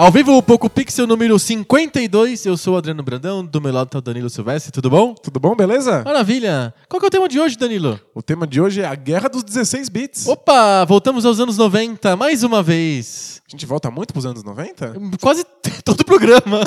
Ao vivo, o Poco Pixel número 52. Eu sou o Adriano Brandão, do meu lado tá o Danilo Silvestre. Tudo bom? Tudo bom, beleza? Maravilha. Qual que é o tema de hoje, Danilo? O tema de hoje é a Guerra dos 16 bits. Opa, voltamos aos anos 90, mais uma vez. A gente volta muito pros anos 90? Quase todo o programa.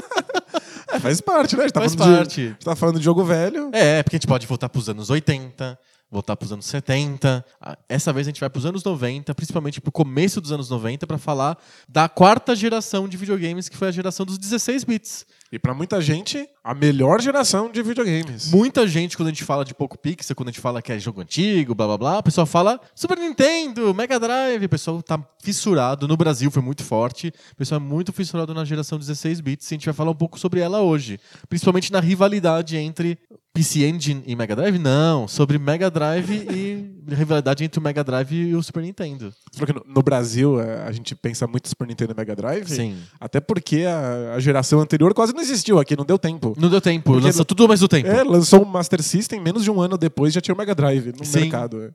é, faz parte, né? A gente tá Faz falando parte. De, a gente tá falando de jogo velho. É, porque a gente pode voltar pros anos 80, voltar pros anos 70. Ah, Essa vez a gente vai pros anos 90, principalmente pro começo dos anos 90, pra falar da quarta geração de videogames, que foi a geração dos 16 bits. E pra muita gente, a melhor geração de videogames. Muita gente, quando a gente fala de pouco pixel, quando a gente fala que é jogo antigo, blá blá blá, o pessoal fala Super Nintendo, Mega Drive. O pessoal tá fissurado. No Brasil foi muito forte. O pessoal é muito fissurado na geração 16 bits. E a gente vai falar um pouco sobre ela hoje. Principalmente na rivalidade entre PC Engine e Mega Drive? Não, sobre Mega Drive e rivalidade entre o Mega Drive e o Super Nintendo. Você falou que no, no Brasil eh, a gente pensa muito Super Nintendo e Mega Drive. Sim. Até porque a, a geração anterior quase não existiu aqui, não deu tempo. Não deu tempo, Porque lança no- tudo ao mesmo tempo. É, lançou o Master System, menos de um ano depois já tinha o Mega Drive no Sim. mercado. é.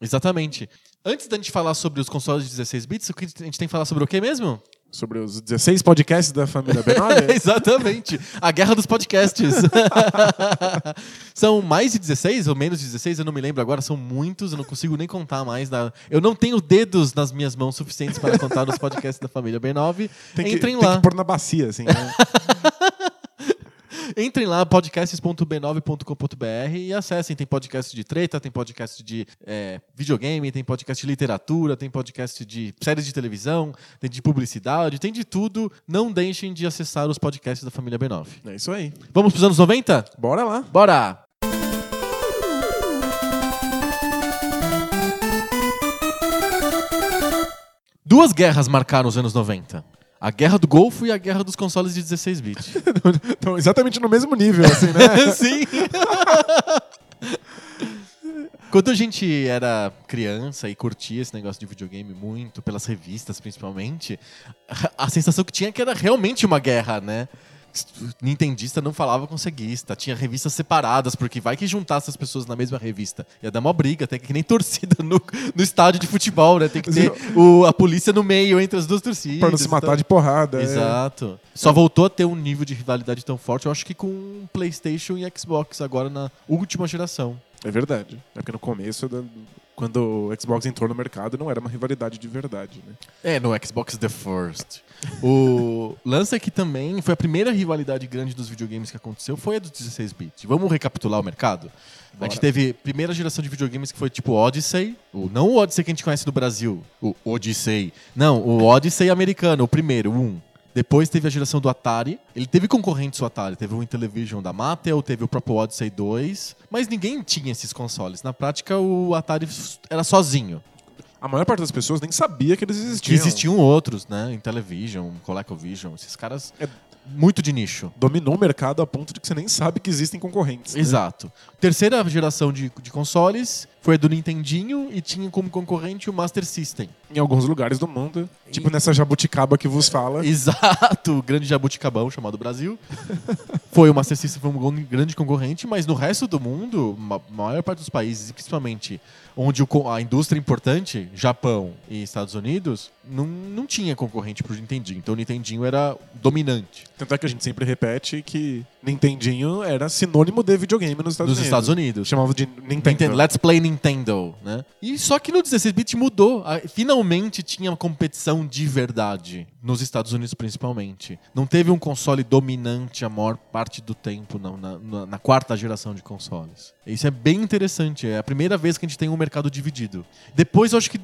Exatamente. Antes da gente falar sobre os consoles de 16 bits, o que a gente tem que falar sobre o que mesmo? Sobre os 16 podcasts da família B9. Exatamente. A guerra dos podcasts. são mais de 16 ou menos de 16? Eu não me lembro agora. São muitos, eu não consigo nem contar mais. Da... Eu não tenho dedos nas minhas mãos suficientes para contar nos podcasts da família B9. Tem que, Entrem tem lá. que pôr na bacia, assim. né? Entrem lá, podcasts.b9.com.br e acessem. Tem podcast de treta, tem podcast de é, videogame, tem podcast de literatura, tem podcast de séries de televisão, tem de publicidade, tem de tudo. Não deixem de acessar os podcasts da família B9. é isso aí. Vamos para os anos 90? Bora lá. Bora! Duas guerras marcaram os anos 90. A Guerra do Golfo e a Guerra dos consoles de 16 bits. Então, exatamente no mesmo nível, assim, né? Sim. Quando a gente era criança e curtia esse negócio de videogame muito, pelas revistas principalmente, a sensação que tinha é que era realmente uma guerra, né? Nintendista não falava com ceguista, tinha revistas separadas, porque vai que juntasse as pessoas na mesma revista. Ia dar uma briga, até que nem torcida no, no estádio de futebol, né? Tem que ter o- a polícia no meio entre as duas torcidas. pra não se matar tal. de porrada. é. Exato. Só voltou a ter um nível de rivalidade tão forte, eu acho que com PlayStation e Xbox agora na última geração. É verdade. É porque no começo, quando o Xbox entrou no mercado, não era uma rivalidade de verdade, né? É, no Xbox The First. O lance é que também foi a primeira rivalidade grande dos videogames que aconteceu, foi a dos 16 bits. Vamos recapitular o mercado? A gente Bora. teve a primeira geração de videogames que foi tipo Odyssey, o, não o Odyssey que a gente conhece do Brasil, o Odyssey. Não, o Odyssey americano, o primeiro, o 1. Depois teve a geração do Atari. Ele teve concorrentes do Atari. Teve o Intellivision da Mattel, teve o próprio Odyssey 2. Mas ninguém tinha esses consoles. Na prática, o Atari era sozinho. A maior parte das pessoas nem sabia que eles existiam. existiam outros, né? Intellivision, ColecoVision, esses caras É. muito de nicho. Dominou o mercado a ponto de que você nem sabe que existem concorrentes. né? Exato. Terceira geração de, de consoles foi a do Nintendinho e tinha como concorrente o Master System. Em alguns lugares do mundo. Tipo nessa jabuticaba que vos fala. Exato, o grande jabuticabão chamado Brasil. foi o Master System foi um grande concorrente, mas no resto do mundo, ma- maior parte dos países, e principalmente onde a indústria é importante, Japão e Estados Unidos, não, não tinha concorrente pro Nintendinho. Então o Nintendinho era dominante. Tanto é que a gente sempre repete que Nintendinho era sinônimo de videogame nos Estados Nos Unidos. Estados Unidos. Chamava de Nintendo. Nintendo, Let's Play Nintendo, né? E só que no 16-bit mudou. Finalmente tinha uma competição de verdade. Nos Estados Unidos, principalmente. Não teve um console dominante a maior parte do tempo na, na- na- na quarta geração de consoles. Isso é bem interessante. É a primeira vez que a gente tem um mercado dividido. Depois eu acho que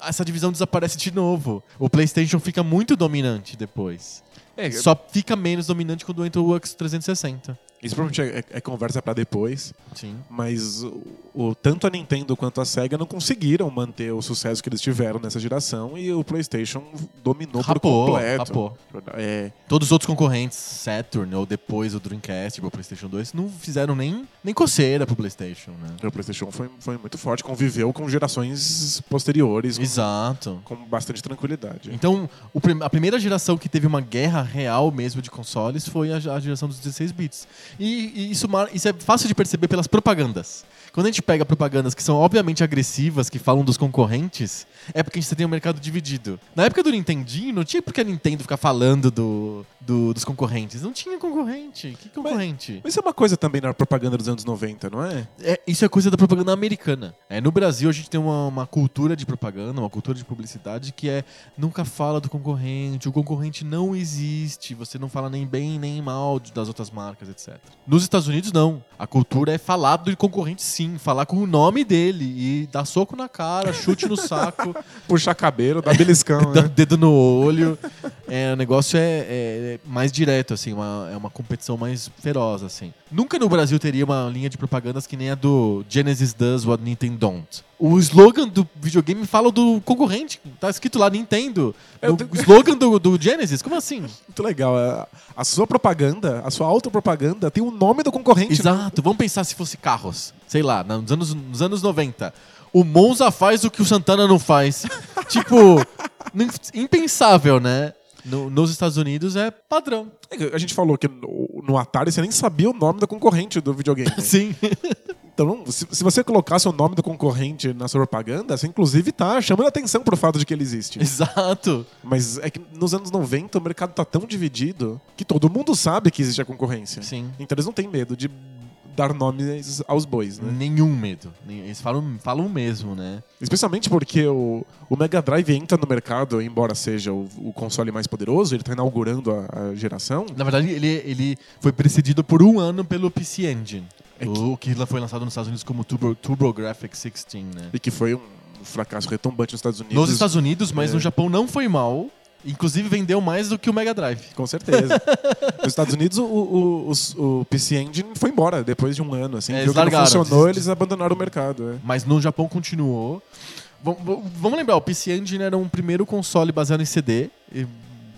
essa divisão desaparece de novo. O PlayStation fica muito dominante depois. É, Só fica menos dominante quando entra o Xbox 360. Isso provavelmente é, é- é conversa pra depois, Sim. mas o, o- tanto a Nintendo quanto a Sega não conseguiram manter o sucesso que eles tiveram nessa geração e o PlayStation dominou por Rapou, completo. rapou. É, Todos os outros concorrentes, Saturn ou depois o Dreamcast, tipo o PlayStation 2, não fizeram nem, nem coceira pro PlayStation, né? o PlayStation foi, foi muito forte, conviveu com gerações posteriores com, Exato. com bastante tranquilidade. Então, o a primeira geração que teve uma guerra real mesmo de consoles foi a, a geração dos 16 bits. E, e isso, isso é fácil de perceber pelas propagandas. Quando a gente pega propagandas que são obviamente agressivas, que falam dos concorrentes, é porque a gente tem um mercado dividido. Na época do Nintendinho, não tinha porque a Nintendo ficar falando do, do- dos concorrentes. Não tinha concorrente. Que concorrente? Mas isso é uma coisa também na propaganda dos anos 90, não é? É, isso é coisa da propaganda americana. É, no Brasil, a gente tem uma, uma cultura de propaganda, uma cultura de publicidade que é nunca fala do concorrente, o concorrente não existe, você não fala nem bem nem mal das outras marcas, etc. Nos Estados Unidos, não. A cultura é falar do concorrente, sim, falar com o nome dele e dar soco na cara, chute no saco, Puxar cabelo, dar beliscão, dar né? dedo no olho. É, o negócio é, é mais direto, assim, uma- é uma competição mais feroz, assim. Nunca no Brasil teria uma linha de propagandas que nem a do Genesis Does What Nintendo Don't. O slogan do videogame fala do concorrente. Tá escrito lá Nintendo. O te- slogan do, do Genesis? Como assim? Muito legal. A, a sua propaganda, a sua autopropaganda tem o nome do concorrente. Exato. Vamos pensar se fosse carros. Sei lá, nos anos, nos anos 90. O Monza faz o que o Santana não faz. tipo, impensável, né? No- nos Estados Unidos é padrão. A gente falou que no, no Atari você nem sabia o nome do concorrente do videogame. Sim. Então, se, se você colocasse o nome do concorrente na sua propaganda, você inclusive tá chamando atenção pro fato de que ele existe. Exato. Mas é que nos anos 90 o mercado tá tão dividido que todo mundo sabe que existe a concorrência. Sim. Então eles não têm medo de dar nomes aos bois, né? Nenhum medo. Eles falam, falam mesmo, né? Especialmente porque o, o Mega Drive entra no mercado, embora seja o, o console mais poderoso, ele tá inaugurando a, a geração. Na verdade, ele, ele foi precedido por um ano pelo PC Engine. É O que foi lançado nos Estados Unidos como Turbo, TurboGrafx 16, né? E que foi um fracasso retumbante nos Estados Unidos. Nos Estados Unidos, mas É. no Japão não foi mal. Inclusive vendeu mais do que o Mega Drive. Com certeza. Nos Estados Unidos, o, o, os- o PC Engine foi embora depois de um ano. Assim, É, eles que não funcionou, eles abandonaram o mercado. é. Mas no Japão continuou. Vam- Vamos lembrar, o PC Engine era um primeiro console baseado em CD.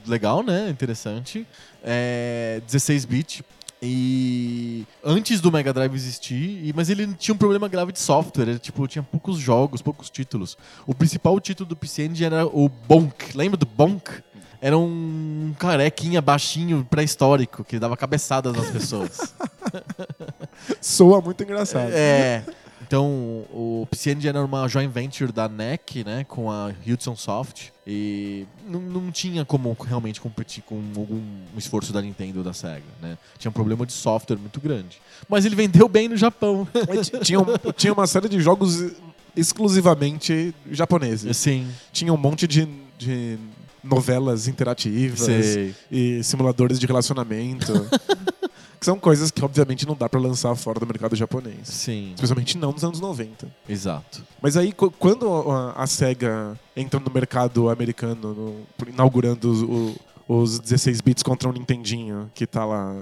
Legal, né? Interessante. É, 16-bit. E antes do Mega Drive existir, mas ele tinha um problema grave de software. Ele, tipo, tinha poucos jogos, poucos títulos. O principal título do PC Engine era o Bonk. Lembra do Bonk? Era um carequinha baixinho pré-histórico que dava cabeçadas nas pessoas. Soa muito engraçado. É. Então, o Engine era uma joint venture da NEC, né, com a Hudson Soft, e não, não tinha como realmente competir com algum esforço da Nintendo ou da Sega, né? Tinha um problema de software muito grande. Mas ele vendeu bem no Japão. Tinha, tinha uma série de jogos exclusivamente japoneses. Assim, Tinha um monte de, de novelas interativas sei. e simuladores de relacionamento. que são coisas que, obviamente, não dá pra lançar fora do mercado japonês. Sim, Especialmente não nos anos 90. exato. Mas aí, qu- quando a, a SEGA entra no mercado americano, no- inaugurando os, o- os 16 bits contra o Nintendinho, que tá lá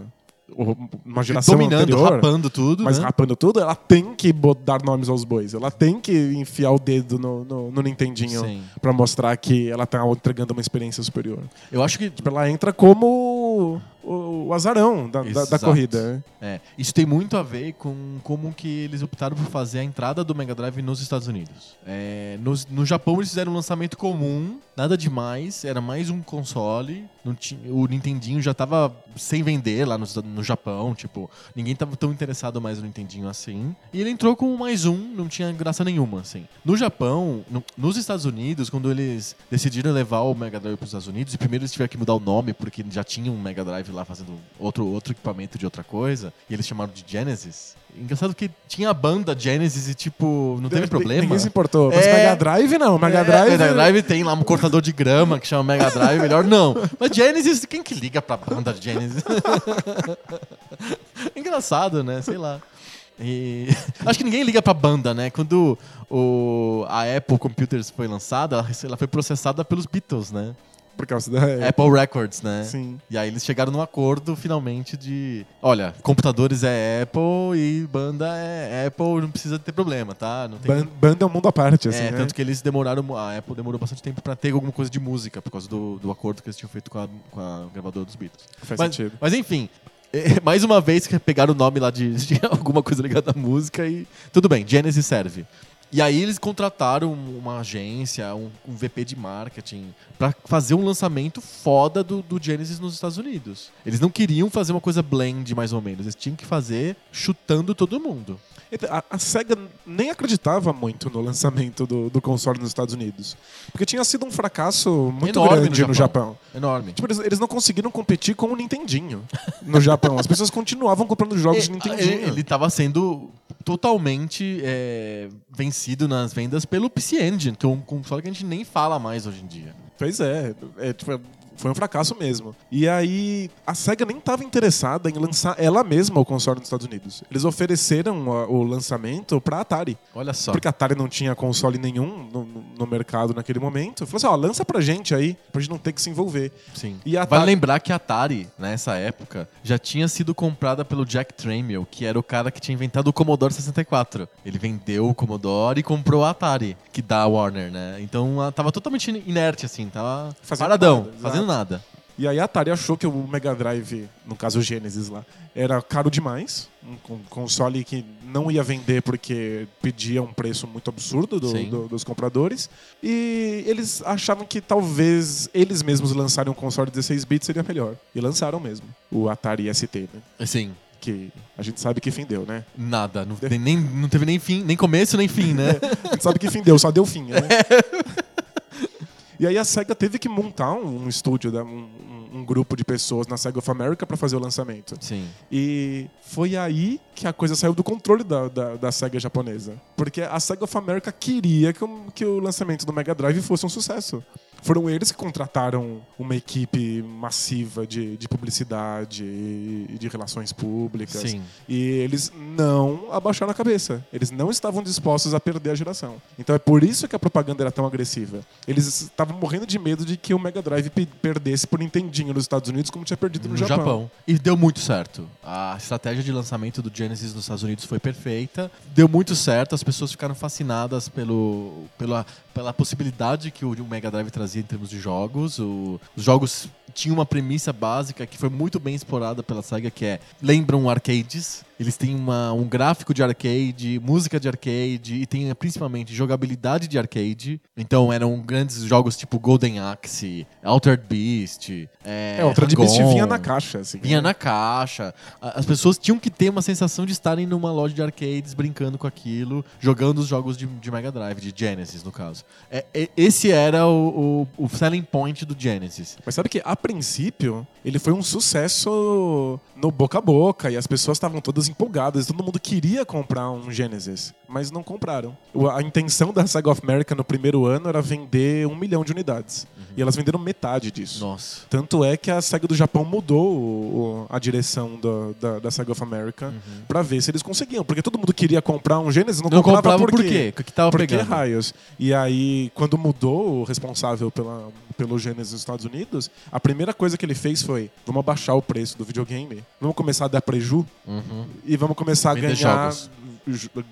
uma geração Dominando, anterior, rapando tudo, mas né? rapando tudo, ela tem que dar nomes aos bois. Ela tem que enfiar o dedo no, no, no Nintendinho pra mostrar que ela tá entregando uma experiência superior. Eu acho que Tipo, ela entra como o, o azarão da, da- da corrida. né? É, isso tem muito a ver com como que eles optaram por fazer a entrada do Mega Drive nos Estados Unidos. É, nos- no, Japão eles fizeram um lançamento comum, nada demais, era mais um console. tinha- o Nintendinho já tava sem vender lá no, no Japão, tipo, ninguém tava tão interessado mais no Nintendinho assim. E ele entrou com mais um, não tinha graça nenhuma, assim. No Japão, no- nos Estados Unidos, quando eles decidiram levar o Mega Drive para os Estados Unidos, e primeiro eles tiveram que mudar o nome, porque já tinha um Mega Drive lá fazendo outro, outro equipamento de outra coisa, e eles chamaram de Genesis. Engraçado que tinha a banda Genesis e, tipo, não teve Ninguém- problema. Ninguém se importou. Mas É. Mega Drive não. Mega É, Drive. Mega Drive tem lá um cortador de grama que chama Mega Drive, melhor não. Mas Genesis, quem que liga pra banda Genesis? Engraçado, né? Sei lá. E... Acho que ninguém liga pra banda, né? Quando o... a Apple Computers foi lançada, ela foi processada pelos Beatles, né? Por causa da Apple Records, né? Sim. E aí eles chegaram num acordo finalmente de, olha, computadores é Apple e banda é Apple, não precisa ter problema, tá? Não tem Ban- Banda é um mundo à parte, assim, é, né? tanto que eles demoraram, a Apple demorou bastante tempo pra ter alguma coisa de música, por causa do, do acordo que eles tinham feito com a, com a gravadora dos Beatles. Faz Mas, sentido. mas enfim, é, mais uma vez que pegaram o nome lá de, de alguma coisa ligada à música e tudo bem, Genesis serve. E aí eles contrataram uma agência, um, um VP de marketing, pra fazer um lançamento foda do, do Genesis nos Estados Unidos. Eles não queriam fazer uma coisa blend, mais ou menos. Eles tinham que fazer chutando todo mundo. A, a SEGA nem acreditava muito no lançamento do, do console nos Estados Unidos. Porque tinha sido um fracasso muito Enorme grande no no Japão. Enorme. Tipo, eles, eles não conseguiram competir com o Nintendinho no Japão. As pessoas continuavam comprando jogos de Nintendinho. Ele, ele tava sendo totalmente é, vencido nas vendas pelo PC Engine, que é um console que a gente nem fala mais hoje em dia. Pois é, é, tipo, foi um fracasso mesmo. E aí, a SEGA nem estava interessada em lançar ela mesma o console nos Estados Unidos. Eles ofereceram a- o lançamento pra Atari. Olha só. Porque a Atari não tinha console nenhum no, no- mercado naquele momento. Falou assim: ó, lança pra gente aí, pra gente não ter que se envolver. Sim. E a Vale Atari- lembrar que a Atari, nessa época, já tinha sido comprada pelo Jack Tramiel, que era o cara que tinha inventado o Commodore 64. Ele vendeu o Commodore e comprou a Atari, que dá a Warner, né? Então ela tava totalmente inerte, assim, tava Fazendo paradão, nada, fazendo exato. nada. E aí a Atari achou que o Mega Drive, no caso o Genesis lá, era caro demais. Um con- console que não ia vender porque pedia um preço muito absurdo do- Sim. do- dos compradores. E eles achavam que talvez eles mesmos lançarem um console de 16 bits seria melhor. E lançaram mesmo. O Atari ST, né? Assim, Que a gente sabe que fim deu, né? nada. Não, nem, não teve nem fim, nem começo, nem fim, né? A gente sabe que fim deu, só deu fim, né? E aí a SEGA teve que montar um, um estúdio, né? um, um- grupo de pessoas na SEGA of America para fazer o lançamento. Sim. E foi aí que a coisa saiu do controle da, da, da SEGA japonesa. Porque a SEGA of America queria que o, que o lançamento do Mega Drive fosse um sucesso. Foram eles que contrataram uma equipe massiva de, de publicidade e de relações públicas. Sim. E eles não abaixaram a cabeça. Eles não estavam dispostos a perder a geração. Então é por isso que a propaganda era tão agressiva. Eles estavam morrendo de medo de que o Mega Drive pe- perdesse por Nintendinho nos Estados Unidos, como tinha perdido no, no Japão. E deu muito certo. A estratégia de lançamento do Genesis nos Estados Unidos foi perfeita. Deu muito certo, as pessoas ficaram fascinadas pelo, pela, pela possibilidade que o Mega Drive trazia em termos de jogos. O- os jogos tinham uma premissa básica que foi muito bem explorada pela SEGA, que é lembram arcades. Eles têm uma- um gráfico de arcade, música de arcade e tem principalmente jogabilidade de arcade. Então eram grandes jogos tipo Golden Axe, Altered Beast. É, É, o Altered Beast vinha na caixa, assim. Vinha na caixa. As pessoas tinham que ter uma sensação de estarem numa loja de arcades brincando com aquilo, jogando os jogos de, de Mega Drive, de Genesis, no caso. É, é- esse era o, o- o selling point do Genesis. Mas sabe que, a princípio, ele foi um sucesso no boca a boca e as pessoas estavam todas empolgadas. Todo mundo queria comprar um Genesis, mas não compraram. A intenção da Saga of America no primeiro ano era vender um milhão de unidades. E elas venderam metade disso. Nossa. Tanto é que a SEGA do Japão mudou o- a direção do- da, da SEGA of America pra ver se eles conseguiam. Porque todo mundo queria comprar um Genesis, não, Não comprava, comprava por por quê? quê? O que tava Por que pegando? raios? E aí, quando mudou o responsável pela, pelo Genesis nos Estados Unidos, a primeira coisa que ele fez foi: vamos abaixar o preço do videogame, vamos começar a dar preju Uhum. E vamos começar a ganhar,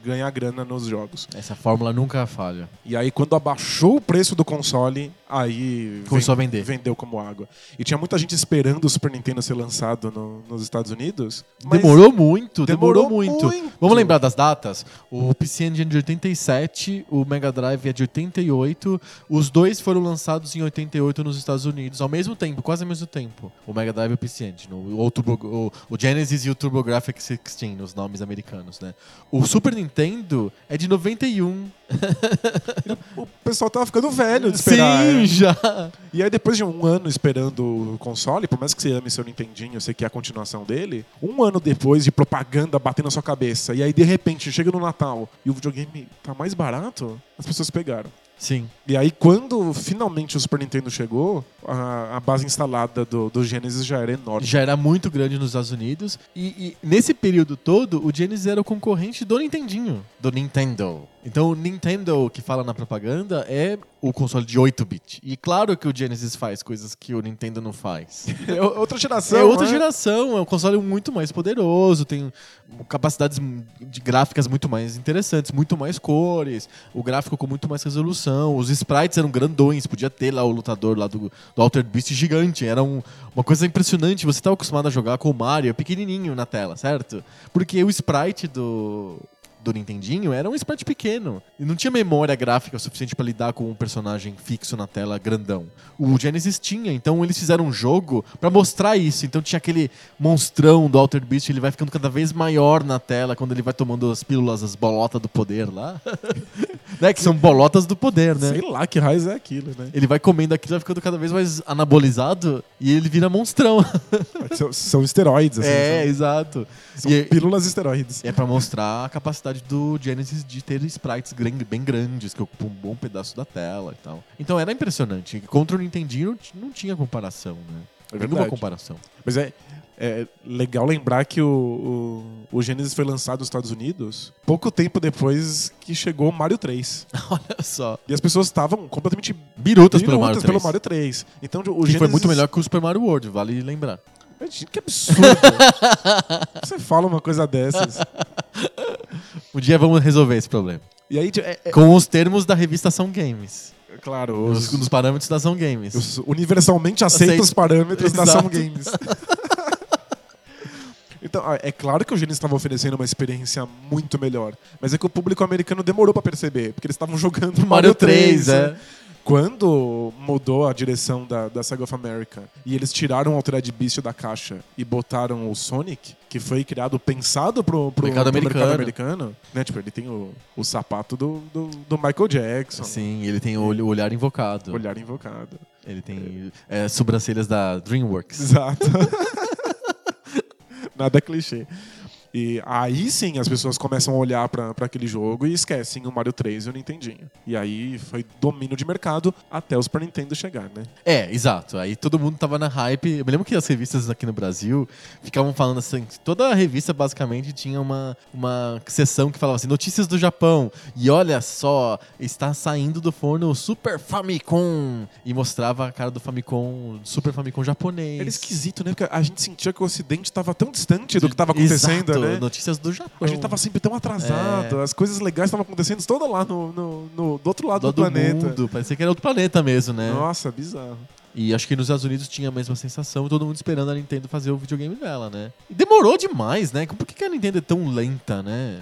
ganhar grana nos jogos. Essa fórmula nunca falha. E aí, quando abaixou o preço do console, aí Começou a vender. vendeu como água. E tinha muita gente esperando o Super Nintendo ser lançado no- nos Estados Unidos. demorou muito, demorou, demorou muito. muito. Vamos lembrar das datas? O PC Engine é de 87, o Mega Drive é de 88. Os dois foram lançados em 88 nos Estados Unidos, ao mesmo tempo, quase ao mesmo tempo. O Mega Drive e o PC Engine. O, o, Turbo- o- o Genesis e o TurboGrafx 16, os nomes americanos, né? O Super Nintendo é de 91. O pessoal tava ficando velho de esperar. Sim, né? já! E aí, depois de um ano esperando o console, por mais que você ame seu Nintendinho, você quer a continuação dele, um ano depois de propaganda batendo na sua cabeça, e aí de repente chega no Natal e o videogame tá mais barato, as pessoas pegaram. Sim. E aí, quando finalmente o Super Nintendo chegou, a, a base instalada do, do Genesis já era enorme. Já era muito grande nos Estados Unidos. E, e nesse período todo, o Genesis era o concorrente do Nintendinho. Do Nintendo. Então, o Nintendo que fala na propaganda é o console de 8-bit. E claro que o Genesis faz coisas que o Nintendo não faz. É outra geração. é outra né? geração, é um console muito mais poderoso, tem capacidades de gráficas muito mais interessantes, muito mais cores, o gráfico com muito mais resolução, os sprites eram grandões, podia ter lá o lutador lá do, do Altered Beast gigante, era um- uma coisa impressionante. Você estava acostumado a jogar com o Mario pequenininho na tela, certo? Porque o sprite do do Nintendinho era um sprite pequeno e não tinha memória gráfica suficiente para lidar com um personagem fixo na tela grandão. O Genesis tinha, então eles fizeram um jogo para mostrar isso. Então tinha aquele monstrão do Altered Beast, ele vai ficando cada vez maior na tela quando ele vai tomando as pílulas, as bolotas do poder lá. né? Que são bolotas do poder, né? Sei lá que raiz é aquilo, né? Ele vai comendo aquilo, vai ficando cada vez mais anabolizado e ele vira monstrão. são, são esteroides, assim. é, são, exato. são E- pílulas esteroides. É pra mostrar a capacidade do Genesis de ter sprites bem grandes, que ocupam um bom pedaço da tela e tal. Então era impressionante. Contra o Nintendinho não não tinha comparação, né? É Nenhuma comparação. Mas é, é legal lembrar que o, o, o Genesis foi lançado nos Estados Unidos pouco tempo depois que chegou o Mario 3. Olha só. E as pessoas estavam completamente Birutas pelo Mario 3. pelo Mario 3. Então o que Genesis... foi muito melhor que o Super Mario World, vale lembrar. Que absurdo. Você fala uma coisa dessas. Um dia vamos resolver esse problema. E aí, é, é- Com os termos da revista Ação Games. claro, Os, os, nos parâmetros da Ação Games. os universalmente aceitos Aceito. parâmetros da Exato. Ação Games. Então, ah, é claro que o Genesis estava oferecendo uma experiência muito melhor. Mas é que o público americano demorou pra perceber, porque eles estavam jogando Mario, Mario 3, 3, é. né? Quando mudou a direção da, da Sega of America e eles tiraram o Altered Beast da caixa e botaram o Sonic, que foi criado pensado pro, pro, Mercado pro americano. mercado americano, né? Tipo, ele tem o, o sapato do, do, do Michael Jackson, Sim, ele tem o olhar invocado. olhar invocado. Ele tem é, sobrancelhas da DreamWorks. Exato. Nada clichê. E aí sim as pessoas começam a olhar pra pra aquele jogo e esquecem o Mario 3 e o Nintendinho. E aí foi domínio de mercado até o Super Nintendo chegar, né? É, exato. Aí todo mundo tava na hype. Eu me lembro que as revistas aqui no Brasil ficavam falando assim. Toda a revista basicamente tinha uma, uma seção que falava assim: notícias do Japão. E olha só, está saindo do forno o Super Famicom. E mostrava a cara do Famicom, Super Famicom japonês. Era esquisito, né? Porque a gente sentia que o Ocidente estava tão distante do que estava acontecendo, Exato, né? Notícias do Japão. A gente tava sempre tão atrasado, É. as coisas legais estavam acontecendo toda lá no, no, no- do outro lado do, do, planeta. mundo. Parecia que era outro planeta mesmo, né? Nossa, bizarro. E acho que nos Estados Unidos tinha a mesma sensação, todo mundo esperando a Nintendo fazer o videogame dela, né? E demorou demais, né? Por que que a Nintendo é tão lenta, né?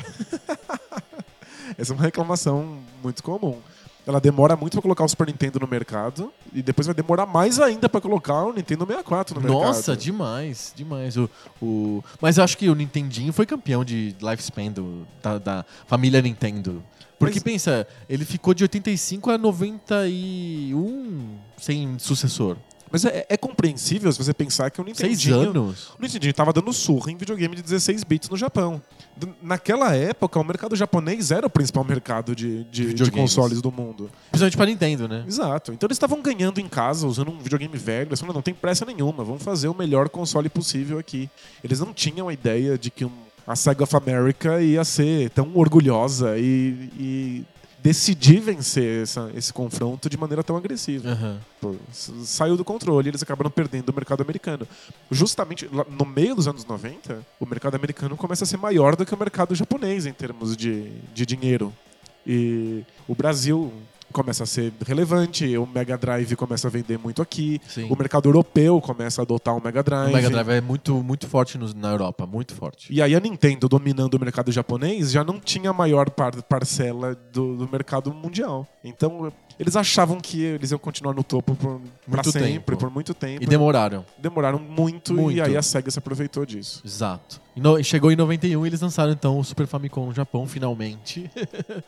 Essa é uma reclamação muito comum. Ela demora muito pra colocar o Super Nintendo no mercado e depois vai demorar mais ainda pra colocar o Nintendo 64 no mercado. Nossa, demais, demais. O, o... Mas eu acho que o Nintendinho foi campeão de lifespan do- da, da família Nintendo. Porque Mas- pensa, ele ficou de 85 a 91 sem sucessor. Mas é, é compreensível se você pensar que o Seis Nintendinho... anos. O Nintendinho tava dando surra em videogame de 16 bits no Japão. Naquela época, o mercado japonês era o principal mercado de, de, de consoles do mundo. Principalmente pra Nintendo, né? Exato. Então eles estavam ganhando em casa, usando um videogame velho. Eles falaram, não tem pressa nenhuma, vamos fazer o melhor console possível aqui. Eles não tinham a ideia de que um- a Sega of America ia ser tão orgulhosa e, e decidir vencer essa- esse confronto de maneira tão agressiva. Aham. Pô, saiu do controle eles acabaram perdendo o mercado americano. Justamente no meio dos anos 90, o mercado americano começa a ser maior do que o mercado japonês em termos de, de dinheiro. E o Brasil começa a ser relevante, o Mega Drive começa a vender muito aqui, Sim. o mercado europeu começa a adotar o Mega Drive. O Mega Drive é muito, muito forte no- na Europa, muito forte. E aí a Nintendo dominando o mercado japonês já não tinha a maior par- parcela do, do mercado mundial. Então eles achavam que eles iam continuar no topo por pra Muito sempre, tempo. por muito tempo. E demoraram. Demoraram muito, Muito. e aí a SEGA se aproveitou disso. Exato. No- chegou em 91 e eles lançaram então o Super Famicom no Japão, finalmente.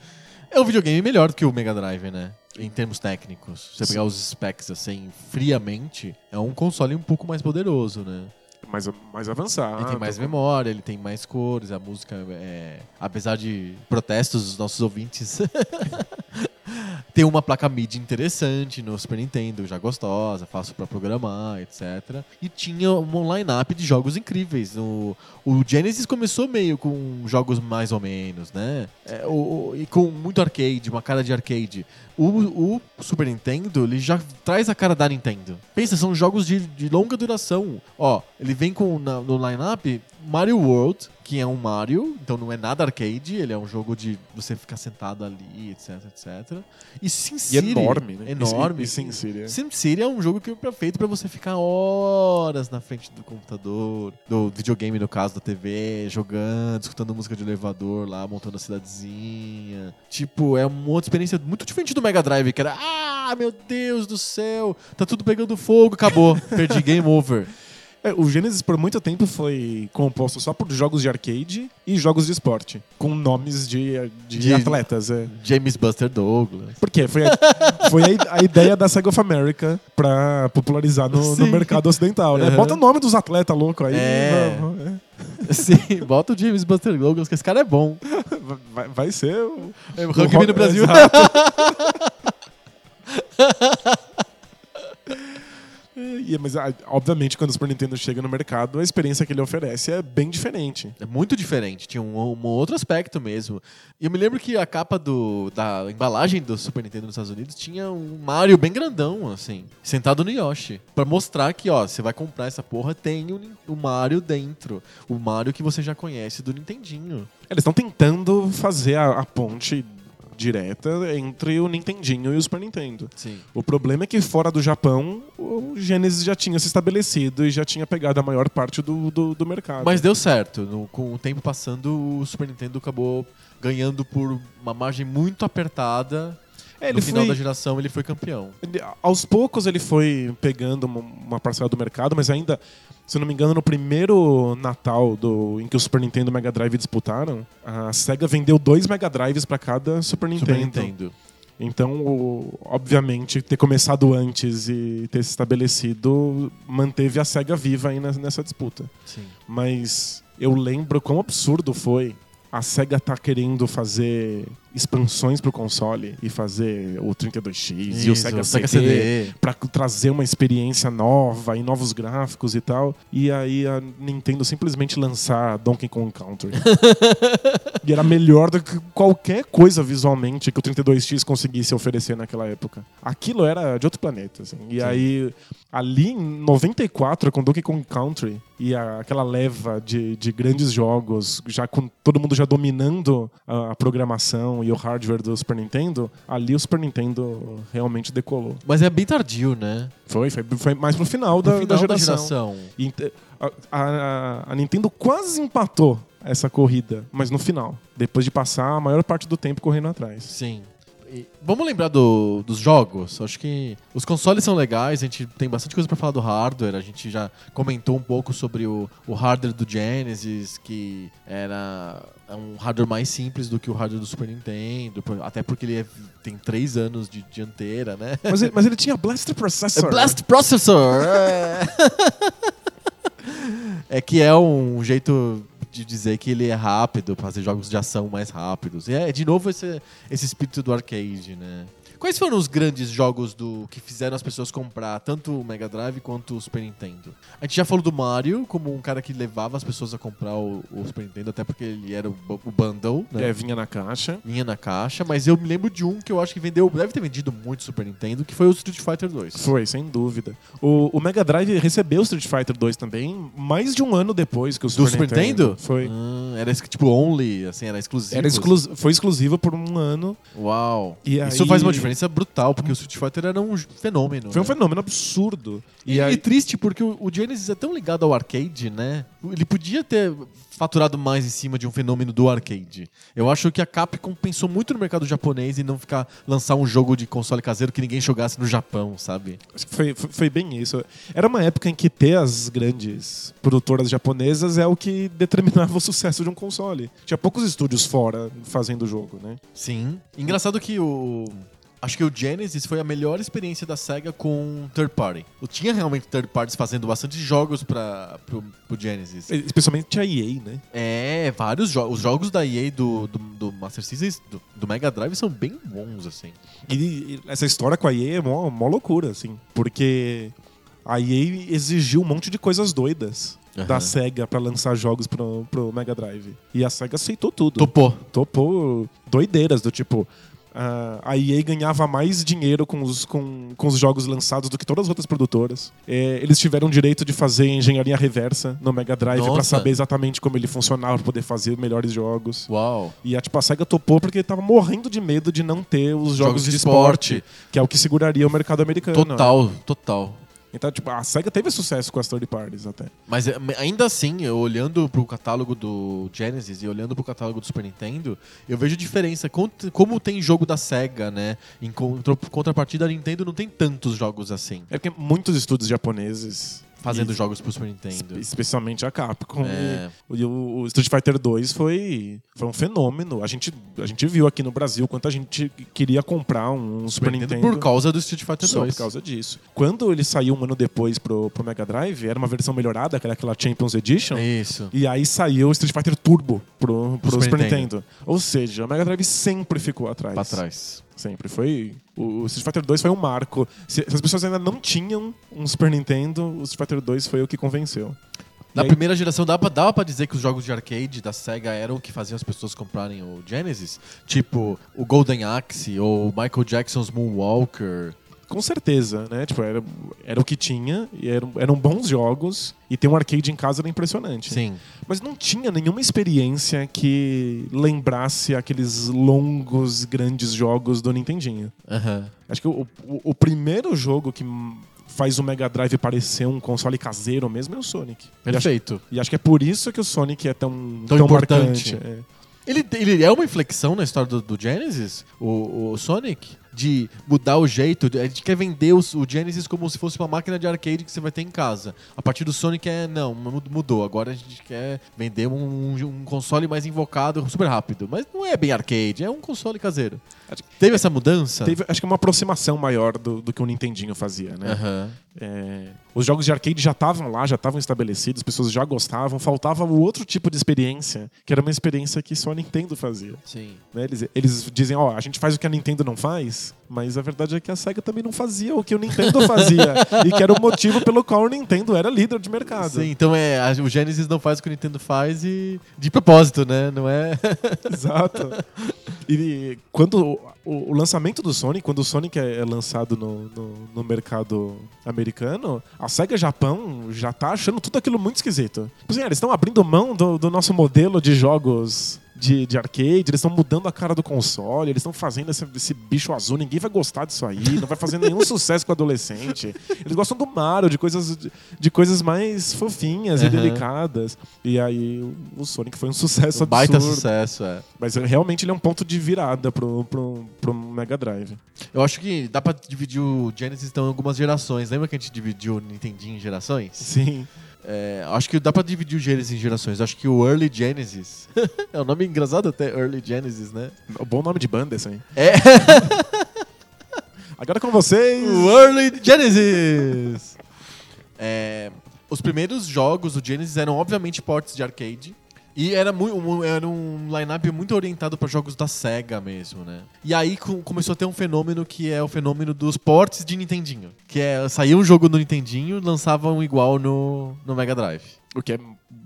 é um videogame melhor do que o Mega Drive, né? Em termos técnicos. Se você pegar os specs assim, friamente, é um console um pouco mais poderoso, né? Mais, mais avançado. Ele tem mais memória, ele tem mais cores, a música é. Apesar de protestos dos nossos ouvintes, Tem uma placa MIDI interessante no Super Nintendo, já gostosa, fácil pra programar, etc. E tinha um line-up de jogos incríveis. O, o Genesis começou meio com jogos mais ou menos, né? É, o- e com muito arcade, uma cara de arcade. O, o Super Nintendo, ele já traz a cara da Nintendo. Pensa, são jogos de, de longa duração. Ó, ele vem com na- no line-up Mario World, que é um Mario, então não é nada arcade, ele é um jogo de você ficar sentado ali, etc, etc. E Sin E City. enorme, né? Enorme. E, e Sin City. é. SimCity é um jogo que é feito pra você ficar horas na frente do computador, do videogame no caso, da TV, jogando, escutando música de elevador lá, montando a cidadezinha. Tipo, é uma outra experiência muito diferente do Mega Drive, que era, ah, meu Deus do céu, tá tudo pegando fogo, acabou, perdi, game over. É, o Genesis por muito tempo foi composto só por jogos de arcade e jogos de esporte, com nomes de, de, De- atletas. É. James Buster Douglas. Por quê? Foi, a, foi a, a ideia da Sega of America pra popularizar no, no mercado ocidental, né? Uhum. Bota o nome dos atletas loucos aí. É. vamos, é. Sim, bota o James Buster Douglas, que esse cara é bom. Vai, vai ser o, É o rugby no Brasil. Exato. E- mas, ah, obviamente, quando o Super Nintendo chega no mercado, a experiência que ele oferece é bem diferente. É muito diferente, tinha um, um outro aspecto mesmo. E eu me lembro que a capa do, da embalagem do Super Nintendo nos Estados Unidos tinha um Mario bem grandão, assim, sentado no Yoshi. Pra mostrar que, ó, você vai comprar essa porra, tem o Mario dentro. O Mario que você já conhece do Nintendinho. Eles estão tentando fazer a, a ponte direta entre o Nintendinho e o Super Nintendo. Sim. O problema é que fora do Japão, o Genesis já tinha se estabelecido e já tinha pegado a maior parte do, do, do mercado. Mas deu certo. No- com o tempo passando, o Super Nintendo acabou ganhando por uma margem muito apertada. É, no final foi- da geração, ele foi campeão. Ele- aos poucos ele foi pegando uma, uma parcela do mercado, mas ainda, se não me engano, no primeiro Natal do, em que o Super Nintendo e o Mega Drive disputaram, a SEGA vendeu dois Mega Drives para cada Super Nintendo. Super Nintendo. Então, o- obviamente, ter começado antes e ter se estabelecido manteve a SEGA viva aí nes- nessa disputa. Sim. Mas eu lembro quão absurdo foi a SEGA tá querendo fazer expansões pro console e fazer o 32X e o Isso, Sega, Sega CD, CD. pra trazer uma experiência nova e novos gráficos e tal. E aí a Nintendo simplesmente lançar Donkey Kong Country. e era melhor do que qualquer coisa visualmente que o 32X conseguisse oferecer naquela época. Aquilo era de outro planeta, assim. E Sim. aí, ali em 94, com Donkey Kong Country e a- aquela leva de, de grandes jogos, já com todo mundo já dominando a, a programação e o hardware do Super Nintendo, ali o Super Nintendo realmente decolou. Mas é bem tardio, né? Foi, foi, foi mais pro final, da, No final da geração. E ent- a, a- a Nintendo quase empatou essa corrida, mas no final, depois de passar a maior parte do tempo correndo atrás. Sim. E vamos lembrar do- dos jogos? Acho que os consoles são legais, a gente tem bastante coisa pra falar do hardware. A gente já comentou um pouco sobre o, o hardware do Genesis, que era é um hardware mais simples do que o hardware do Super Nintendo, até porque ele é- tem três anos de dianteira, né? Mas ele, mas ele tinha Blaster Processor. Blast Processor! É. É que é um jeito de dizer que ele é rápido, fazer jogos de ação mais rápidos. E é, de novo, esse, esse espírito do arcade, né? Quais foram os grandes jogos do que fizeram as pessoas comprar tanto o Mega Drive quanto o Super Nintendo? A gente já falou do Mario como um cara que levava as pessoas a comprar o, o Super Nintendo, até porque ele era o, o bundle, né? É, vinha na caixa. Vinha na caixa, mas eu me lembro de um que eu acho que vendeu, deve ter vendido muito Super Nintendo, que foi o Street Fighter 2. Foi, sem dúvida. O, o Mega Drive recebeu o Street Fighter 2 também, mais de um ano depois que o Super, Do Super Nintendo? Foi. Ah, era tipo only, assim, era exclusivo. Era exclus- foi exclusivo por um ano. Uau. E Isso aí- faz uma diferença brutal, porque o Street Fighter era um fenômeno. Foi um né? fenômeno absurdo. E, e triste porque o, o Genesis é tão ligado ao arcade, né? Ele podia ter faturado mais em cima de um fenômeno do arcade. Eu acho que a Capcom pensou muito no mercado japonês e não ficar lançar um jogo de console caseiro que ninguém jogasse no Japão, sabe? Foi, foi, foi bem isso. Era uma época em que ter as grandes produtoras japonesas é o que determinava o sucesso de um console. Tinha poucos estúdios fora fazendo o jogo, né? Sim. Engraçado que o Acho que o Genesis foi a melhor experiência da SEGA com third party. Eu tinha realmente third parties fazendo bastante jogos para pro, pro Genesis. Especialmente a EA, né? É, vários jogos. Os jogos da EA do, do, do Master System, do, do, Mega Drive, são bem bons, assim. E, e essa história com a EA é mó, mó loucura, assim. Porque a EA exigiu um monte de coisas doidas. Uhum. da SEGA para lançar jogos pro, pro Mega Drive. E a SEGA aceitou tudo. Topou. Topou doideiras, do tipo. Uh, a EA ganhava mais dinheiro com os, com, com os jogos lançados do que todas as outras produtoras. É, eles tiveram o direito de fazer engenharia reversa no Mega Drive para saber exatamente como ele funcionava, para poder fazer melhores jogos. Uau! E a, tipo, a SEGA topou porque tava morrendo de medo de não ter os jogos, jogos de, esporte, esporte, que é o que seguraria o mercado americano. Total, total. Então, tipo, a SEGA teve sucesso com as third parties até. Mas é, ainda assim, eu olhando pro catálogo do Genesis e olhando pro catálogo do Super Nintendo, eu vejo diferença. Como tem jogo da SEGA, né? Em contrapartida, a Nintendo não tem tantos jogos assim. É porque muitos estúdios japoneses Fazendo e, jogos pro Super Nintendo. Especialmente a Capcom. É. E, o, o, Street Fighter 2 foi, foi um fenômeno. A gente, a gente viu aqui no Brasil quanto a gente queria comprar um Super, Super Nintendo, Por causa do Street Fighter 2. Só por causa disso. Quando ele saiu um ano depois pro, pro Mega Drive, era uma versão melhorada, que era aquela Champions Edition. Isso. E aí saiu o Street Fighter Turbo pro, pro Super, Super Nintendo. Nintendo. Ou seja, o Mega Drive sempre ficou atrás. Pra trás. Sempre. Foi. O Street Fighter 2 foi um marco. Se, se as pessoas ainda não tinham um Super Nintendo, o Street Fighter 2 foi o que convenceu. Na aí... primeira geração, dava, dava pra dizer que os jogos de arcade da SEGA eram o que faziam as pessoas comprarem o Genesis? Tipo, o Golden Axe ou Michael Jackson's Moonwalker. Com certeza, né? Tipo, era, era o que tinha, e eram, eram bons jogos, e ter um arcade em casa era impressionante. Sim. Mas não tinha nenhuma experiência que lembrasse aqueles longos, grandes jogos do Nintendinho. Uhum. Acho que o, o, o primeiro jogo que faz o Mega Drive parecer um console caseiro mesmo é o Sonic. Perfeito. E acho, e acho que é por isso que o Sonic é tão, tão, tão importante. É. Ele, ele é uma inflexão na história do, do Genesis, o, o Sonic? De mudar o jeito. A gente quer vender o, Genesis como se fosse uma máquina de arcade que você vai ter em casa. A partir do Sonic é, não, mudou. Agora a gente quer vender um, um console mais invocado super rápido. Mas não é bem arcade, é um console caseiro. Teve essa mudança? Teve, acho que é uma aproximação maior do, do que o Nintendinho fazia, né? Uhum. É, os jogos de arcade já estavam lá, já estavam estabelecidos, as pessoas já gostavam, faltava o outro tipo de experiência, que era uma experiência que só a Nintendo fazia. Sim. Né? Eles, eles dizem, ó, oh, a gente faz o que a Nintendo não faz, mas a verdade é que a SEGA também não fazia o que o Nintendo fazia. e que era o motivo pelo qual o Nintendo era líder de mercado. Sim, então é, a, o Genesis não faz o que o Nintendo faz e de propósito, né? Não é. Exato. E quando o, o, lançamento do Sonic, quando o Sonic é, é lançado no, no, no, mercado americano, a SEGA Japão já tá achando tudo aquilo muito esquisito. Tipo assim, eles estão abrindo mão do, do nosso modelo de jogos de, de arcade, eles estão mudando a cara do console, eles estão fazendo esse, esse, bicho azul, ninguém vai gostar disso aí, não vai fazer nenhum sucesso com o adolescente. Eles gostam do Mario, de coisas, de, de coisas mais fofinhas uhum. e delicadas. E aí o, o Sonic foi um sucesso um absurdo. Baita sucesso, é. Mas realmente ele é um ponto de virada pro, pro, pro Mega Drive. Eu acho que dá pra dividir o Genesis então, em algumas gerações. Lembra que a gente dividiu o Nintendinho em gerações? Sim. É, acho que dá pra dividir o Genesis em gerações. Acho que o Early Genesis. é um nome engraçado até, Early Genesis, né? Bom nome de banda esse aí. É. Agora com vocês. O Early Genesis! É, os primeiros jogos do Genesis eram obviamente ports de arcade. E era, muito, era um line-up muito orientado para jogos da SEGA mesmo, né? E aí com, começou a ter um fenômeno que é o fenômeno dos ports de Nintendinho. Que é, saía um jogo no Nintendinho lançavam igual no, no Mega Drive. O que é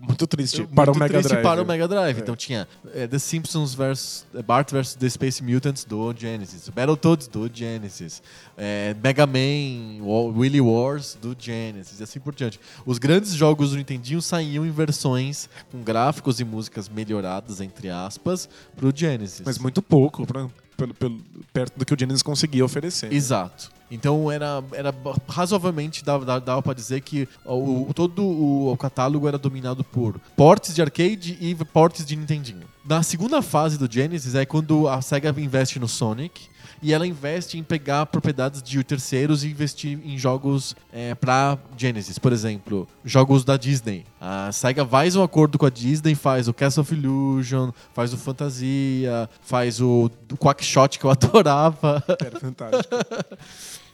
muito triste para o Mega triste Drive. para o Mega Drive. É. Então tinha é, The Simpsons vs é, Bart vs The Space Mutants do Genesis, Battletoads do Genesis, é, Mega Man, Willy Wars do Genesis e assim por diante. Os grandes jogos do Nintendinho saíam em versões com gráficos e músicas melhoradas, entre aspas, para o Genesis. Mas muito pouco, pra, pelo, pelo, perto do que o Genesis conseguia oferecer. Exato. Então era, era razoavelmente dava, dava para dizer que o, todo o, o, catálogo era dominado por portes de arcade e portes de Nintendinho. Na segunda fase do Genesis é quando a SEGA investe no Sonic e ela investe em pegar propriedades de terceiros e investir em jogos é, para Genesis. Por exemplo, jogos da Disney. A SEGA faz um acordo com a Disney, faz o Castle of Illusion, faz o Fantasia, faz o Quackshot que eu adorava. Era fantástico.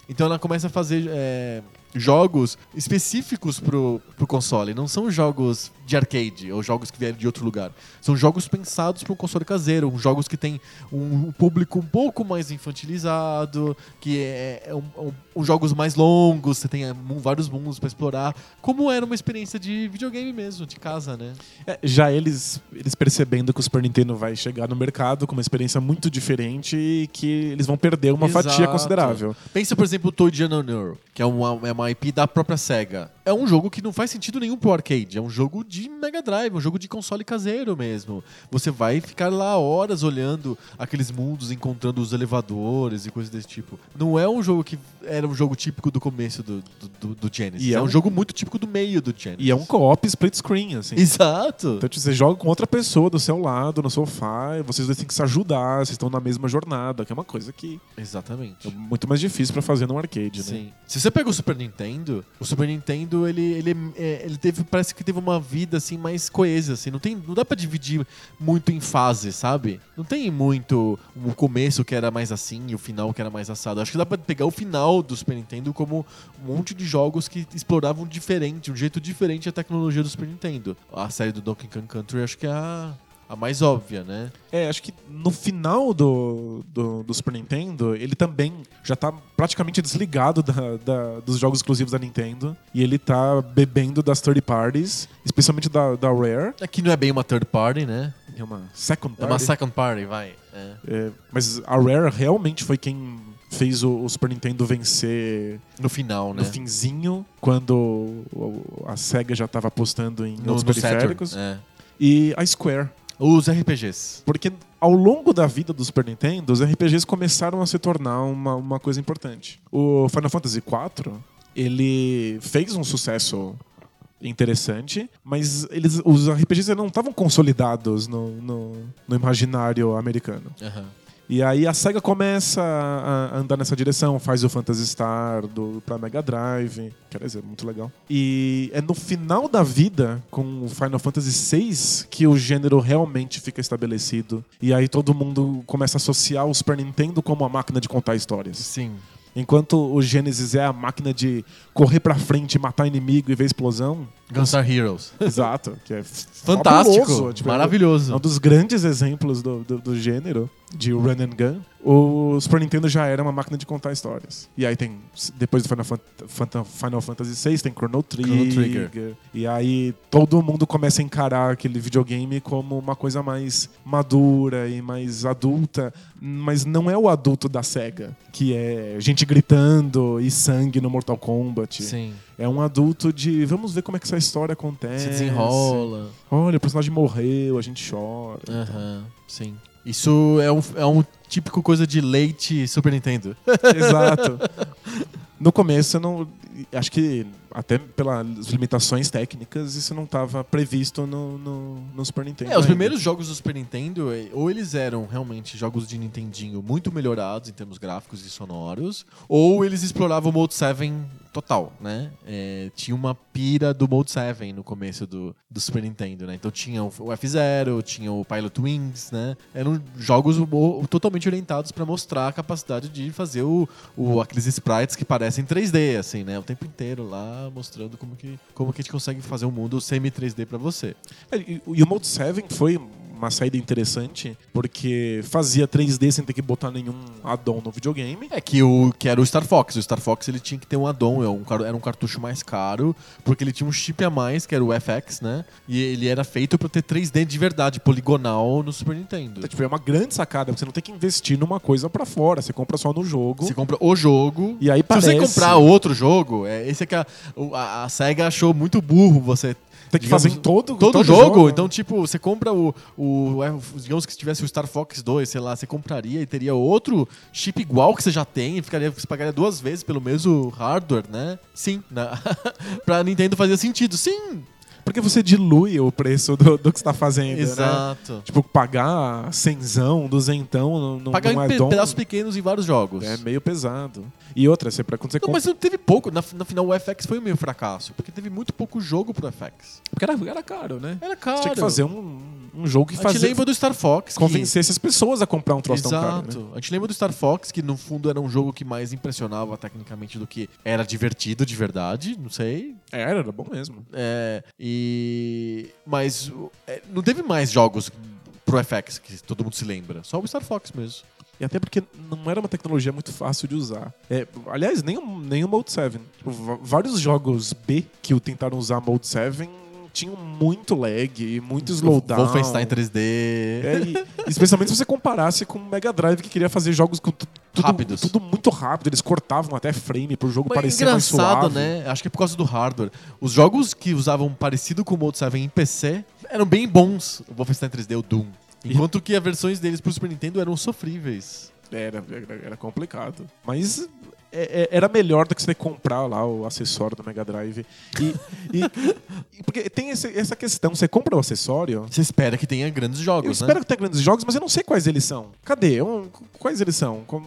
Então ela começa a fazer é, jogos específicos pro, pro console. Não são jogos de arcade ou jogos que vieram de outro lugar. São jogos pensados para um console caseiro. Jogos que tem um, público um pouco mais infantilizado, que é, é um, um- jogos mais longos, você tem é, vários mundos para explorar. Como era uma experiência de videogame mesmo, de casa, né? É, já eles, eles percebendo que o Super Nintendo vai chegar no mercado com uma experiência muito diferente e que eles vão perder uma fatia Exato. considerável. Pensa, por exemplo, o Toy Jr., que é uma, é uma IP da própria SEGA. É um jogo que não faz sentido nenhum pro arcade. É um jogo de Mega Drive, um jogo de console caseiro mesmo. Você vai ficar lá horas olhando aqueles mundos, encontrando os elevadores e coisas desse tipo. Não é um jogo que era um jogo típico do começo do, do, do- Genesis. E é, é um um- jogo muito típico do meio do Genesis. E é um co-op split screen, assim. Exato. Então tipo, você joga com outra pessoa do seu lado, no sofá, e vocês dois têm que se ajudar, vocês estão na mesma jornada, que é uma coisa que Exatamente. é muito mais difícil pra fazer num arcade, né? Sim. Se você pega o Super Nintendo, o Super Nintendo ele, ele, é, ele teve parece que teve uma vida assim mais coesa, assim, não tem, não dá para dividir muito em fases, sabe? Não tem muito o começo que era mais assim e o final que era mais assado. Acho que dá para pegar o final do Super Nintendo como um monte de jogos que exploravam diferente, um jeito diferente a tecnologia do Super Nintendo. A série do Donkey Kong Country acho que é a a mais óbvia, né? É, acho que no final do, do, do Super Nintendo, ele também já tá praticamente desligado da- da- dos jogos exclusivos da Nintendo. E ele tá bebendo das third parties, especialmente da, da Rare. Aqui não é bem uma third party, né? É uma second É party. uma second party, vai. É. É, mas a Rare realmente foi quem fez o, o Super Nintendo vencer No final, né? no finzinho, quando a SEGA já tava apostando em No, outros no periféricos. Saturn. É. E a Square. Os RPGs. Porque ao longo da vida do Super Nintendo, os RPGs começaram a se tornar uma, uma coisa importante. O Final Fantasy IV, ele fez um sucesso interessante, mas eles, os RPGs não estavam consolidados no, no, no imaginário americano. Aham. E aí a SEGA começa a andar nessa direção, faz o Phantasy Star do, pra Mega Drive, quer dizer, muito legal. E é no final da vida, com o Final Fantasy VI, que o gênero realmente fica estabelecido. E aí todo mundo começa a associar o Super Nintendo como a máquina de contar histórias. Sim. Enquanto o Genesis é a máquina de correr pra frente, matar inimigo e ver explosão. Gunstar Heroes. Exato, que é Fantástico. tipo, é maravilhoso. um dos grandes exemplos do, do, do gênero, de run and gun. O Super Nintendo já era uma máquina de contar histórias. E aí tem, depois do Final, Fant- Final Fantasy VI, tem Chrono Trigger, Trigger. E aí todo mundo começa a encarar aquele videogame como uma coisa mais madura e mais adulta. Mas não é o adulto da SEGA, que é gente gritando e sangue no Mortal Kombat. Sim. É um adulto de vamos ver como é que essa história acontece. Se desenrola. Olha, o personagem morreu, a gente chora. Aham. Sim. Isso é um, é um típico coisa de leite Super Nintendo. Exato. No começo, eu não. Acho que até pelas limitações técnicas, isso não estava previsto no, no, no Super Nintendo. É, os ainda. primeiros jogos do Super Nintendo, eh, ou eles eram realmente jogos de Nintendinho muito melhorados em termos gráficos e sonoros, ou eles exploravam o Mode 7 total, né? É, tinha uma pira do Mode 7 no começo do, do Super Nintendo, né? Então tinha o F-Zero, tinha o Pilot Wings, né? Eram jogos mo- orientados para mostrar a capacidade de fazer o, o- aqueles sprites que parecem 3D, assim, né? O tempo inteiro lá mostrando como que, como que a gente consegue fazer um mundo semi-3D para você. É, E, e o Mode 7 foi uma saída interessante, porque fazia 3D sem ter que botar nenhum add-on no videogame. É que o que era o Star Fox. O Star Fox ele tinha que ter um addon, é era um cartucho mais caro, porque ele tinha um chip a mais, que era o FX, né? E ele era feito para ter 3D de verdade, poligonal no Super Nintendo. Então, tipo, é uma grande sacada, porque você não tem que investir numa coisa pra fora, você compra só no jogo. Você compra o jogo. E aí Se você parece- comprar outro jogo, é, esse é que a, a, a SEGA achou muito burro você. Tem que digamos, fazer em todo, Todo, jogo, então, tipo, você compra o, o, é, Digamos que se tivesse o Star Fox 2, sei lá, você compraria e teria outro chip igual que você já tem, e ficaria, você pagaria duas vezes pelo mesmo hardware, né? Sim. Na, pra Nintendo fazia sentido. Sim! Porque você dilui o preço do, do que você tá fazendo, né? Exato. Tipo, pagar cenzão, duzentão no, Pagar em pe- add-on pedaços pequenos em vários jogos. é meio pesado. E outra, você, quando você Não, compra... mas não teve pouco. Na, na final, o FX foi meio fracasso. Porque teve muito pouco jogo pro FX. Porque era, era caro, né? Era caro. Você tinha que fazer um, um jogo que A gente fazia, lembra do Star Fox. que- convencesse as pessoas a comprar um troço tão Exato. caro, né? A gente lembra do Star Fox, que no fundo era um jogo que mais impressionava tecnicamente do que era divertido de verdade. Não sei. Era, era bom mesmo. É, e. Mas é, não teve mais jogos pro FX que todo mundo se lembra. Só o Star Fox mesmo. E até porque não era uma tecnologia muito fácil de usar. É, aliás, nem, o- nem o Mode 7. Tipo, vários jogos B que tentaram usar Mode 7 tinham muito lag, muito slowdown. Wolfenstein 3D. É, e- especialmente se você comparasse com o Mega Drive que queria fazer jogos com tu- tudo, Rápidos. tudo muito rápido. Eles cortavam até frame pro jogo Mas parecer mais engraçado, suave. né? Acho que é por causa do hardware. Os jogos que usavam parecido com o Mode 7 em PC eram bem bons. O Wolfenstein 3D, o Doom. Enquanto que as versões deles pro Super Nintendo eram sofríveis. Era, era, complicado. Mas é- é- era melhor do que você comprar lá o acessório do Mega Drive. E, e- porque tem esse- essa questão, você compra o acessório, Você espera que tenha grandes jogos, eu né? espero que tenha grandes jogos, mas eu não sei quais eles são. Cadê? Eu- quais eles são? Com-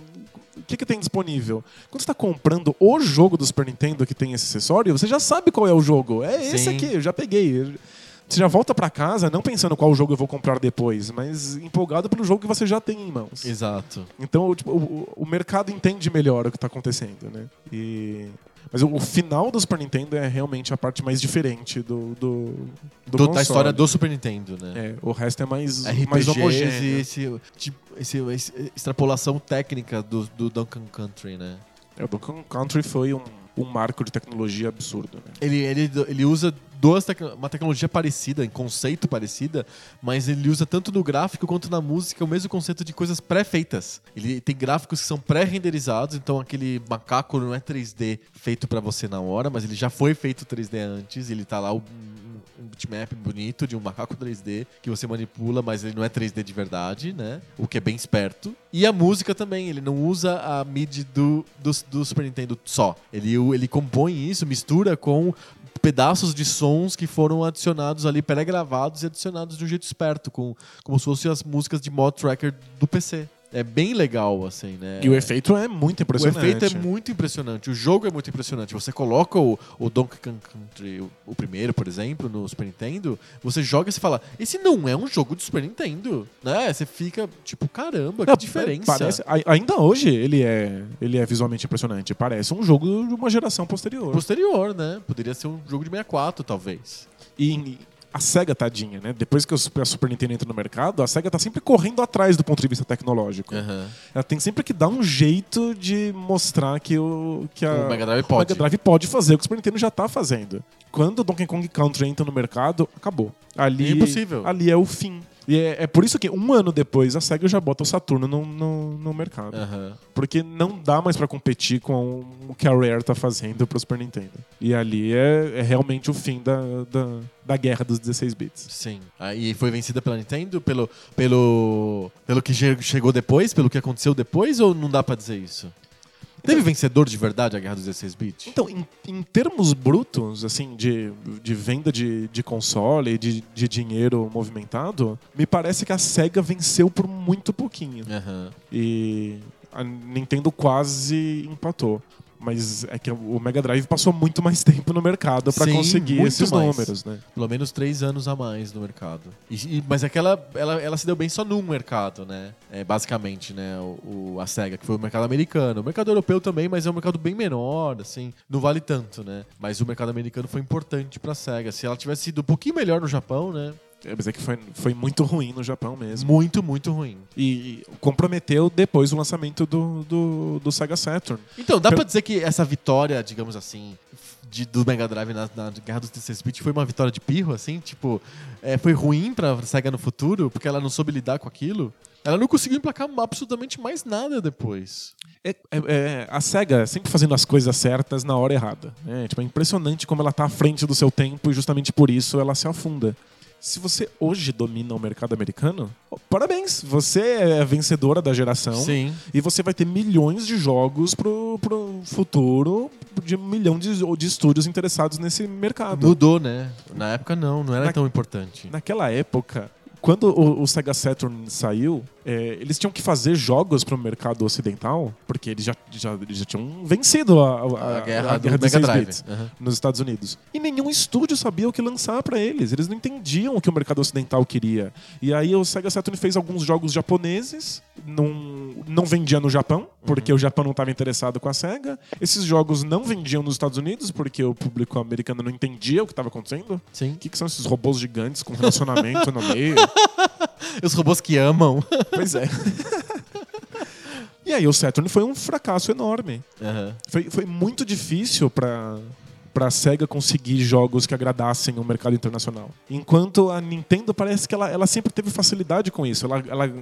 o que, que tem disponível? Quando você está comprando o jogo do Super Nintendo que tem esse acessório, você já sabe qual é o jogo. É esse Sim. aqui, eu já peguei. Você já volta pra casa não pensando qual jogo eu vou comprar depois, mas empolgado pelo jogo que você já tem em mãos. Exato. Então, tipo, o, o mercado entende melhor o que está acontecendo, né? E... Mas o, o final do Super Nintendo é realmente a parte mais diferente do, do, do Do- da história do Super Nintendo, né? É, o resto é mais, mais RPGs e homogêneo. esse, tipo, esse, esse- extrapolação técnica do, do Donkey Country, né? É, o Kong Country foi um, um marco de tecnologia absurdo, né? Ele, ele, ele usa duas tec- uma tecnologia parecida, em conceito parecida, mas ele usa tanto no gráfico quanto na música o mesmo conceito de coisas pré-feitas. Ele tem gráficos que são pré-renderizados, então aquele macaco não é 3D feito pra você na hora, mas ele já foi feito 3D antes, ele tá lá um, um bitmap bonito de um macaco 3D que você manipula, mas ele não é 3D de verdade, né? O que é bem esperto. E a música também, ele não usa a MIDI do, do, do Super Nintendo só. Ele, ele compõe isso, mistura com pedaços de sons que foram adicionados ali, pré-gravados e adicionados de um jeito esperto, com, como se fossem as músicas de mod tracker do PC. É bem legal, assim, né? E o efeito é muito O impressionante. efeito é muito impressionante. O jogo é muito impressionante. Você coloca o, o Donkey Kong Country, o, o primeiro, por exemplo, no Super Nintendo, você joga e você fala, esse não é um jogo de Super Nintendo, né? Você fica tipo, caramba, que diferença. Parece, ainda hoje ele é, ele é visualmente impressionante. Parece um jogo de uma geração posterior. Posterior, né? Poderia ser um jogo de 64, talvez. E a SEGA, tadinha, né? Depois que o Super, a Super Nintendo entra no mercado, a SEGA tá sempre correndo atrás do ponto de vista tecnológico. Aham. Ela tem sempre que dar um jeito de mostrar que o, que a, O Mega Drive o pode. Mega Drive pode fazer o que o Super Nintendo já tá fazendo. Quando o Donkey Kong Country entra no mercado, acabou. Ali, É impossível. Ali é o fim. E é, é por isso que um ano depois a SEGA já bota o Saturno no, no, no mercado. Aham. Porque não dá mais pra competir com o que a Rare tá fazendo pro Super Nintendo. E ali é, é realmente o fim da, da, da guerra dos 16 bits. Sim. Aí foi vencida pela Nintendo pelo, pelo, pelo que che- chegou depois, pelo que aconteceu depois, ou não dá pra dizer isso? Teve vencedor de verdade a Guerra dos 16 bits? Então, em, em termos brutos, assim, de, de venda de, de console, de, de dinheiro movimentado, me parece que a SEGA venceu por muito pouquinho. Aham. E a Nintendo quase empatou. Mas é que o Mega Drive passou muito mais tempo no mercado pra Sim, conseguir esses mais. números, né? Pelo menos três anos a mais no mercado. E- e- mas é que ela, ela, ela se deu bem só num mercado, né? É, basicamente, né? O, o- a SEGA, que foi o mercado americano. O mercado europeu também, mas é um mercado bem menor, assim. Não vale tanto, né? Mas o mercado americano foi importante pra SEGA. Se ela tivesse sido um pouquinho melhor no Japão, né? É, mas é que foi, foi muito ruim no Japão mesmo. Muito, muito ruim. E comprometeu depois o lançamento do, do, do Sega Saturn. Então, dá Pelo- pra dizer que essa vitória, digamos assim, de- do Mega Drive na, na Guerra dos 16 bits foi uma vitória de pirro, assim? Tipo, é, foi ruim pra SEGA no futuro, porque ela não soube lidar com aquilo? Ela não conseguiu emplacar absolutamente mais nada depois. É, é- é, a SEGA sempre fazendo as coisas certas na hora errada. né? Tipo, é impressionante como ela tá à frente do seu tempo e justamente por isso ela se afunda. Se você hoje domina o mercado americano, oh, parabéns, você é vencedora da geração. Sim. E você vai ter milhões de jogos pro, pro futuro de um milhão de, de estúdios interessados nesse mercado. Mudou, né? Na época não, não era Na- tão importante. Naquela época, quando o, o Sega Saturn saiu, é, eles tinham que fazer jogos para o mercado ocidental, porque eles já, já, já tinham vencido a, a- A guerra a do guerra Mega 16 Drive. Aham. nos Estados Unidos. E nenhum estúdio sabia o que lançar para eles. Eles não entendiam o que o mercado ocidental queria. E aí o Sega Saturn fez alguns jogos japoneses, não, não vendia no Japão, porque o Japão não estava interessado com a Sega. Esses jogos não vendiam nos Estados Unidos, porque o público americano não entendia o que estava acontecendo. Sim. O que, que são esses robôs gigantes com relacionamento no meio? Os robôs que amam. Pois é. e aí o Saturn foi um fracasso enorme. Aham. Foi, foi muito difícil para para Sega conseguir jogos que agradassem o mercado internacional. Enquanto a Nintendo parece que ela, ela sempre teve facilidade com isso. Ela, ela,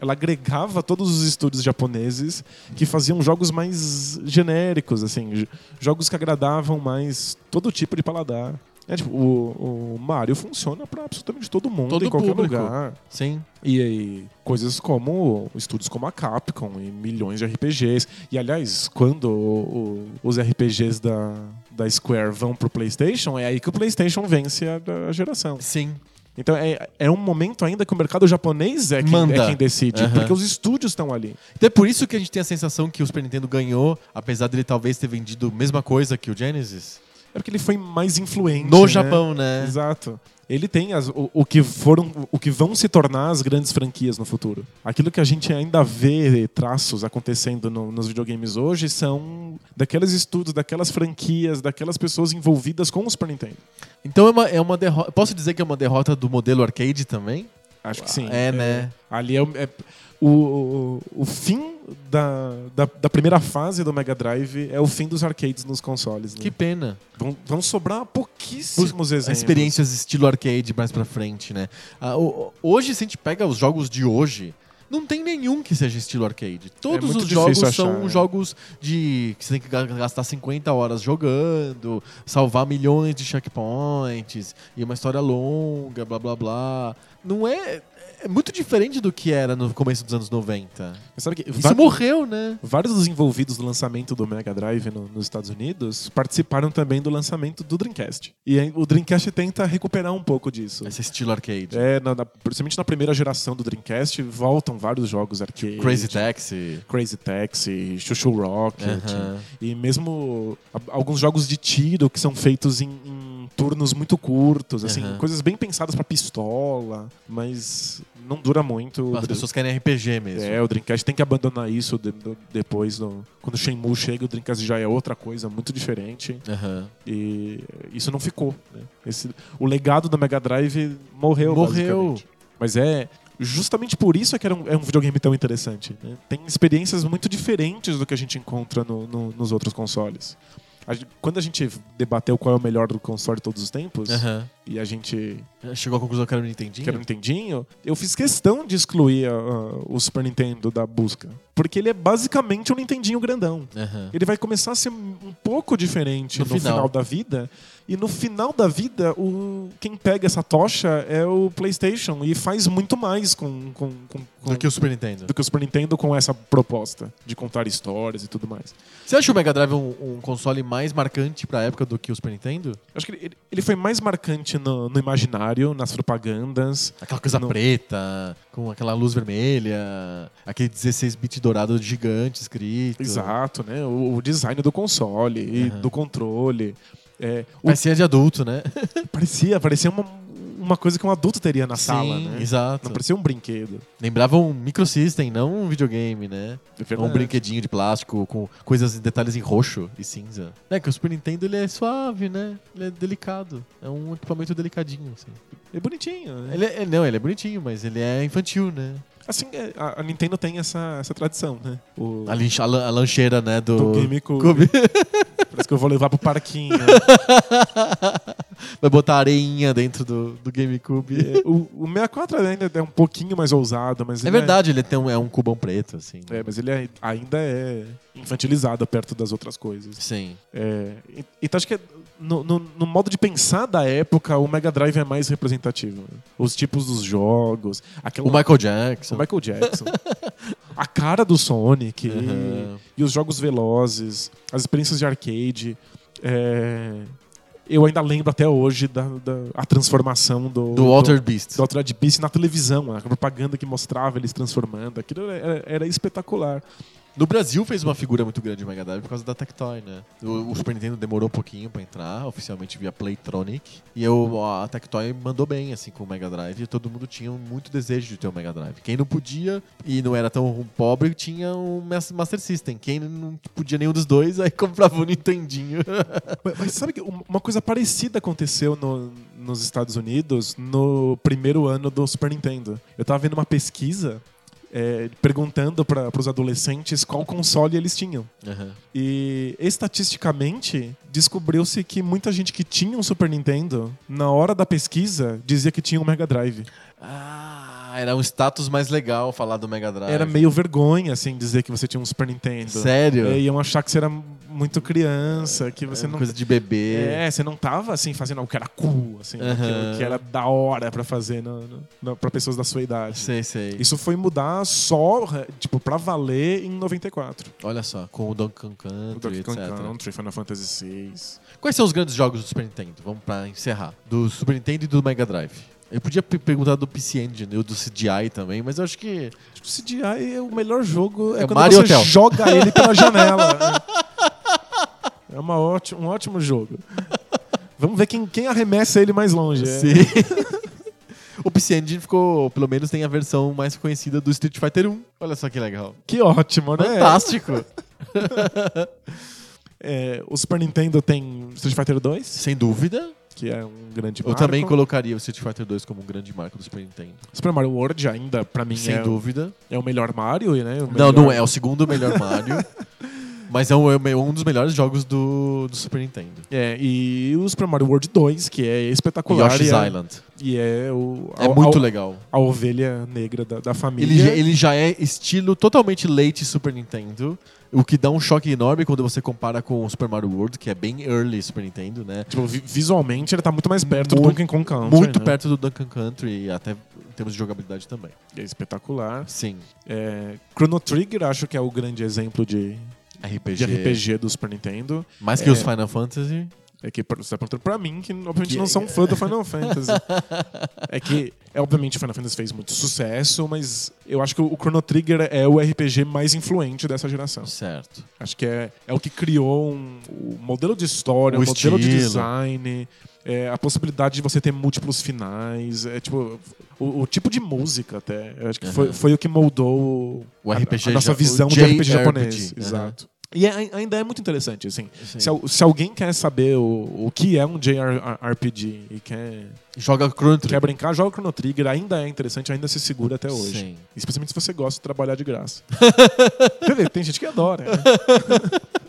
ela agregava todos os estúdios japoneses que faziam jogos mais genéricos, assim, jogos que agradavam mais todo tipo de paladar. É, tipo, o, o Mario funciona para absolutamente todo mundo, Todo em qualquer público. lugar. Sim. E aí, coisas como estúdios como a Capcom e milhões de RPGs. E aliás, quando o- o- os RPGs da, da Square vão pro PlayStation, é aí que o PlayStation vence a, a geração. Sim. Então é, é um momento ainda que o mercado japonês é quem, é quem decide, Aham. porque os estúdios estão ali. Então é por isso que a gente tem a sensação que o Super Nintendo ganhou, apesar dele talvez ter vendido a mesma coisa que o Genesis. É porque ele foi mais influente. No né? Japão, né? Exato. Ele tem as- o, o que foram, o que vão se tornar as grandes franquias no futuro. Aquilo que a gente ainda vê traços acontecendo no- nos videogames hoje são daqueles estudos, daquelas franquias, daquelas pessoas envolvidas com o Super Nintendo. Então é uma, é uma derrota. Posso dizer que é uma derrota do modelo arcade também? Acho que sim. É, né? Ali é, o- é o, o, fim da, da, da primeira fase do Mega Drive é o fim dos arcades nos consoles. Né? Que pena. Vão, vão sobrar pouquíssimos exemplos. Experiências estilo arcade mais pra frente, né? Ah, hoje, se a gente pega os jogos de hoje, não tem nenhum que seja estilo arcade. Todos muito os jogos difícil são achar, é. jogos de que você tem que ga- gastar 50 horas jogando, salvar milhões de checkpoints, e uma história longa, blá blá blá. Não é. É muito diferente do que era no começo dos anos 90. Mas sabe que Isso morreu, né? Vários dos envolvidos no lançamento do Mega Drive no- nos Estados Unidos participaram também do lançamento do Dreamcast. E o Dreamcast tenta recuperar um pouco disso. Esse estilo arcade. É, na, na- principalmente na primeira geração do Dreamcast, voltam vários jogos arcade. Crazy Taxi. Crazy Taxi, Chuchu Rocket. Aham. E mesmo a- alguns jogos de tiro que são feitos em, em turnos muito curtos, assim, Aham. coisas bem pensadas pra pistola, mas não dura muito. As pessoas querem RPG mesmo. É, o Dreamcast tem que abandonar isso de- do- depois. no- quando o Shenmue chega, o Dreamcast já é outra coisa, muito diferente. Aham. E isso não ficou. né? Esse- o legado do Mega Drive morreu. Morreu. Mas é justamente por isso é que era um, é um videogame tão interessante. né? Tem experiências muito diferentes do que a gente encontra no- no- nos outros consoles. A gente- quando a gente debateu qual é o melhor do console de todos os tempos, Aham. e a gente Chegou à conclusão que era o Nintendinho? que era o Nintendinho, eu fiz questão de excluir ah, o Super Nintendo da busca. Porque ele é basicamente um Nintendinho grandão. Aham. Ele vai começar a ser um pouco diferente No no, final. final. da vida. E no final da vida, o, quem pega essa tocha é o PlayStation e faz muito mais com, com, com, com- Do que o Super Nintendo. do que o Super Nintendo com essa proposta de contar histórias e tudo mais. Você acha o Mega Drive um, um console mais marcante pra época do que o Super Nintendo? Acho que ele, ele foi mais marcante no, no imaginário, nas propagandas. Aquela coisa No- preta, com aquela luz vermelha, aquele 16-bit dourado gigante escrito. Exato, né? O, o design do console e Aham. do controle. É, o- Parecia de adulto, né? parecia, parecia uma, uma coisa que um adulto teria na sala, Sim, né? exato. Não parecia um brinquedo. Lembrava um microsystem, não um videogame, né? É um brinquedinho de plástico com coisas detalhes em roxo e cinza. É que o Super Nintendo ele é suave, né? Ele é delicado. É um equipamento delicadinho, assim. É bonitinho, né? Ele é, não, ele é bonitinho, mas ele é infantil, né? Assim, é, a, Nintendo tem essa, essa tradição, né? O, A, lincha- a lan- a lancheira, né, do... do GameCube. Cube. Parece que eu vou levar pro parquinho. Vai botar areinha dentro do, do GameCube. É, o, o 64 ainda é um pouquinho mais ousado, mas É ele verdade, ele tem um, é um cubão preto, assim. É, mas ele é- ainda é infantilizado perto das outras coisas. Sim. É, então acho que no, no- no modo de pensar da época, o Mega Drive é mais representativo. Os tipos dos jogos, aquela, O Michael Jackson. o Michael Jackson, a cara do Sonic, Uhum. e, e os jogos velozes, as experiências de arcade. é, Eu ainda lembro até hoje da, da a transformação do, Do Walter Beast. do Altered Beast na televisão, a propaganda que mostrava eles transformando. Aquilo era, era espetacular. No Brasil fez uma figura muito grande o Mega Drive por causa da Tectoy, né? O, o Super Nintendo demorou um pouquinho pra entrar, oficialmente via Playtronic. E eu, a Tectoy mandou bem, assim, com o Mega Drive. E todo mundo tinha muito desejo de ter um Mega Drive. Quem não podia e não era tão pobre, tinha um Mas- Master System. Quem não podia nenhum dos dois, aí comprava o Nintendinho. Mas, mas sabe que um- uma coisa parecida aconteceu no- nos Estados Unidos no primeiro ano do Super Nintendo. Eu tava vendo uma pesquisa é, perguntando para os adolescentes qual console eles tinham. Aham. E estatisticamente descobriu-se que muita gente que tinha um Super Nintendo, na hora da pesquisa, dizia que tinha um Mega Drive. Ah, era um status mais legal falar do Mega Drive. Era meio vergonha, assim, dizer que você tinha um Super Nintendo. Sério? É, iam achar que você era muito criança, que você É não coisa de bebê. É, você não tava assim fazendo algo que era cool, assim, aquilo que era da hora pra fazer no, no, no- pra pessoas da sua idade. Sei, sei. Isso foi mudar só, tipo, pra valer em 94. Olha só, com o Donkey Kong O Country, Donkey etc. Kong Country, Final Fantasy VI. Quais são os grandes jogos do Super Nintendo? Vamos pra encerrar. Do Super Nintendo e do Mega Drive. Eu podia pe- perguntar do PC Engine, ou do CDI também, mas eu acho que. O CDI é o melhor jogo, é, É quando Mario você Hotel. joga ele pela janela. É uma ótimo, um ótimo jogo. Vamos ver quem, quem arremessa ele mais longe. é. Sim. o PC Engine ficou, pelo menos tem a versão mais conhecida do Street Fighter 1. Olha só que legal. Que ótimo, né? Fantástico. É, o Super Nintendo tem Street Fighter 2, Sem dúvida. que é um grande Eu marco. também colocaria o Street Fighter 2 como um grande marco do Super Nintendo. Super Mario World ainda, pra mim, Sem é, dúvida. é o melhor Mario, né? O Não, melhor- não é. É o segundo melhor Mario. Mas é um, é um dos melhores jogos do, do Super Nintendo. É, e o Super Mario World 2, que é espetacular. Yoshi's e é, Island. E é, o, É a, muito a, legal. a ovelha negra da, da família. Ele, já- ele já é estilo totalmente late Super Nintendo, o que dá um choque enorme quando você compara com o Super Mario World, que é bem early Super Nintendo, né? Tipo, vi- visualmente ele tá muito mais perto do Muito- Donkey Kong Country. Muito né? perto do Duncan Country, até em termos de jogabilidade também. É espetacular. Sim, É, Chrono Trigger acho que é o grande exemplo de, RPG. de RPG do Super Nintendo. Mais que É. os Final Fantasy. É que você tá perguntando pra mim, que obviamente Que- não sou um fã do Final Fantasy. é que, é, obviamente, o Final Fantasy fez muito sucesso, mas eu acho que o Chrono Trigger é o RPG mais influente dessa geração. Certo. Acho que é, é o que criou um, o modelo de história, O o, modelo de design, é, a possibilidade de você ter múltiplos finais, é tipo o, o tipo de música até. Eu acho que foi, Aham. foi o que moldou O a- RPG a, nossa ja- o visão de RPG japonês. aham. Exato. E é- ainda é muito interessante, assim. Sim. Se, se alguém quer saber o, o que é um JRPG e quer, Joga Chrono Trigger. quer brincar, joga Chrono Trigger, ainda é interessante, ainda se segura até hoje. Sim. Especialmente se você gosta de trabalhar de graça. Tem gente que adora. né?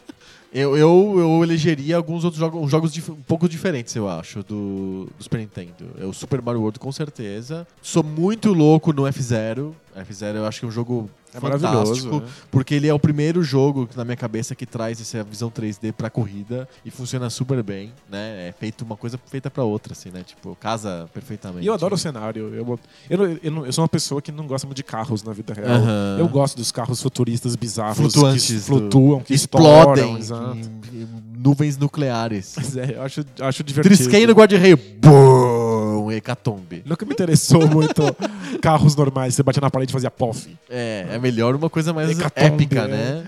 Eu, eu, eu elegeria alguns outros jogos, jogos dif- um pouco diferentes, eu acho, do, do Super Nintendo. É o Super Mario World, com certeza. Sou muito louco no F-Zero. F-Zero eu acho que é um jogo É fantástico. maravilhoso. né? Porque ele é o primeiro jogo na minha cabeça que traz essa visão 3D pra corrida e funciona super bem, né? É feito uma coisa feita pra outra, assim, né? Tipo, casa perfeitamente. E eu adoro o cenário. Eu, eu, eu, eu sou uma pessoa que não gosta muito de carros na vida real. Aham. Eu gosto dos carros futuristas bizarros Flutuantes. que flutuam, que explodem. estouram, em- em nuvens nucleares. Mas é, eu acho, acho divertido. Trisquei no guarda-reio. Bum! Hecatombe. Nunca me interessou muito carros normais. Você batia na parede e fazia pof. É, é melhor uma coisa mais Hecatombe, épica, é. né?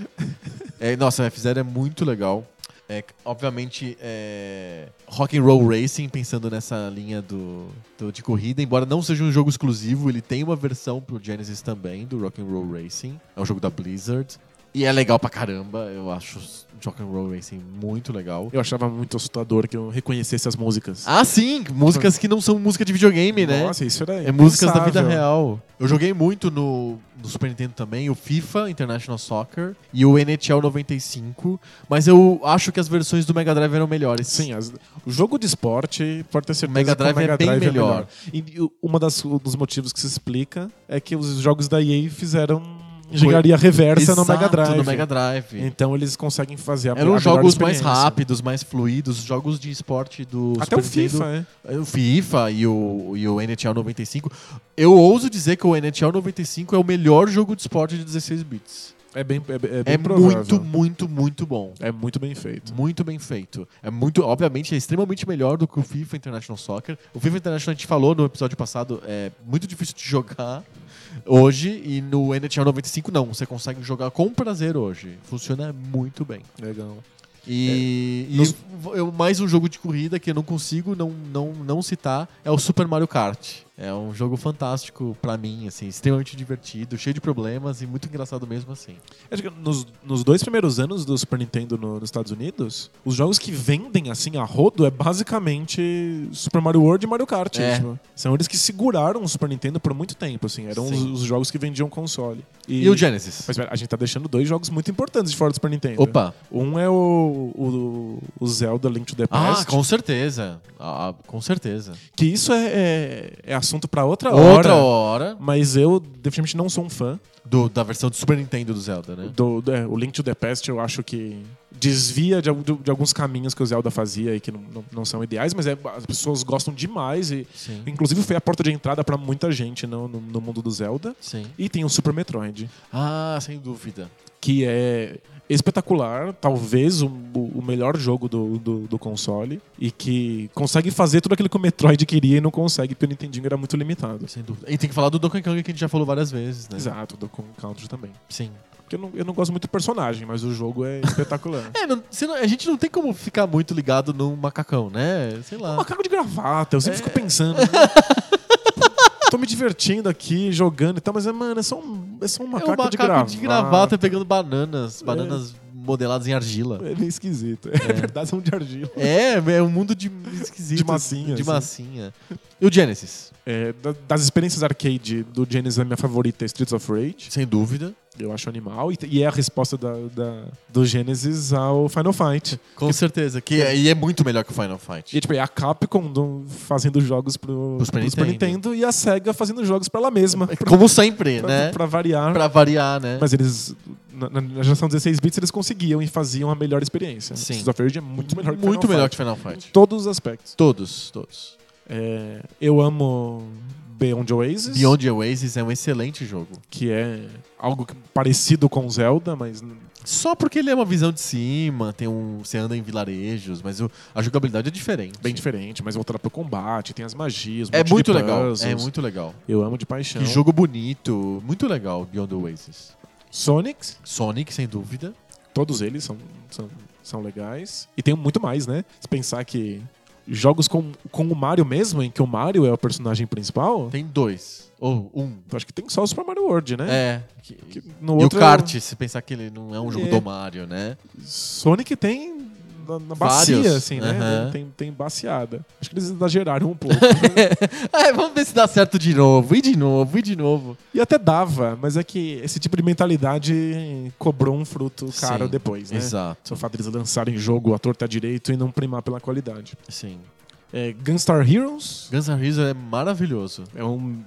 É, nossa, o F0 é muito legal. É, obviamente, é, Rock and Roll Racing, pensando nessa linha do, do- de corrida, embora não seja um jogo exclusivo, ele tem uma versão pro Genesis também, do Rock and Roll Racing. É um jogo da Blizzard. E é legal pra caramba, eu acho Rock and Roll Racing muito legal. Eu achava muito assustador que eu reconhecesse as músicas. Ah, sim! Músicas que não são música de videogame, né? Nossa, isso era É músicas da vida real. Eu joguei muito no, no Super Nintendo também, o FIFA International Soccer e o NHL 95, mas eu acho que as versões do Mega Drive eram melhores. Sim, as- o jogo de esporte pode ter certeza Mega que o Drive é Mega bem Drive melhor. E, e das um dos motivos que se explica é que os jogos da EA fizeram engenharia reversa no Exato, Mega Drive. no Mega Drive. Então eles conseguem fazer a Eram jogos mais rápidos, mais fluidos, jogos de esporte do Até Super o FIFA, Nintendo. é. O FIFA e o, e o NHL 95. Eu ouso dizer que o NHL 95 é o melhor jogo de esporte de 16 bits. É bem, é, bem- é bem É muito, muito, muito bom. É muito bem feito. Muito bem feito. É muito, obviamente, é extremamente melhor do que o FIFA International Soccer. O FIFA International a gente falou no episódio passado, é muito difícil de jogar hoje e no NHL 95 não, você consegue jogar com prazer hoje. Funciona muito bem. Legal. E, e Nos- eu- mais um jogo de corrida que eu não consigo não, não, não citar é o Super Mario Kart. É um jogo fantástico pra mim, assim, extremamente divertido, cheio de problemas e muito engraçado mesmo assim. Acho que nos, nos dois primeiros anos do Super Nintendo no- nos Estados Unidos, os jogos que vendem assim a rodo é basicamente Super Mario World e Mario Kart. É. tipo. São eles que seguraram o Super Nintendo por muito tempo, assim. Eram os, os jogos que vendiam console. E, o Genesis? Mas a gente tá deixando dois jogos muito importantes de fora do Super Nintendo. Opa! Um é o, o, o Zelda Link to the Ah, Past. com certeza. Ah, com certeza. Que isso é, é, é assunto pra outra, Outra hora. hora Mas eu definitivamente não sou um fã. do- da versão do Super Nintendo do Zelda, né? Do, do- é, o Link to the Past eu acho que desvia de, de- de alguns caminhos que o Zelda fazia e que não, não, não são ideais, mas é, as pessoas gostam demais e Sim. inclusive foi a porta de entrada pra muita gente no, no, no mundo do Zelda. Sim. E tem o Super Metroid, Ah, sem dúvida. que é espetacular, talvez o, o melhor jogo do, do, do console e que consegue fazer tudo aquilo que o Metroid queria e não consegue porque o Nintendinho era muito limitado. Sem dúvida. E tem que falar do Donkey Kong que a gente já falou várias vezes, né? Exato, do Country também. Sim. Porque eu não, eu não gosto muito do personagem, mas o jogo é espetacular. É, não- a gente não tem como ficar muito ligado num macacão, né? Sei lá. Um macaco de gravata, eu sempre fico pensando. né? Tô me divertindo aqui, jogando e tal, mas, é, mano, é só um, é só um É um macaco, macaco de gravata. de gravata pegando bananas, bananas modeladas em argila. É meio esquisito. É, verdade, são de argila. É, é um mundo de esquisito. De massinha, De assim. massinha. E o Genesis? É, da- das experiências arcade do Genesis, a minha favorita é Streets of Rage. Sem dúvida. Eu acho animal. E, e é a resposta da, da- do Genesis ao Final Fight. Com certeza. Que é, e é muito melhor que o Final Fight. E tipo, é a Capcom do- fazendo jogos pro, Pro Super pro Super Nintendo. Nintendo e a SEGA fazendo jogos pra ela mesma. Pra, Como sempre, pra- né? pra variar. Pra variar, né? Mas eles, na, na geração 16 bits, eles conseguiam e faziam a melhor experiência. Sim. Streets of Rage é muito melhor que muito Final melhor Fight. que Final Em Fight. todos os aspectos. Todos, todos. É, eu amo Beyond Oasis, Beyond Oasis é um excelente jogo. que é algo que- parecido com Zelda, mas Só porque ele é uma visão de cima, tem um, você anda em vilarejos, mas o- a jogabilidade é diferente. bem diferente, mais voltado pro combate, tem as magias, um É muito legal. puzzles. É muito legal. Eu amo de paixão. Que jogo bonito. Muito legal, Beyond Oasis. Sonic, Sonic, sem dúvida. todos eles são, são, são legais. E tem muito mais, né? Se pensar que jogos com, com o Mario mesmo, em que o Mario é o personagem principal, Tem dois. Ou um. acho que tem só o Super Mario World, né? É. Que- Que no e outro o kart, se pensar que ele não é um jogo É. do Mario, né? Sonic tem na, na bacia, Vários. assim, né? Aham. Tem, tem baciada. Acho que eles exageraram um pouco. É, vamos ver se dá certo de novo. E de novo, e de novo. e até dava, mas é que esse tipo de mentalidade cobrou um fruto caro Sim, depois, né? Exato. O fato deles lançarem jogo à torta direito e não primar pela qualidade. Sim. É, Gunstar Heroes Guns N' Roses é maravilhoso. é um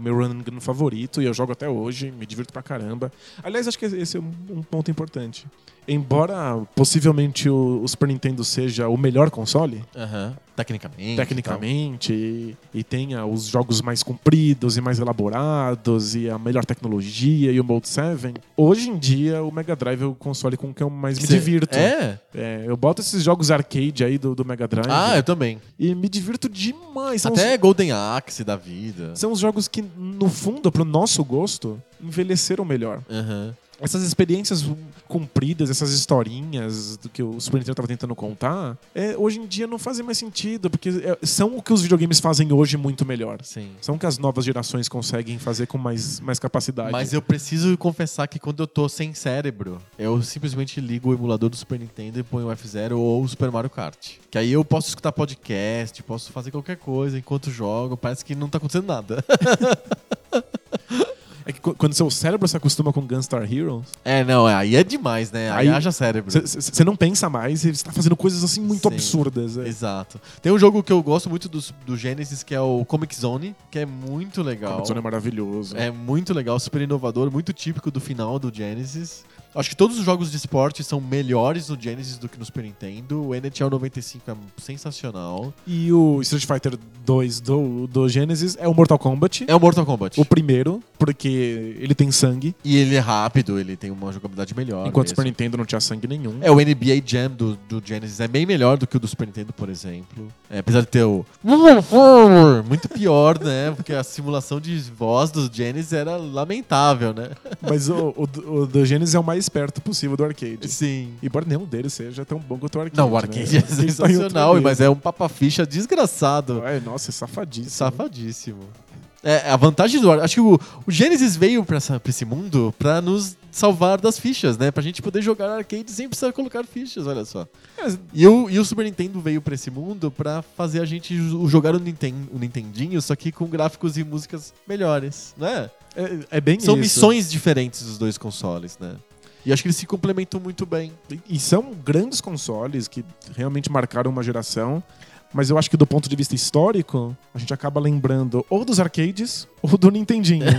meu run and gun favorito e eu jogo até hoje, me divirto pra caramba. Aliás, acho que esse é um, um ponto importante. Embora possivelmente o, o Super Nintendo seja o melhor console, Aham. Tecnicamente. tecnicamente, e, e tenha os jogos mais compridos e mais elaborados, e a melhor tecnologia e o Mode 7, hoje em dia o Mega Drive é o console com que eu mais me Cê- divirto. É? É, eu boto esses jogos arcade aí do, do Mega Drive Ah, eu também. e me divirto demais. São Até Golden Axe da vida. os, são os jogos que, no fundo, pro nosso gosto, envelheceram melhor. Aham. Essas experiências compridas, essas historinhas do que o Super Nintendo estava tentando contar, é, hoje em dia não fazem mais sentido, porque é, são o que os videogames fazem hoje muito melhor. Sim. São o que as novas gerações conseguem fazer com mais, mais capacidade. Mas eu preciso confessar que quando eu tô sem cérebro, eu simplesmente ligo o emulador do Super Nintendo e ponho o F0 ou o Super Mario Kart. Que aí eu posso escutar podcast, posso fazer qualquer coisa enquanto jogo, parece que não tá acontecendo nada. É quando seu cérebro se acostuma com Gunstar Heroes, É, não, aí é demais, né? Aí, Aí- haja cérebro. você não pensa mais e você tá fazendo coisas assim muito Sim. absurdas. é. Exato. Tem um jogo que eu gosto muito do, do Genesis, que é o Comic Zone, que é muito legal. Comic Zone é maravilhoso. É muito legal, super inovador, muito típico do final do Genesis. Acho que todos os jogos de esporte são melhores no Genesis do que no Super Nintendo. O NHL 95 é sensacional. E o Street Fighter 2 do, do Genesis é o Mortal Kombat. É o Mortal Kombat. O primeiro, porque ele tem sangue, E ele é rápido, ele tem uma jogabilidade melhor. enquanto o. Super Nintendo não tinha sangue nenhum. É, o NBA Jam do, do Genesis é bem melhor do que o do Super Nintendo, por exemplo. É, apesar de ter o. Muito pior, né? Porque a simulação de voz do Genesis era lamentável, né? Mas o, o, o do Genesis é o mais perto possível do arcade. Sim. Embora nenhum deles seja tão bom quanto o arcade. Não, o né? arcade é tá sensacional, nível. mas é um papa-ficha desgraçado. Nossa, é safadíssimo. Safadíssimo. É, a vantagem do. Acho que o, o Genesis veio pra, essa, pra esse mundo pra nos salvar das fichas, né? Pra gente poder jogar arcade sem precisar colocar fichas, olha só. É, E o, e o Super Nintendo veio pra esse mundo pra fazer a gente jo- jogar o, Ninten, o Nintendinho, só que com gráficos e músicas melhores, né? é, é bem São isso. missões diferentes dos dois consoles, né? E acho que eles se complementam muito bem. E são grandes consoles que realmente marcaram uma geração. Mas eu acho que do ponto de vista histórico, a gente acaba lembrando ou dos arcades ou do Nintendinho.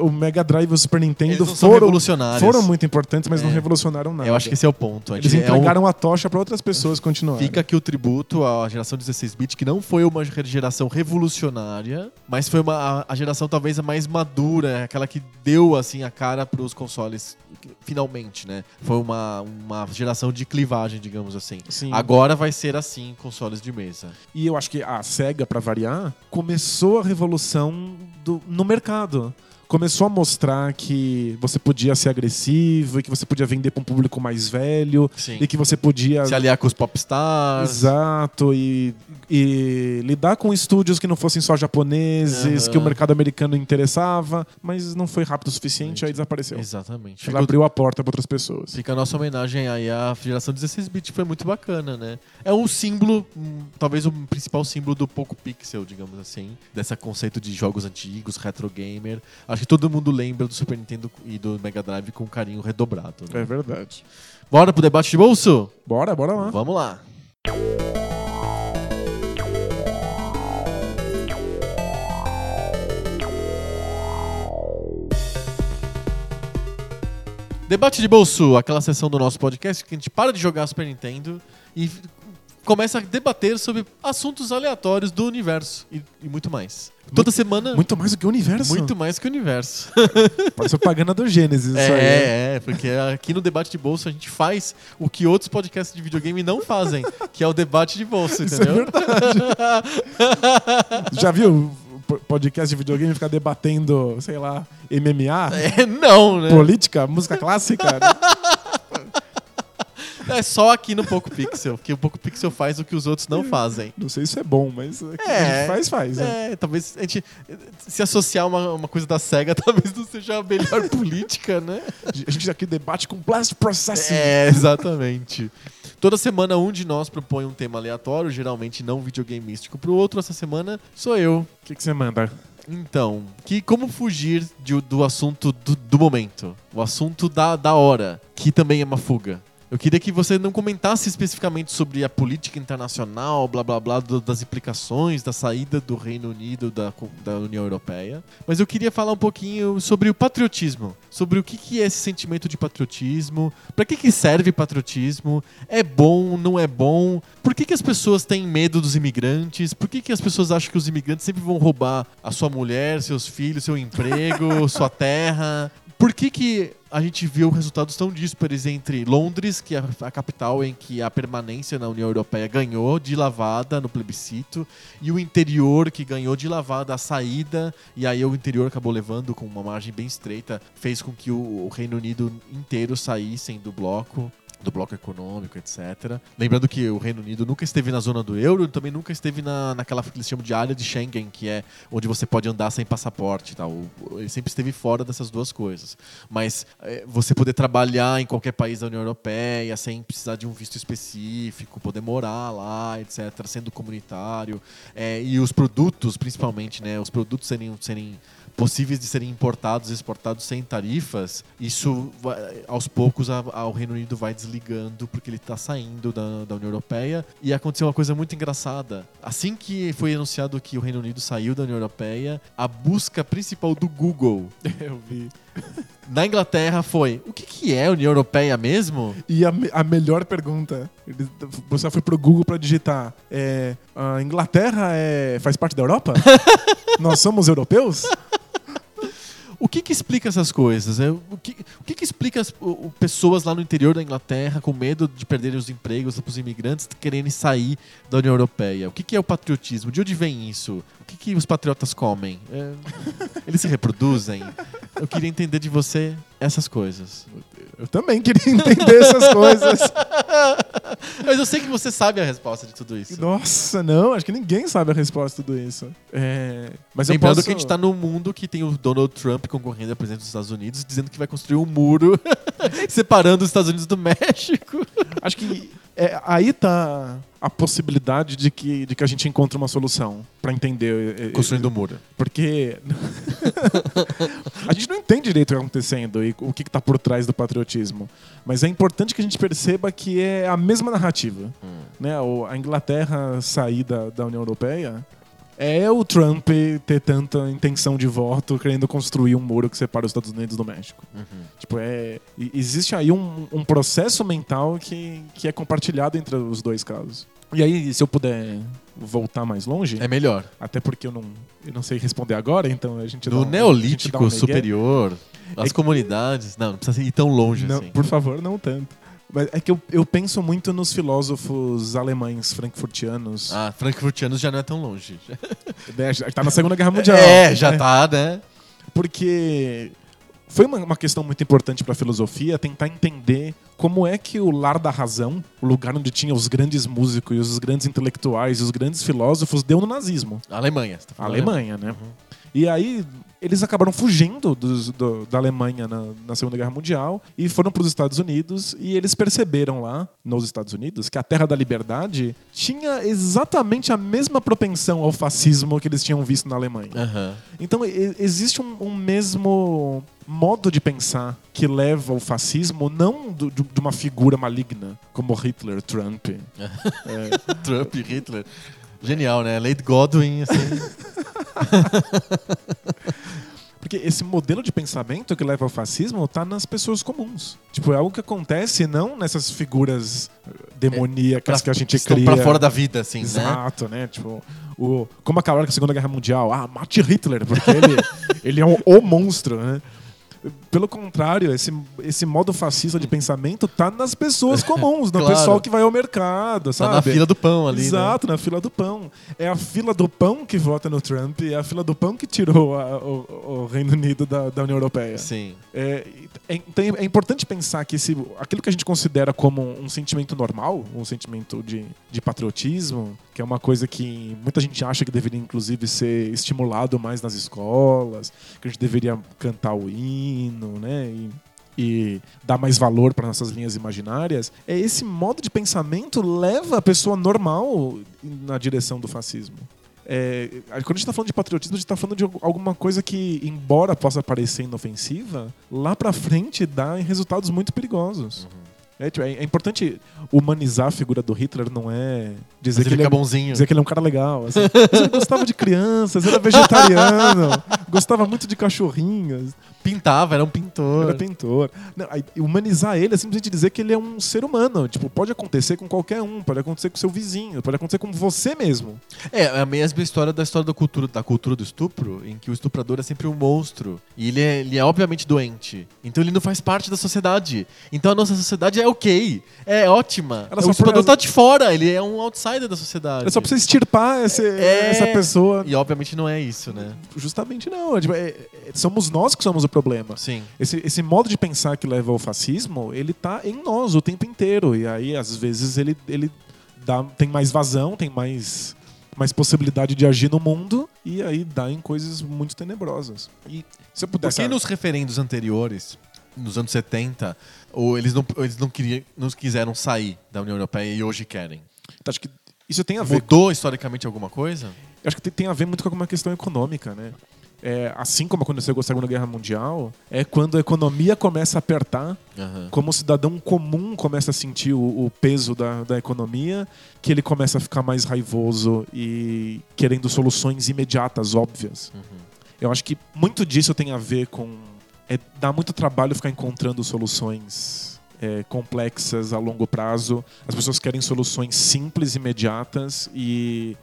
O Mega Drive e o Super Nintendo não foram, foram muito importantes, mas não É. revolucionaram nada. Eu acho que esse é o ponto. Eles gente- é um- entregaram a tocha para outras pessoas continuarem. Fica aqui o tributo à geração 16-bit, que não foi uma geração revolucionária, mas foi uma, a- a geração talvez a mais madura, aquela que deu assim a cara para os consoles finalmente, né? Foi uma, uma geração de clivagem, digamos assim. Sim. Agora vai ser assim, consoles de mesa. E eu acho que a SEGA, pra variar, começou a revolução do- no mercado. Começou a mostrar que você podia ser agressivo e que você podia vender para um público mais velho Sim. e que você podia. Se aliar com os popstars. Exato, e, e lidar com estúdios que não fossem só japoneses, Aham. que o mercado americano interessava, mas não foi rápido o suficiente, aí desapareceu. Exatamente. Ela Fica, abriu a porta para outras pessoas. fica a nossa homenagem aí à geração 16-bit, foi muito bacana, né? É um símbolo, hum, talvez o principal símbolo do pouco pixel, digamos assim, desse conceito de jogos antigos, retro gamer. Acho que todo mundo lembra do Super Nintendo e do Mega Drive com carinho redobrado. né? É verdade. Bora pro debate de bolso? Bora, bora lá. Vamos lá. Debate de bolso, aquela sessão do nosso podcast que a gente para de jogar Super Nintendo e começa a debater sobre assuntos aleatórios do universo e, e muito mais. Toda semana, Muito mais do que o universo. muito mais que o universo. Parece propaganda do Gênesis. isso aí. É, é, porque aqui no debate de bolso a gente faz o que outros podcasts de videogame não fazem, que é o debate de bolso, Isso é entendeu? Já viu podcast de videogame ficar debatendo, sei lá, MMA? É, não, né? Política, música clássica? É só aqui no Poco Pixel, porque o Poco Pixel faz o que os outros não fazem. Não sei se é bom, mas É. a gente faz, faz. né? É, talvez a gente se associar uma, uma coisa da SEGA talvez não seja a melhor política, né? A gente aqui debate com Blast Processing. É, exatamente. Toda semana um de nós propõe um tema aleatório, geralmente não videogame místico pro outro. Essa semana sou eu. O que, que você manda? Então, que como fugir de- do assunto do, do momento? O assunto da, da hora, que também é uma fuga. Eu queria que você não comentasse especificamente sobre a política internacional, blá blá blá, do- das implicações da saída do Reino Unido da, da União Europeia, mas eu queria falar um pouquinho sobre o patriotismo, sobre o que, que é esse sentimento de patriotismo, para que, que serve patriotismo, é bom, não é bom, por que, que as pessoas têm medo dos imigrantes, por que, que as pessoas acham que os imigrantes sempre vão roubar a sua mulher, seus filhos, seu emprego, sua terra. Por que, que a gente viu resultados tão díspares entre Londres, que é a capital em que a permanência na União Europeia ganhou de lavada no plebiscito, e o interior, que ganhou de lavada a saída, e aí o interior acabou levando com uma margem bem estreita, fez com que o, Reino Unido inteiro saíssem do bloco do bloco econômico, etc. Lembrando que o Reino Unido nunca esteve na zona do euro, também nunca esteve na, naquela que eles chamam de área de Schengen, que é onde você pode andar sem passaporte e tal. O- Ele sempre esteve fora dessas duas coisas. Mas eh, você poder trabalhar em qualquer país da União Europeia sem precisar de um visto específico, poder morar lá, etc., sendo comunitário, eh, e os produtos, principalmente, né, os produtos serem, serem possíveis de serem importados e exportados sem tarifas, isso vai- aos poucos a- a- o Reino Unido vai desligando porque ele está saindo da, da União Europeia. E aconteceu uma coisa muito engraçada. Assim que foi anunciado que o Reino Unido saiu da União Europeia, a busca principal do Google Eu vi. na Inglaterra foi: o que, que é a União Europeia mesmo? E a, me- a melhor pergunta, você foi pro Google pra digitar, é, a Inglaterra é, faz parte da Europa? Nós somos europeus? O que que explica essas coisas? É, o, que, o que que explica as o- pessoas lá no interior da Inglaterra com medo de perderem os empregos para os imigrantes quererem sair da União Europeia? O que, que é o patriotismo? De onde vem isso? O que, que os patriotas comem? É, eles se reproduzem? Eu queria entender de você essas coisas. Eu também queria entender essas coisas. Mas eu sei que você sabe a resposta de tudo isso. Nossa, não, acho que ninguém sabe a resposta a tudo isso. É, mas eu Lembrando posso... que a gente tá num mundo que tem o Donald Trump concorrendo a presidente dos Estados Unidos, dizendo que vai construir um muro separando os Estados Unidos do México. Acho que é, aí tá a possibilidade de que, de que a gente encontre uma solução pra entender. é, é, Construindo um muro. Porque a gente não entende direito o que está acontecendo e o que está por trás do patriotismo. Mas é importante que a gente perceba que é a mesma narrativa. Né? O- A Inglaterra sair da, da União Europeia é o Trump ter tanta intenção de voto querendo construir um muro que separa os Estados Unidos do México. Tipo, é, existe aí um, um processo mental que, que é compartilhado entre os dois casos. E aí, se eu puder voltar mais longe, É melhor. até porque eu não, eu não sei responder agora, então a gente No um- a gente Neolítico um superior, as É comunidades. Não, não precisa ir tão longe Não, assim. Por favor, não tanto. É que eu, eu penso muito nos filósofos alemães frankfurtianos. Ah, Frankfurtianos já não é tão longe. né, já tá na Segunda Guerra Mundial. É, já tá, né? Porque foi uma, uma questão muito importante para a filosofia tentar entender como é que o lar da razão, o lugar onde tinha os grandes músicos, os grandes intelectuais, os grandes filósofos, deu no nazismo. Alemanha. Você tá A Alemanha, né? E aí eles acabaram fugindo dos- do- da Alemanha na, na Segunda Guerra Mundial e foram para os Estados Unidos e eles perceberam lá, nos Estados Unidos, que a Terra da Liberdade tinha exatamente a mesma propensão ao fascismo que eles tinham visto na Alemanha. Aham. Então e- existe um, um mesmo modo de pensar que leva ao fascismo, não do- de de uma figura maligna como Hitler, Trump. É, Trump, Hitler. Genial, né? Lady Godwin, assim. Porque esse modelo de pensamento que leva ao fascismo tá nas pessoas comuns. Tipo, é algo que acontece não nessas figuras eh, demoníacas que a gente estão cria. pra fora da vida, assim, né? Exato, né? Tipo, o, como acabaram com a Segunda Guerra Mundial? Ah, mate Hitler, porque ele, ele é um, o monstro, né? Pelo contrário, esse, esse modo fascista de pensamento tá nas pessoas comuns, no Claro. pessoal que vai ao mercado, Tá sabe? na fila do pão ali, né? Exato, na fila do pão. É a fila do pão que vota no Trump, é a fila do pão que tirou a- o, o Reino Unido da, da União Europeia. Sim. É, é, então é importante pensar que esse, aquilo que a gente considera como um sentimento normal, um sentimento de, de patriotismo, que é uma coisa que muita gente acha que deveria inclusive ser estimulado mais nas escolas, que a gente deveria cantar o hino, né? E, e dar mais valor para nossas linhas imaginárias, é esse modo de pensamento leva a pessoa normal na direção do fascismo. É, quando a gente está falando de patriotismo, a gente está falando de alguma coisa que, embora possa parecer inofensiva, lá pra frente dá resultados muito perigosos. É, tipo, é- é importante humanizar a figura do Hitler, não é dizer Mas que ele ele é bonzinho. dizer que ele é um cara legal. assim. Ele gostava de crianças, era vegetariano, gostava muito de cachorrinhos, Pintava, era um pintor. era pintor. Não, aí, humanizar ele é simplesmente dizer que ele é um ser humano. Tipo, pode acontecer com qualquer um, pode acontecer com seu vizinho, pode acontecer com você mesmo. É, é a mesma história da história da cultura, da cultura do estupro, em que o estuprador é sempre um monstro. E ele é, ele é obviamente doente. Então ele não faz parte da sociedade. Então a nossa sociedade é ok. É ótima. Ela o estuprador por- tá de fora, ele é um outsider da sociedade. É só pra você extirpar esse- É. essa pessoa. E obviamente não é isso, né? Justamente não. É, tipo, é- é- somos nós que somos o problema. Sim. Esse, esse modo de pensar que leva ao fascismo, ele tá em nós o tempo inteiro. E aí, às vezes, ele, ele dá, tem mais vazão, tem mais, mais possibilidade de agir no mundo, e aí dá em coisas muito tenebrosas. E se eu pudesse. Porque nos referendos anteriores, nos anos 70, ou eles não, eles não, queriam, não quiseram sair da União Europeia e hoje querem. Então, Acho que isso tem a ver. Mudou historicamente alguma coisa? Acho que tem- tem a ver muito com alguma questão econômica, né? É, assim como aconteceu com a Segunda Guerra Mundial, é quando a economia começa a apertar, Aham. como o cidadão comum começa a sentir o, o peso da, da economia, que ele começa a ficar mais raivoso e querendo soluções imediatas, óbvias. Uhum. Eu acho que muito disso tem a ver com. É, dá muito trabalho ficar encontrando soluções é, complexas a longo prazo. As pessoas querem soluções simples, imediatas e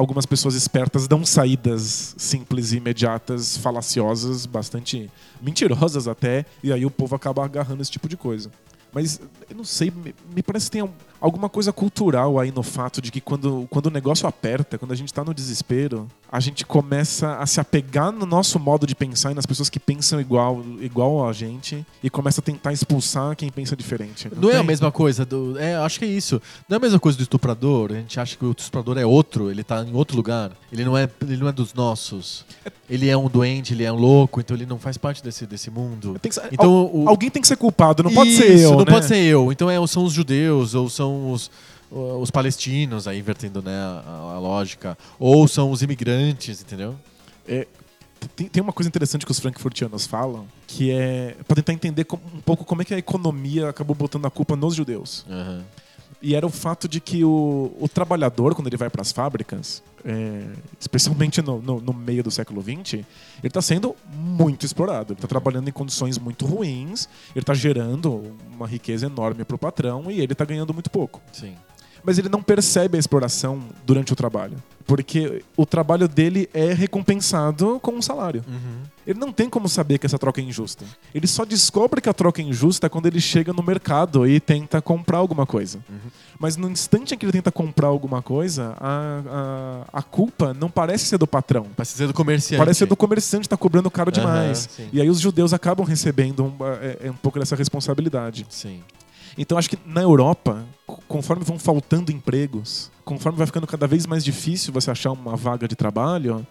algumas pessoas espertas dão saídas simples e imediatas, falaciosas, bastante mentirosas até, e aí o povo acaba agarrando esse tipo de coisa. Mas eu não sei, me, me parece que tem al- alguma coisa cultural aí no fato de que quando, quando o negócio aperta, quando a gente tá no desespero, a gente começa a se apegar no nosso modo de pensar e nas pessoas que pensam igual, igual a gente e começa a tentar expulsar quem pensa diferente. Não é a mesma coisa do. É, acho que é isso. Não é a mesma coisa do estuprador. A gente acha que o estuprador é outro, ele tá em outro lugar. Ele não é, ele não é dos nossos. Ele é um doente, ele é um louco, então ele não faz parte desse, desse mundo. Ser- Então, al- o- alguém tem que ser culpado, não pode ser eu, Não né? pode ser eu. Então é, são os judeus, ou são os, os palestinos, aí invertendo né, a, a lógica. Ou são os imigrantes, entendeu? Tem, tem uma coisa interessante que os frankfurtianos falam, que é para tentar entender um pouco como é que a economia acabou botando a culpa nos judeus. Aham. E era o fato de que o, o trabalhador, quando ele vai para as fábricas, é, especialmente no, no- no meio do século XX, ele está sendo muito explorado. Ele está trabalhando em condições muito ruins, ele está gerando uma riqueza enorme para o patrão e ele está ganhando muito pouco. Sim. Mas ele não percebe a exploração durante o trabalho. Porque o trabalho dele é recompensado com um salário. Uhum. Ele não tem como saber que essa troca é injusta. Ele só descobre que a troca é injusta quando ele chega no mercado e tenta comprar alguma coisa. Uhum. Mas no instante em que ele tenta comprar alguma coisa, a, a, a culpa não parece ser do patrão. Parece ser do comerciante. Parece ser do comerciante que tá cobrando caro demais. sim. E aí os judeus acabam recebendo um, é, é um pouco dessa responsabilidade. Sim. Então acho que na Europa, conforme vão faltando empregos, conforme vai ficando cada vez mais difícil você achar uma vaga de trabalho,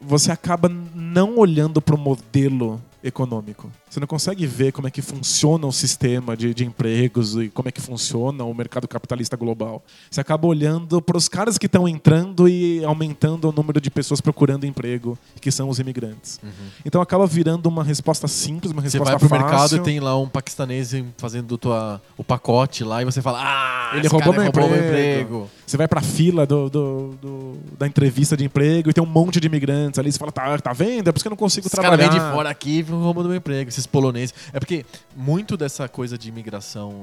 você acaba não olhando para o modelo econômico. Você não consegue ver como é que funciona o sistema de, de empregos e como é que funciona o mercado capitalista global. Você acaba olhando para os caras que estão entrando e aumentando o número de pessoas procurando emprego, que são os imigrantes. Então acaba virando uma resposta simples, uma Uhum. Você resposta vai pro fácil. mercado e tem lá um paquistanês fazendo tua, o pacote lá e você fala: Ah, Ele esse roubou cara meu roubou meu emprego." emprego. Você vai pra fila do, do- do- da entrevista de emprego e tem um monte de imigrantes ali. Você fala, tá, tá vendo? É por isso que eu não consigo caras trabalhar. vêm de fora aqui e roubando meu emprego, esses poloneses. É porque muito dessa coisa de imigração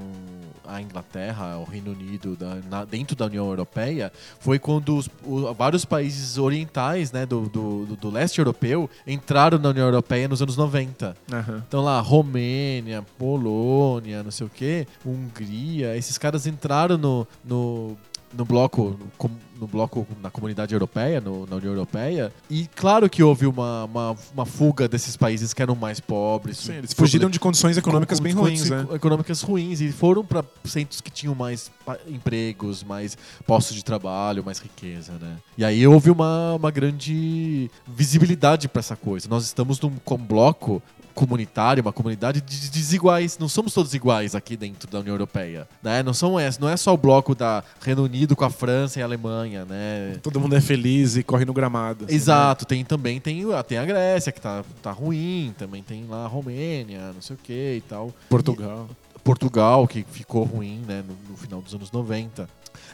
à Inglaterra, ao Reino Unido, da- na- dentro da União Europeia, foi quando os- o- vários países orientais né, do, do, do- leste europeu entraram na União Europeia nos anos 90. Aham. Então lá, Romênia, Polônia, não sei o quê, Hungria, esses caras entraram no, no, no bloco, no, no bloco na comunidade europeia, no- na União Europeia, e claro que houve uma, uma, uma fuga desses países que eram mais pobres. Sim, eles fugiram de condições econômicas com- bem ruins, né? Econômicas ruins e foram para centros que tinham mais empregos, mais postos de trabalho, mais riqueza, né? E aí houve uma, uma grande visibilidade para essa coisa. Nós estamos num com bloco comunitário, uma comunidade de desiguais. Não somos todos iguais aqui dentro da União Europeia, né? Não são é, não é só o bloco da Reino Unido com a França e a Alemanha, né? Todo mundo é feliz e corre no gramado. assim, Exato, tem também tem, a- tem a Grécia que tá, tá ruim, também tem lá a Romênia, não sei o que e tal. né? Portugal. Portugal, que ficou ruim né, no, no final dos anos 90.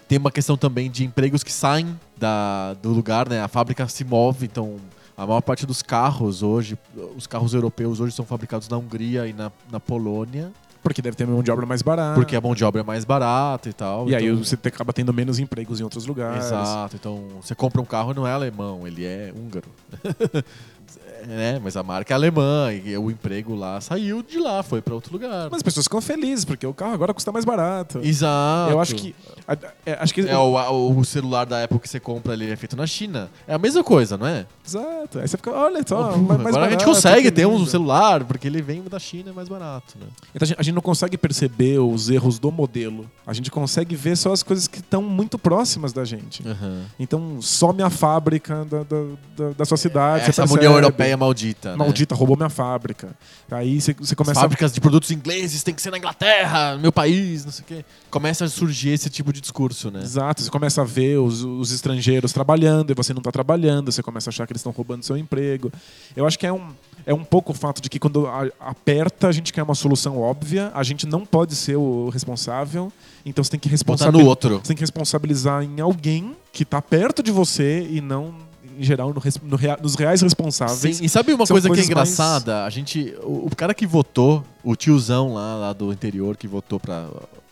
Tem uma questão também de empregos que saem da, do lugar, né? A fábrica se move, então a maior parte dos carros hoje, os carros europeus hoje são fabricados na Hungria e na, na Polônia, Porque deve ter mão de obra mais barata. porque a mão de obra é mais barata e tal. E aí então- você te- acaba tendo menos empregos em outros lugares. Exato, então você compra um carro não é alemão, ele é húngaro. É, mas a marca é alemã e o emprego lá saiu de lá, foi para outro lugar. Mas as pessoas ficam felizes, porque o carro agora custa mais barato. Exato. Eu acho que. a- é, acho que É, o, o celular da Apple que você compra ali é feito na China. É a mesma coisa, não é? Exato. Aí você fica, olha só, mais Agora a gente barato, consegue ter um celular, porque ele vem da China é mais barato, né? Então a gente, a gente não consegue perceber os erros do modelo. A gente consegue ver só as coisas que estão muito próximas da gente. Uhum. Então some a fábrica da, da, da- da sua cidade. você Essa. União Europeia Europeia maldita. né? Maldita, roubou minha fábrica. Aí você você As começa a fábricas de produtos ingleses tem que ser na Inglaterra, no meu país, não sei o quê. Começa a surgir esse tipo de discurso, né? Exato, você começa a ver os, os estrangeiros trabalhando e você não está trabalhando, você começa a achar que eles estão roubando seu emprego. Eu acho que é um, é um pouco o fato de que quando aperta a gente quer uma solução óbvia, a gente não pode ser o responsável, então você tem que responsabilizar. no outro. Você tem que responsabilizar em alguém que está perto de você e não, em geral, no no rea- nos reais responsáveis. Sim, e sabe uma coisa que é coisas mais- engraçada? A gente. O, o cara que votou, o tiozão lá, lá do interior que votou para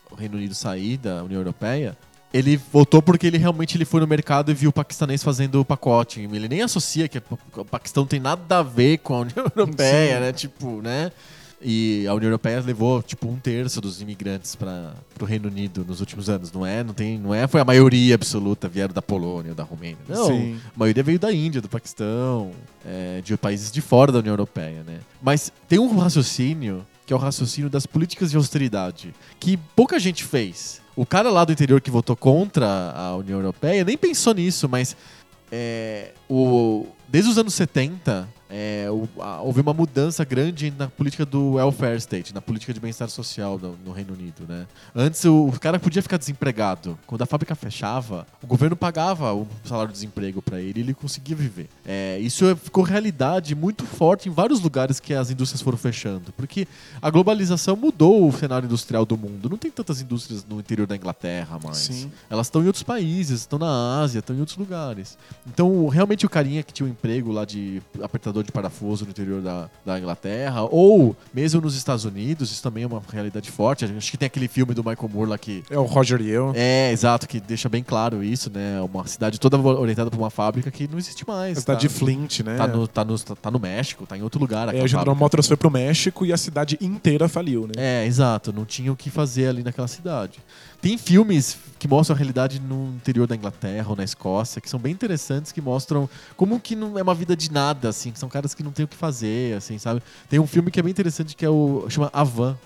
o Reino Unido sair da União Europeia, ele votou porque ele realmente ele foi no mercado e viu o paquistanês fazendo o pacote. Ele nem associa que o Paquistão tem nada a ver com a União Europeia, Sim. né? Tipo, né? E a União Europeia levou tipo um terço dos imigrantes para o Reino Unido nos últimos anos, não é? Não tem, não é? Foi a maioria absoluta vieram da Polônia, da Romênia. Não, Sim. a maioria veio da Índia, do Paquistão, é, de países de fora da União Europeia, né? Mas tem um raciocínio que é o raciocínio das políticas de austeridade, que pouca gente fez. O cara lá do interior que votou contra a União Europeia nem pensou nisso, mas é, o, desde os anos 70 é, houve uma mudança grande na política do welfare state, na política de bem-estar social do- no Reino Unido, né? Antes o, o cara podia ficar desempregado. Quando a fábrica fechava, o governo pagava o salário de desemprego para ele e ele conseguia viver. É, isso ficou realidade muito forte em vários lugares que as indústrias foram fechando, porque a globalização mudou o cenário industrial do mundo. Não tem tantas indústrias no interior da Inglaterra mais. Sim. Elas estão em outros países, estão na Ásia, estão em outros lugares. Então, realmente, o carinha que tinha um emprego lá de apertador de parafuso no interior da, da Inglaterra, ou mesmo nos Estados Unidos, isso também é uma realidade forte. Acho que tem aquele filme do Michael Moore lá que. É o Roger e eu. É, exato, que deixa bem claro isso, né? Uma cidade toda orientada para uma fábrica que não existe mais. A cidade tá? de Flint, né? Tá no, tá, no, tá no México, tá em outro lugar. É, a General. Motors foi pro México e a cidade inteira faliu, né? É, exato. Não tinha o que fazer ali naquela cidade. Tem filmes que mostram a realidade no interior da Inglaterra ou na Escócia, que são bem interessantes, que mostram como que não é uma vida de nada, assim, que são caras que não têm o que fazer, assim, sabe? Tem um filme que é bem interessante que é o chama A Van.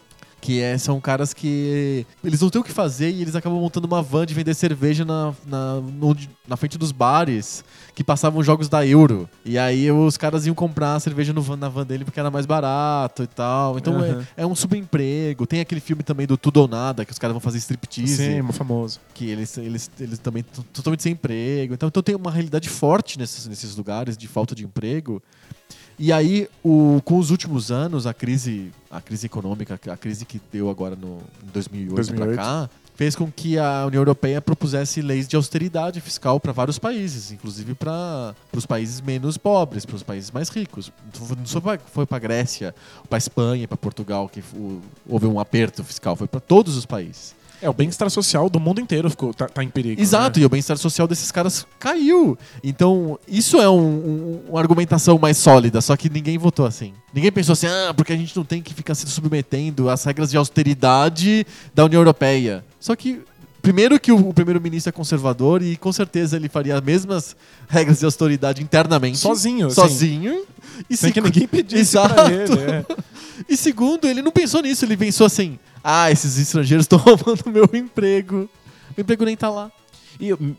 Que é, são caras que. Eles não têm o que fazer e eles acabam montando uma van de vender cerveja na, na, no- na frente dos bares que passavam jogos da Euro. E aí os caras iam comprar a cerveja no van, na van dele porque era mais barato e tal. Então Aham. é, é um subemprego. Tem aquele filme também do Tudo ou Nada, que os caras vão fazer striptease. Sim, muito famoso. Que eles, eles, eles também estão totalmente sem emprego. Então, então tem uma realidade forte nesses, nesses lugares de falta de emprego. E aí, o, com os últimos anos, a crise, a crise econômica, a crise que deu agora no, em 2008, 2008. para cá, fez com que a União Europeia propusesse leis de austeridade fiscal para vários países, inclusive para os países menos pobres, para os países mais ricos. Não só foi para a Grécia, para a Espanha, para Portugal que houve um aperto fiscal, foi para todos os países. É, o bem-estar social do mundo inteiro ficou, tá, tá em perigo. Exato, né? e o bem-estar social desses caras caiu. Então, isso é um- um- uma argumentação mais sólida, só que ninguém votou assim. Ninguém pensou assim, ah, porque a gente não tem que ficar se submetendo às regras de austeridade da União Europeia. Só que. Primeiro que o, primeiro-ministro é conservador e com certeza ele faria as mesmas regras de austeridade internamente. Sozinho, assim. Sozinho. E Sem se- que ninguém pedisse Exato. pra ele. é. E segundo, ele não pensou nisso, ele pensou assim: ah, esses estrangeiros estão roubando meu emprego. O emprego nem tá lá. E m-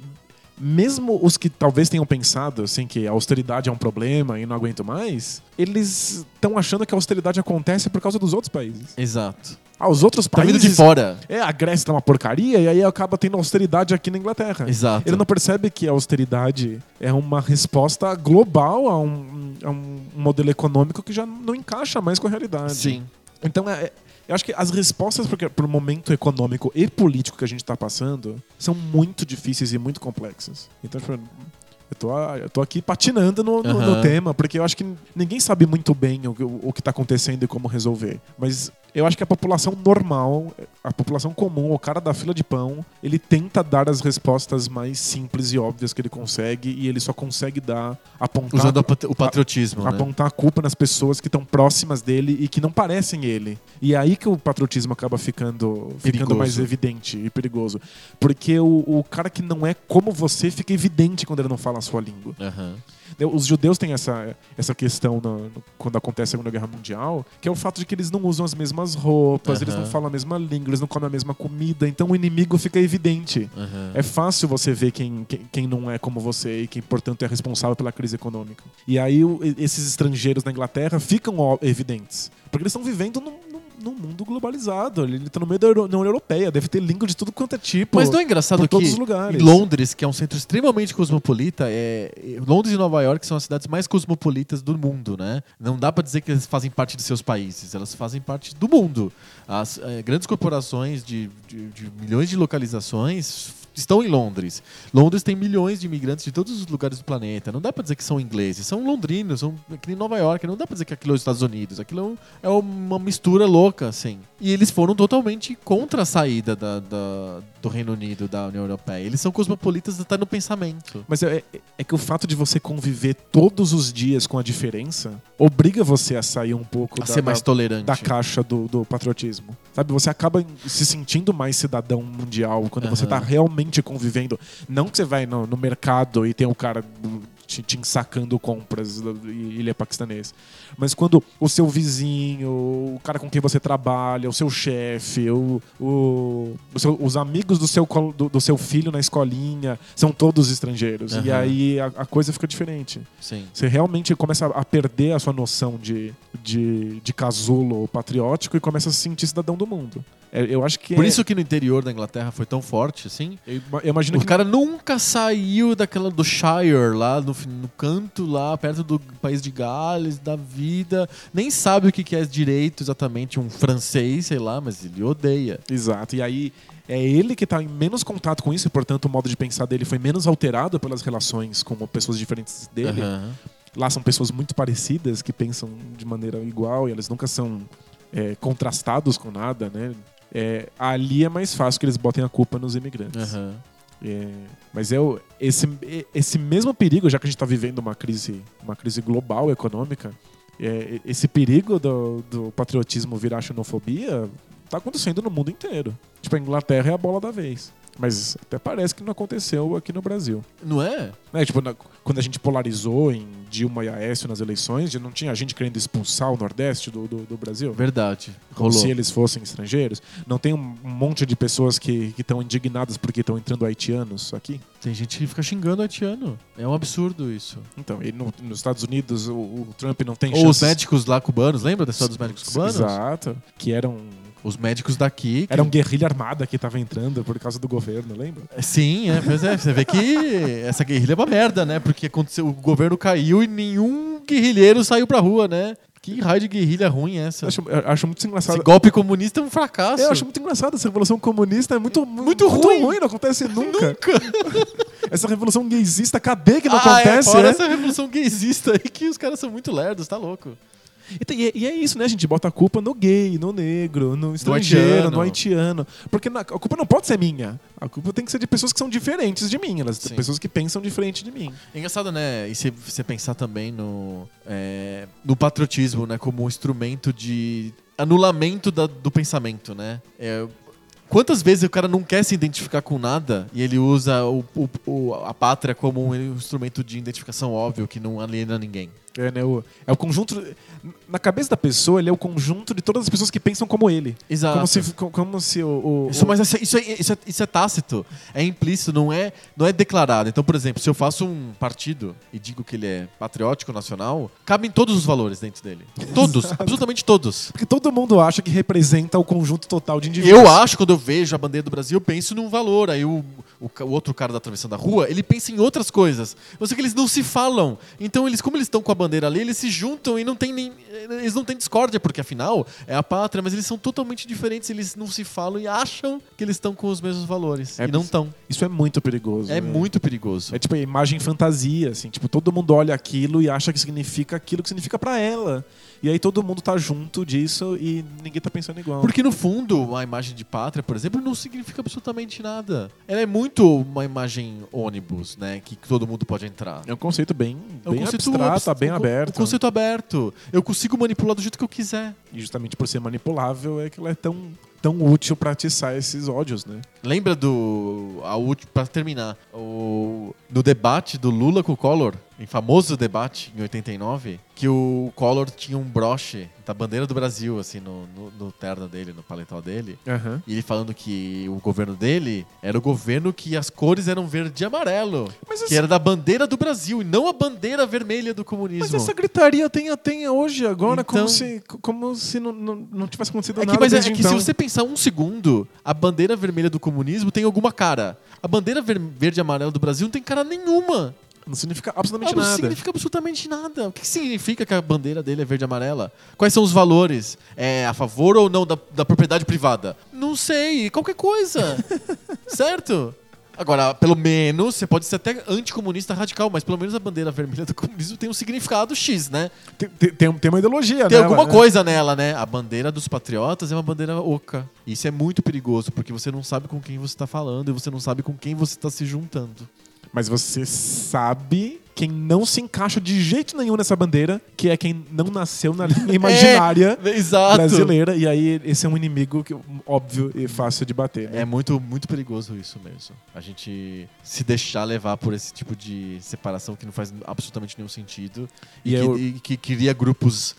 mesmo os que talvez tenham pensado assim que a austeridade é um problema e não aguento mais, eles estão achando que a austeridade acontece por causa dos outros países. Exato. Ah, os outros Tá vindo países. de fora. É, a Grécia tá uma porcaria e aí acaba tendo austeridade aqui na Inglaterra. Exato. Ele não percebe que a austeridade é uma resposta global a um, a um modelo econômico que já não encaixa mais com a realidade. Sim. Então, é, é- eu acho que as respostas para o momento econômico e político que a gente está passando são muito difíceis e muito complexas. Então, tipo, eu tô, eu tô aqui patinando no, no- no tema, porque eu acho que ninguém sabe muito bem o, o, o que está acontecendo e como resolver. Mas eu acho que a população normal, a população comum, o cara da fila de pão, ele tenta dar as respostas mais simples e óbvias que ele consegue e ele só consegue dar, apontar Usando a o patriotismo, né? apontar a culpa nas pessoas que estão próximas dele e que não parecem ele. E é aí que o patriotismo acaba ficando, ficando Perigoso. mais evidente e perigoso. Porque o, o cara que não é como você fica evidente quando ele não fala a sua língua. Aham. Os judeus têm essa, essa questão no- no- quando acontece a Segunda Guerra Mundial, que é o fato de que eles não usam as mesmas roupas, eles não falam a mesma língua, eles não comem a mesma comida, então o inimigo fica evidente. Aham. É fácil você ver quem, quem, quem não é como você e quem, portanto, é responsável pela crise econômica. E aí o- esses estrangeiros na Inglaterra ficam evidentes. Porque eles estão vivendo num, num- mundo globalizado. Ele está no meio da União Europeia, deve ter língua de tudo quanto é tipo. Mas não é engraçado que todos os lugares. em Londres, que é um centro extremamente cosmopolita, é Londres e Nova York são as cidades mais cosmopolitas do mundo, né? Não dá pra dizer que elas fazem parte de seus países, elas fazem parte do mundo. As eh, grandes corporações de, de- de milhões de localizações estão em Londres. Londres tem milhões de imigrantes de todos os lugares do planeta. Não dá pra dizer que são ingleses, são londrinos, são que nem Nova York. Não dá pra dizer que aquilo é os Estados Unidos. Aquilo é é uma mistura louca, assim. E eles foram totalmente contra a saída da- da- do Reino Unido da União Europeia. Eles são cosmopolitas até no pensamento. Mas é, é- é que o fato de você conviver todos os dias com a diferença obriga você a sair um pouco A da, ser mais da- tolerante. da caixa do, do patriotismo. Sabe, você acaba se sentindo mais cidadão mundial quando você Aham. tá realmente convivendo. Não que você vai no, no mercado e tem o cara te, te ensacando compras e ele é paquistanês. Mas quando o seu vizinho, o cara com quem você trabalha, o seu chefe, o, o- o seu- os amigos do seu, do, do seu filho na escolinha são todos estrangeiros. E Aham. aí a, a coisa fica diferente. Sim. Você realmente começa a perder a sua noção de, de, de casulo patriótico e começa a se sentir cidadão do mundo. É, eu acho que Por é- isso que no interior da Inglaterra foi tão forte, assim. eu, eu imagino O que cara nunca saiu daquela do Shire, lá no, no canto, lá perto do país de Gales, da vida. Nem sabe o que é direito exatamente, um francês, sei lá, mas ele odeia. Exato. E aí é ele que está em menos contato com isso e, portanto, o modo de pensar dele foi menos alterado pelas relações com pessoas diferentes dele. Aham. Lá são pessoas muito parecidas que pensam de maneira igual e eles nunca são é, contrastados com nada, né? É, ali é mais fácil que eles botem a culpa nos imigrantes. Aham. É, mas o- esse, esse mesmo perigo, já que a gente está vivendo uma crise, uma crise global econômica, é, esse perigo do, do patriotismo virar xenofobia está acontecendo no mundo inteiro. Tipo, a Inglaterra é a bola da vez. Mas até parece que não aconteceu aqui no Brasil. Não é? Né, tipo, na- quando a gente polarizou em Dilma e Aécio nas eleições, já não tinha gente querendo expulsar o Nordeste do, do, do Brasil? Verdade. como Rolou. se eles fossem estrangeiros. Não tem um monte de pessoas que estão indignadas porque estão entrando haitianos aqui? Tem gente que fica xingando haitiano. É um absurdo isso. Então, e no- nos Estados Unidos o, o Trump não tem Ou os médicos lá cubanos, lembra da história dos médicos cubanos? Exato. Que eram, Os médicos daqui. que- era um guerrilha armada que estava entrando por causa do governo, lembra? Sim, é, pois é. Você vê que essa guerrilha é uma merda, né? Porque aconteceu, o governo caiu e nenhum guerrilheiro saiu pra rua, né? Que raio de guerrilha ruim é essa? Eu acho, eu acho muito engraçado. Esse golpe comunista é um fracasso. Eu acho muito engraçado. Essa revolução comunista é muito, Muito ruim. não acontece nunca. essa revolução gaysista, cadê que não ah, acontece? É, fora é? essa revolução gaysista aí que os caras são muito lerdos, tá louco. E, tem- e é isso, né? A gente bota a culpa no gay, no negro, no estrangeiro, haitiano. no haitiano. Porque na- a culpa não pode ser minha. A culpa tem que ser de pessoas que são diferentes de mim. Elas, Sim. pessoas que pensam diferente de mim. É engraçado, né? E se você pensar também no, é, no patriotismo, né? Como um instrumento de anulamento da- do pensamento, né? É, quantas vezes o cara não quer se identificar com nada e ele usa o, o- o- a pátria como um instrumento de identificação óbvio que não aliena ninguém? É, né, o, é o conjunto. Na cabeça da pessoa, ele é o conjunto de todas as pessoas que pensam como ele. Exato. Como se, co- como se o. o- Isso, mas isso é, isso, é, isso, é, isso é tácito, é implícito, não é, não é declarado. Então, por exemplo, se eu faço um partido e digo que ele é patriótico, nacional, cabem todos os valores dentro dele. Todos, Exato. absolutamente todos. Porque todo mundo acha que representa o conjunto total de indivíduos. Eu acho, quando eu vejo a bandeira do Brasil, eu penso num valor. Aí o, o, o outro cara da atravessando a rua, ele pensa em outras coisas. Sei que eles não se falam. Então, eles, como eles estão com a bandeira ali, eles se juntam e não tem nem. Eles não têm discórdia, porque afinal é a pátria, mas eles são totalmente diferentes, eles não se falam e acham que eles estão com os mesmos valores. É e não estão. Isso é muito perigoso. É né? muito perigoso. É tipo a imagem fantasia, assim, tipo, todo mundo olha aquilo e acha que significa aquilo que significa pra ela. E aí todo mundo tá junto disso e ninguém tá pensando igual. Porque no fundo, a imagem de pátria, por exemplo, não significa absolutamente nada. Ela é muito uma imagem ônibus, né? Que todo mundo pode entrar. É um conceito bem, É um bem conceito abstrato, abs- bem um co- aberto. Um conceito aberto. Eu consigo manipular do jeito que eu quiser. E justamente por ser manipulável é que ela é tão, tão útil pra atiçar esses ódios, né? Lembra do. A última, pra terminar, o, no debate do Lula com o Collor, em famoso debate em 89, que o Collor tinha um broche da bandeira do Brasil, assim, no, no, no terno dele, no paletó dele. Aham. E ele falando que o governo dele era o governo que as cores eram verde e amarelo. Mas que essa- era da bandeira do Brasil e não a bandeira vermelha do comunismo. Mas essa gritaria tem, tem hoje, agora, como Então- se, como se não, não, não tivesse acontecido É que, nada mas é, é que então. se você pensar um segundo, a bandeira vermelha do comunismo tem alguma cara. A bandeira ver- verde e amarela do Brasil não tem cara nenhuma. Não significa absolutamente Não nada. significa absolutamente nada. O que significa que a bandeira dele é verde e amarela? Quais são os valores? É a favor ou não da, da propriedade privada? Não sei. Qualquer coisa. certo? Agora, pelo menos, você pode ser até anticomunista radical, mas pelo menos a bandeira vermelha do comunismo tem um significado X, né? Tem, tem, tem- uma ideologia, Tem né? alguma né? coisa nela, né? A bandeira dos patriotas é uma bandeira oca. Isso é muito perigoso, porque você não sabe com quem você está falando e você não sabe com quem você está se juntando. Mas você sabe quem não se encaixa de jeito nenhum nessa bandeira, que é quem não nasceu na linha imaginária É, exato. brasileira. E aí esse é um inimigo que, óbvio e fácil de bater. né? É muito, muito perigoso isso mesmo. A gente se deixar levar por esse tipo de separação que não faz absolutamente nenhum sentido e, E que, eu- e que cria grupos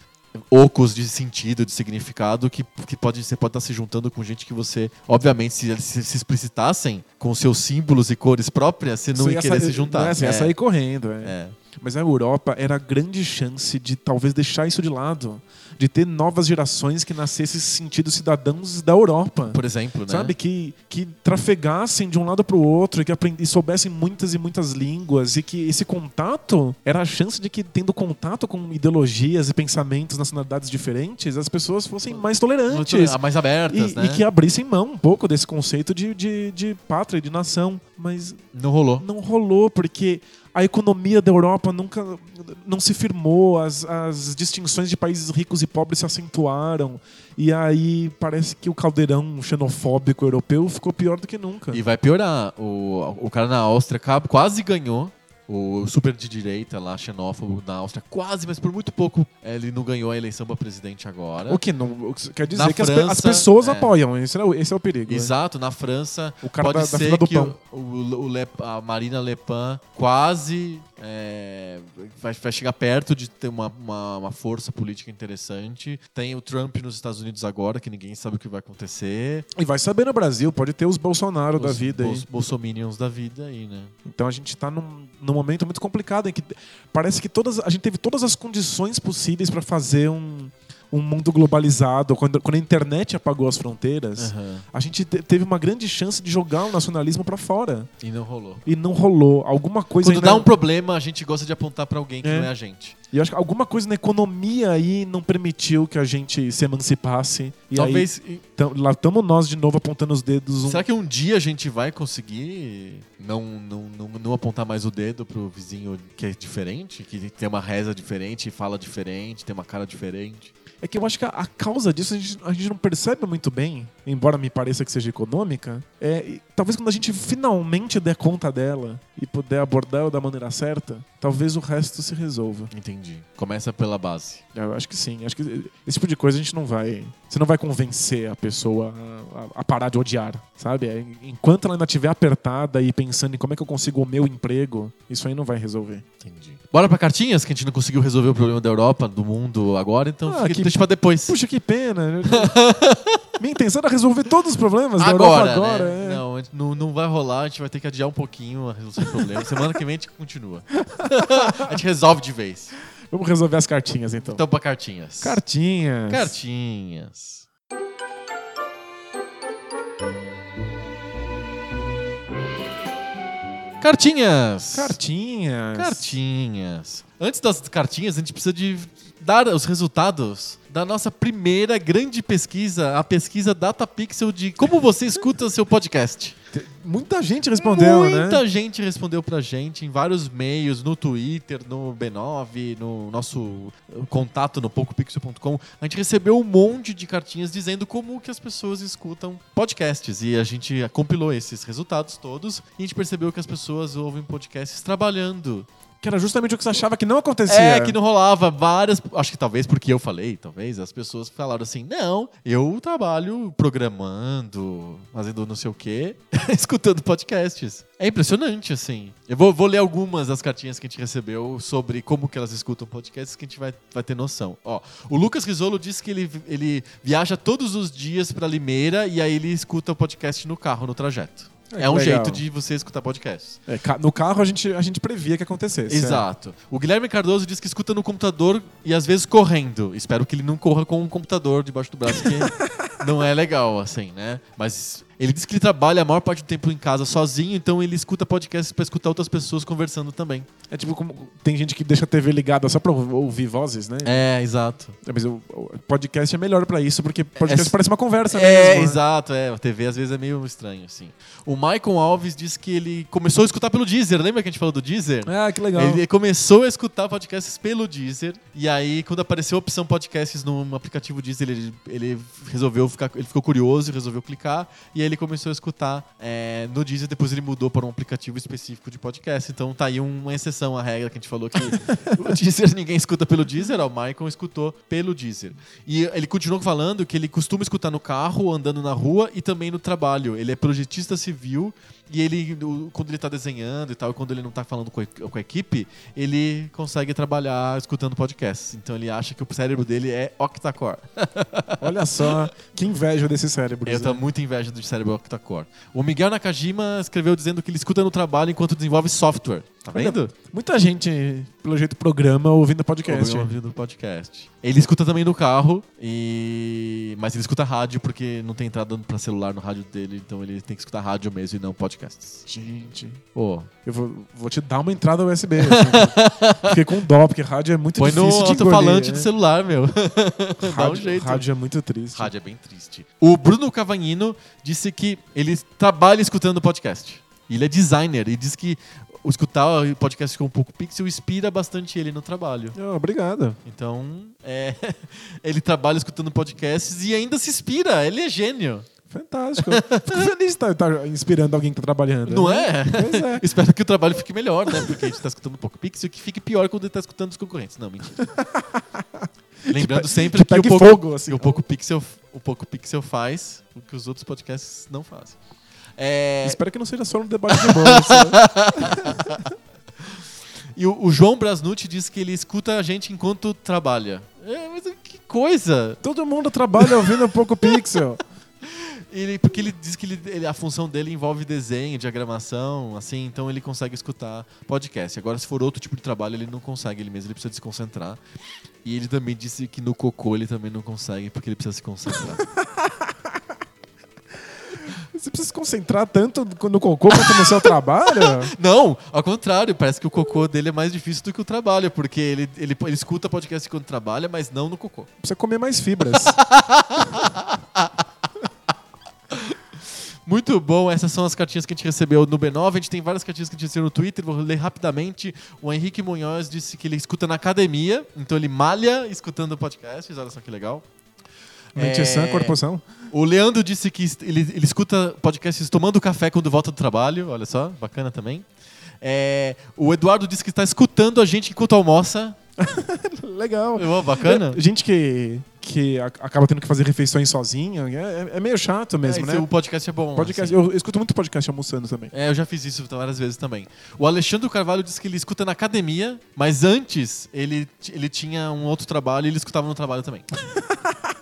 ocos de sentido, de significado, que, que pode, você pode estar se juntando com gente que você, obviamente, se eles se, se explicitassem com seus símbolos e cores próprias, você não Você ia querer sa- se juntar. É assim, ia É, sair correndo. é. é. Mas a Europa era a grande chance de talvez deixar isso de lado. De ter novas gerações que nascessem se sentindo cidadãos da Europa. Por exemplo, né? Sabe, que, que trafegassem de um lado para o outro e que aprend... e soubessem muitas e muitas línguas e que esse contato era a chance de que, tendo contato com ideologias e pensamentos, nacionalidades diferentes, as pessoas fossem mais tolerantes. Muito- mais abertas, E, né? e que abrissem mão um pouco desse conceito de, de, de pátria, de nação. Mas Não rolou. não rolou, porque a economia da Europa nunca não se firmou, as, as distinções de países ricos e pobres se acentuaram. E aí parece que o caldeirão xenofóbico europeu ficou pior do que nunca. E vai piorar. O, o cara na Áustria quase ganhou. O super de direita lá, xenófobo na Áustria, quase, mas por muito pouco eh, ele não ganhou a eleição para presidente agora. O que não o que quer dizer Na que as, França, as pessoas é. apoiam, esse é o, esse é o perigo. né? Exato, na França O cara pode da- da ser do que o, o- Le- a Marina Le Pen quase é, vai, vai chegar perto de ter uma, uma, uma força política interessante. Tem o Trump nos Estados Unidos agora, que ninguém sabe o que vai acontecer. E vai saber no Brasil, pode ter os Bolsonaro da Os vida aí. bol- bolsominions da vida aí, né? Então a gente tá num, num momento muito complicado em que parece que todas, a gente teve todas as condições possíveis para fazer um, um mundo globalizado. Quando, quando a internet apagou as fronteiras, Aham. a gente te- teve uma grande chance de jogar o nacionalismo para fora. E não rolou. E não rolou. Alguma coisa Quando ainda- dá um problema, a gente gosta de apontar pra alguém que É. não é a gente. E eu acho que alguma coisa na economia aí não permitiu que a gente se emancipasse. E Talvez. aí, tam- lá estamos nós de novo apontando os dedos. Um... Será que um dia a gente vai conseguir não, não, não, não apontar mais o dedo pro vizinho que é diferente? Que tem uma reza diferente, fala diferente, tem uma cara diferente? É que eu acho que a, causa disso a gente, a gente não percebe muito bem, embora me pareça que seja econômica. É, talvez quando a gente finalmente der conta dela e puder abordá-la da maneira certa, talvez o resto se resolva. Entendi. Começa pela base. Eu acho que sim. Acho que esse tipo de coisa a gente não vai. Você não vai convencer a pessoa a parar de odiar, sabe? É, enquanto ela ainda estiver apertada e pensando em como é que eu consigo o meu emprego, isso aí não vai resolver. Entendi. Bora pra cartinhas, que a gente não conseguiu resolver o problema da Europa, do mundo agora, então Ah, fica- que- deixa pra depois. Puxa, que pena. Minha intenção era resolver todos os problemas da agora, Europa agora. né? é. Não, não, não vai rolar, a gente vai ter que adiar um pouquinho a resolução do problema. Semana que vem a gente continua. a gente resolve de vez. Vamos resolver as cartinhas então. Então, pra cartinhas. Cartinhas. Cartinhas. Cartinhas. Cartinhas. Cartinhas. Antes das cartinhas, a gente precisa de dar os resultados da nossa primeira grande pesquisa, a pesquisa DataPixel de como você escuta seu podcast. Muita gente respondeu, Muita né? gente respondeu pra gente em vários meios, no Twitter, no B9, no nosso contato no PocoPixel.com. A gente recebeu um monte de cartinhas dizendo como que as pessoas escutam podcasts. E a gente compilou esses resultados todos e a gente percebeu que as pessoas ouvem podcasts trabalhando. Que era justamente o que você achava que não acontecia. É, que não rolava várias. Acho que talvez porque eu falei, talvez, as pessoas falaram assim: não, eu trabalho programando, fazendo não sei o quê, escutando podcasts. É impressionante, assim. Eu vou, vou ler algumas das cartinhas que a gente recebeu sobre como que elas escutam podcasts que a gente vai, vai ter noção. Ó, o Lucas Risolo disse que ele, ele viaja todos os dias pra Limeira e aí ele escuta o podcast no carro, no trajeto. É, É, um legal. jeito de você escutar podcasts. É, no carro a gente, a gente previa que acontecesse. Exato. O Guilherme Cardoso diz que escuta no computador e às vezes correndo. Espero que ele não corra com um computador debaixo do braço, que não é legal, assim, né? Mas ele diz que ele trabalha a maior parte do tempo em casa sozinho, então ele escuta podcasts pra escutar outras pessoas conversando também. É, tipo como tem gente que deixa a TV ligada só pra ouvir vozes, né? É, exato. É, Mas o, podcast é melhor pra isso, porque podcast É- parece uma conversa É, mesmo. né? exato, é. A TV às vezes é meio estranho, assim. O Michael Alves diz que ele começou a escutar pelo Deezer. Lembra que a gente falou do Deezer? Ah, que legal. Ele começou a escutar podcasts pelo Deezer. E aí, quando apareceu a opção podcasts no aplicativo Deezer, ele, ele resolveu ficar. Ele ficou curioso e resolveu clicar. E ele começou a escutar é, no Deezer. Depois ele mudou para um aplicativo específico de podcast. Então tá aí uma exceção à regra que a gente falou que o Deezer ninguém escuta pelo Deezer. Ó, o Michael escutou pelo Deezer. E ele continuou falando que ele costuma escutar no carro, andando na rua e também no trabalho. Ele é projetista civil e ele, quando ele tá desenhando e tal, quando ele não tá falando com a, equipe, ele consegue trabalhar escutando podcasts. Então ele acha que o cérebro dele é octa-core. Olha só, que inveja desse cérebro. Eu tenho muita inveja do cérebro octa-core. O Miguel Nakajima escreveu dizendo que ele escuta no trabalho enquanto desenvolve software. Tá vendo? Muita gente, pelo jeito, programa ouvindo podcast. Ouvindo podcast. Ele escuta também no carro, e... mas ele escuta rádio porque não tem entrada pra celular no rádio dele, então ele tem que escutar rádio mesmo e não podcasts. Gente, Pô, eu vou, vou te dar uma entrada USB. assim. Fiquei com dó, porque rádio é muito põe no difícil de engolir, alto-falante né? do celular, meu. Dá um Rádio, jeito. rádio é muito triste. Rádio é bem triste. O Bruno Cavagnino disse que ele trabalha escutando podcast. Ele é designer e diz que o escutar o podcast com um pouco pixel inspira bastante ele no trabalho. Ah, obrigado. Então, é, ele trabalha escutando podcasts e ainda se inspira. Ele é gênio. Fantástico. Fico feliz de estar, inspirando alguém que tá trabalhando. Não né? é? Pois é. Espero que o trabalho fique melhor, né? Porque a gente tá escutando um pouco pixel e que fique pior quando ele tá escutando os concorrentes. Não, mentira. Lembrando sempre que que, o pegue pouco, fogo, assim. que o pouco pixel, o pouco pixel faz o que os outros podcasts não fazem. É, Espero que não seja só um debate de bolsa. e o, o João Brasnucci diz que ele escuta a gente enquanto trabalha. É, mas que coisa! Todo mundo trabalha ouvindo um pouco pixel. Ele, porque ele diz que ele- ele- a função dele envolve desenho, diagramação, assim, então ele consegue escutar podcast. Agora, se for outro tipo de trabalho, ele não consegue ele mesmo, ele precisa se concentrar. E ele também disse que no cocô ele também não consegue, porque ele precisa se concentrar. Você precisa se concentrar tanto no cocô quanto no seu trabalho? não, ao contrário, parece que o cocô dele é mais difícil do que o trabalho, porque ele, ele, ele escuta podcast quando trabalha, mas não no cocô. Precisa comer mais fibras. Muito bom, essas são as cartinhas que a gente recebeu no B9. A gente tem várias cartinhas que a gente recebeu no Twitter, vou ler rapidamente. O Henrique Munhoz disse que ele escuta na academia, então ele malha escutando podcasts, olha só que legal. Mente É, sã, corpo são. O Leandro disse que ele, ele escuta podcasts tomando café quando volta do trabalho, olha só, bacana também. É, o Eduardo disse que está escutando a gente enquanto almoça. Legal. Oh, bacana. É, gente que, que acaba tendo que fazer refeições sozinho, é, é meio chato mesmo, É, né? O podcast é bom. Podcast, assim. eu, eu escuto muito podcast almoçando também. É, eu já fiz isso várias vezes também. O Alexandre Carvalho disse que ele escuta na academia, mas antes ele, ele tinha um outro trabalho e ele escutava no trabalho também.